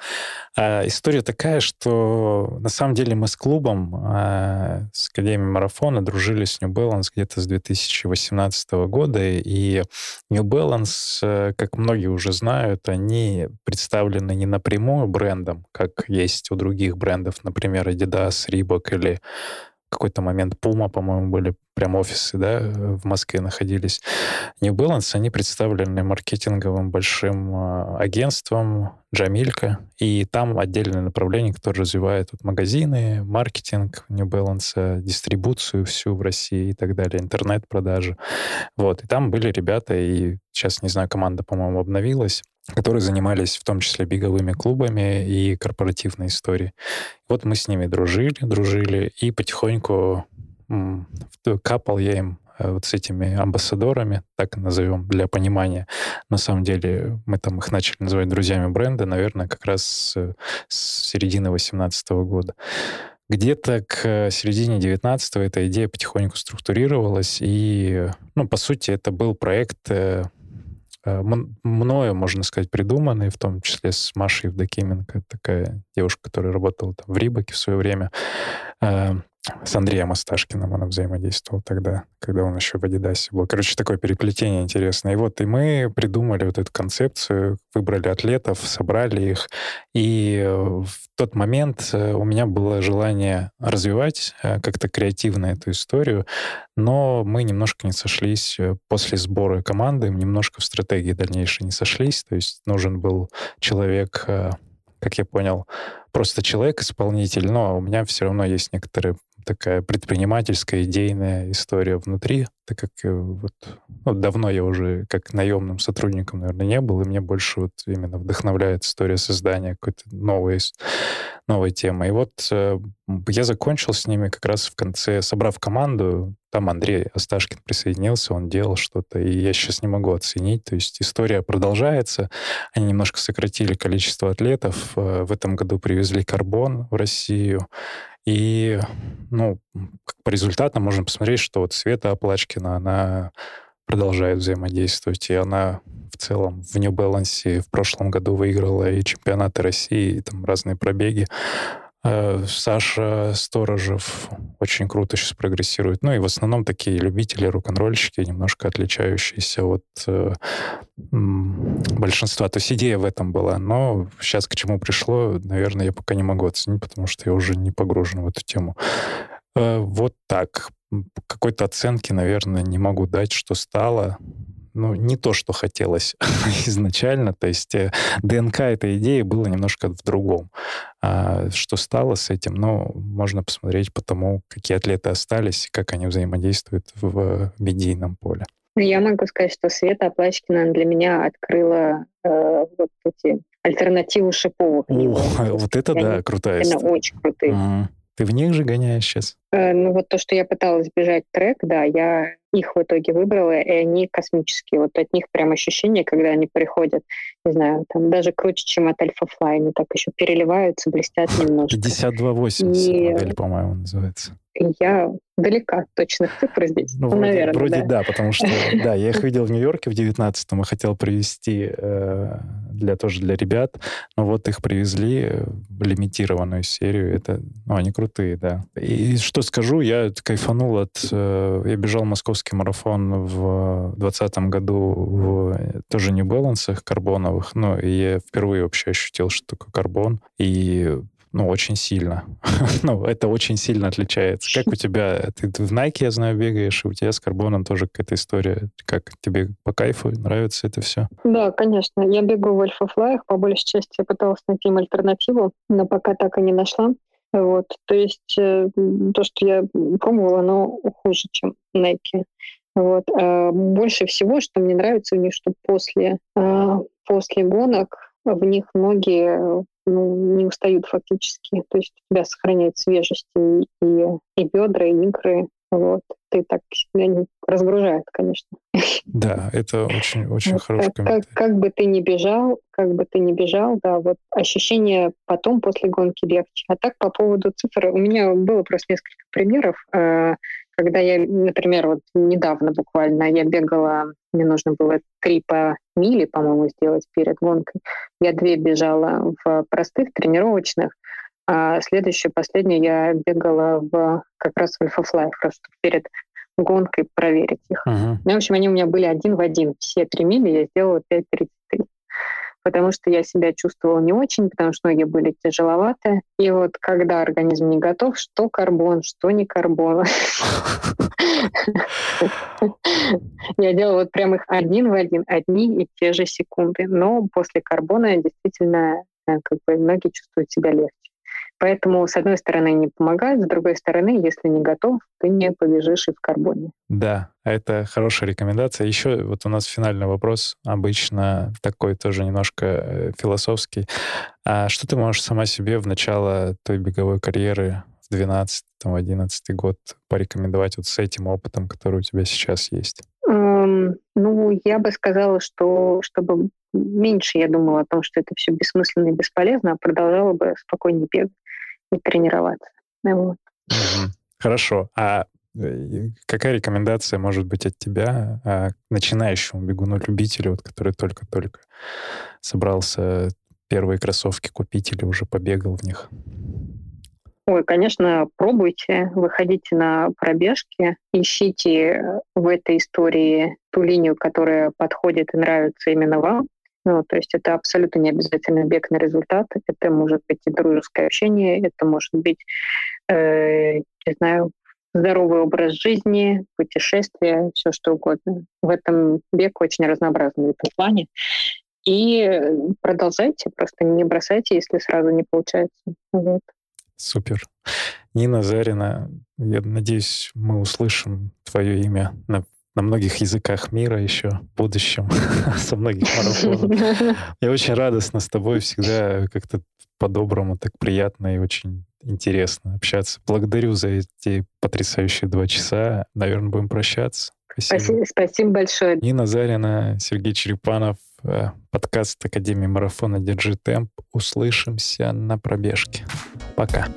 А, история такая, что на самом деле мы с клубом, а, с Академией Марафона дружили с New Balance где-то с 2018 года, и New Balance, э, как многие уже знают, они представлены не напрямую брендом, как есть у других брендов, например, Adidas, Reebok или какой-то момент Puma, по-моему, были прям офисы, да, в Москве находились. New Balance, они представлены маркетинговым большим а, агентством Джамилька, и там отдельное направление, которое развивает вот магазины, маркетинг New Balance, дистрибуцию всю в России и так далее, интернет-продажи. Вот, и там были ребята, и сейчас, не знаю, команда, по-моему, обновилась, которые занимались в том числе беговыми клубами и корпоративной историей. Вот мы с ними дружили, дружили, и потихоньку капал я им э, вот с этими амбассадорами, так назовем, для понимания. На самом деле мы там их начали называть друзьями бренда, наверное, как раз с, с середины 2018 года. Где-то к середине 19 эта идея потихоньку структурировалась, и, ну, по сути, это был проект э, Э, мною, можно сказать, придуманный, в том числе с Машей Евдокименко, такая девушка, которая работала там в Рибаке в свое время. С Андреем Осташкиным он взаимодействовал тогда, когда он еще в Адидасе был. Короче, такое переплетение интересное. И вот и мы придумали вот эту концепцию, выбрали атлетов, собрали их. И э, в тот момент э, у меня было желание развивать э, как-то креативно эту историю, но мы немножко не сошлись после сбора команды, немножко в стратегии дальнейшей не сошлись. То есть нужен был человек как я понял, просто человек-исполнитель, но у меня все равно есть некоторые такая предпринимательская, идейная история внутри, так как э, вот, ну, давно я уже как наемным сотрудником, наверное, не был, и мне больше вот именно вдохновляет история создания какой-то новой, новой темы. И вот э, я закончил с ними как раз в конце, собрав команду, там Андрей Осташкин присоединился, он делал что-то, и я сейчас не могу оценить. То есть история продолжается. Они немножко сократили количество атлетов. Э, в этом году привезли карбон в Россию. И, ну, по результатам можно посмотреть, что вот Света Оплачкина, она продолжает взаимодействовать, и она в целом в New Balance в прошлом году выиграла и чемпионаты России, и там разные пробеги. Э, Саша Сторожев очень круто сейчас прогрессирует. Ну и в основном такие любители рок-н-ролльщики, немножко отличающиеся от э, большинства. То есть идея в этом была. Но сейчас к чему пришло, наверное, я пока не могу оценить, потому что я уже не погружен в эту тему. Э, вот так. Какой-то оценки, наверное, не могу дать, что стало ну, не то, что хотелось изначально. То есть э, ДНК этой идеи было немножко в другом. А что стало с этим, ну, можно посмотреть по тому, какие атлеты остались как они взаимодействуют в медийном поле. Я могу сказать, что Света Оплачкина для меня открыла э, вот эти альтернативу шиповых. О, вот это да, крутая история. очень крутые. Ты в них же гоняешь сейчас? Э, ну вот то, что я пыталась бежать трек, да, я их в итоге выбрала, и они космические. Вот от них прям ощущение, когда они приходят, не знаю, там даже круче, чем от Альфа Флай, они так еще переливаются, блестят немножко. 5280 и... модель, по-моему, называется. Я далека от точных цифр здесь. Ну, вроде, наверное, вроде да. да, потому что, да, я их видел в Нью-Йорке в 19-м и хотел привезти э, для, тоже для ребят, но вот их привезли в лимитированную серию. Это, ну, они крутые, да. И что скажу, я кайфанул от... Э, я бежал московский марафон в 20 году в тоже New Balance карбоновых, и я впервые вообще ощутил, что такое карбон. И ну, очень сильно. ну, это очень сильно отличается. Как у тебя? Ты в Nike, я знаю, бегаешь, и у тебя с карбоном тоже какая-то история. Как тебе по кайфу нравится это все? Да, конечно. Я бегаю в альфа-флаях. По большей части я пыталась найти им альтернативу, но пока так и не нашла. Вот. То есть э, то, что я пробовала, оно хуже, чем Nike. Вот. А больше всего, что мне нравится у них, что после, а, после гонок в них ноги ну, не устают фактически. То есть у тебя сохраняет свежесть и, и, и бедра, и икры. Вот. Ты так себя не разгружает, конечно. Да, это очень, очень вот, хороший как, как, как бы ты ни бежал, как бы ты ни бежал, да, вот ощущение потом после гонки легче. А так по поводу цифр, у меня было просто несколько примеров. Когда я, например, вот недавно буквально я бегала, мне нужно было три по миле, по-моему, сделать перед гонкой. Я две бежала в простых тренировочных, а следующую, последнюю я бегала в как раз в Альфа-Флай, просто перед гонкой проверить их. Uh-huh. Ну, в общем, они у меня были один в один. Все три мили я сделала 5.33 потому что я себя чувствовала не очень, потому что ноги были тяжеловатые. И вот когда организм не готов, что карбон, что не карбон. Я делала вот прям их один в один, одни и те же секунды. Но после карбона действительно э, как бы ноги чувствуют себя легче. Поэтому, с одной стороны, не помогает, с другой стороны, если не готов, ты не побежишь и в карбоне. Да, это хорошая рекомендация. Еще вот у нас финальный вопрос, обычно такой тоже немножко э, философский. А что ты можешь сама себе в начало той беговой карьеры в 12-11 год порекомендовать вот с этим опытом, который у тебя сейчас есть? Um, ну, я бы сказала, что чтобы меньше я думала о том, что это все бессмысленно и бесполезно, а продолжала бы спокойнее бегать и тренироваться. Вот. Хорошо. А э, какая рекомендация может быть от тебя а, начинающему бегуну-любителю, вот, который только-только собрался первые кроссовки купить или уже побегал в них? Ой, конечно, пробуйте, выходите на пробежки, ищите в этой истории ту линию, которая подходит и нравится именно вам. Ну, то есть это абсолютно не обязательно бег на результат. Это может быть и дружеское общение, это может быть, э, не знаю, здоровый образ жизни, путешествия, все что угодно. В этом бег очень разнообразный в этом плане. И продолжайте, просто не бросайте, если сразу не получается. Вот. Супер. Нина Зарина, я надеюсь, мы услышим твое имя на, на многих языках мира еще в будущем, со многих марафонов. Я очень радостно с тобой всегда как-то по-доброму, так приятно и очень интересно общаться. Благодарю за эти потрясающие два часа. Наверное, будем прощаться. Спасибо. Спасибо, спасибо большое. Нина Зарина, Сергей Черепанов, э, подкаст Академии марафона «Держи темп». Услышимся на пробежке. Пока.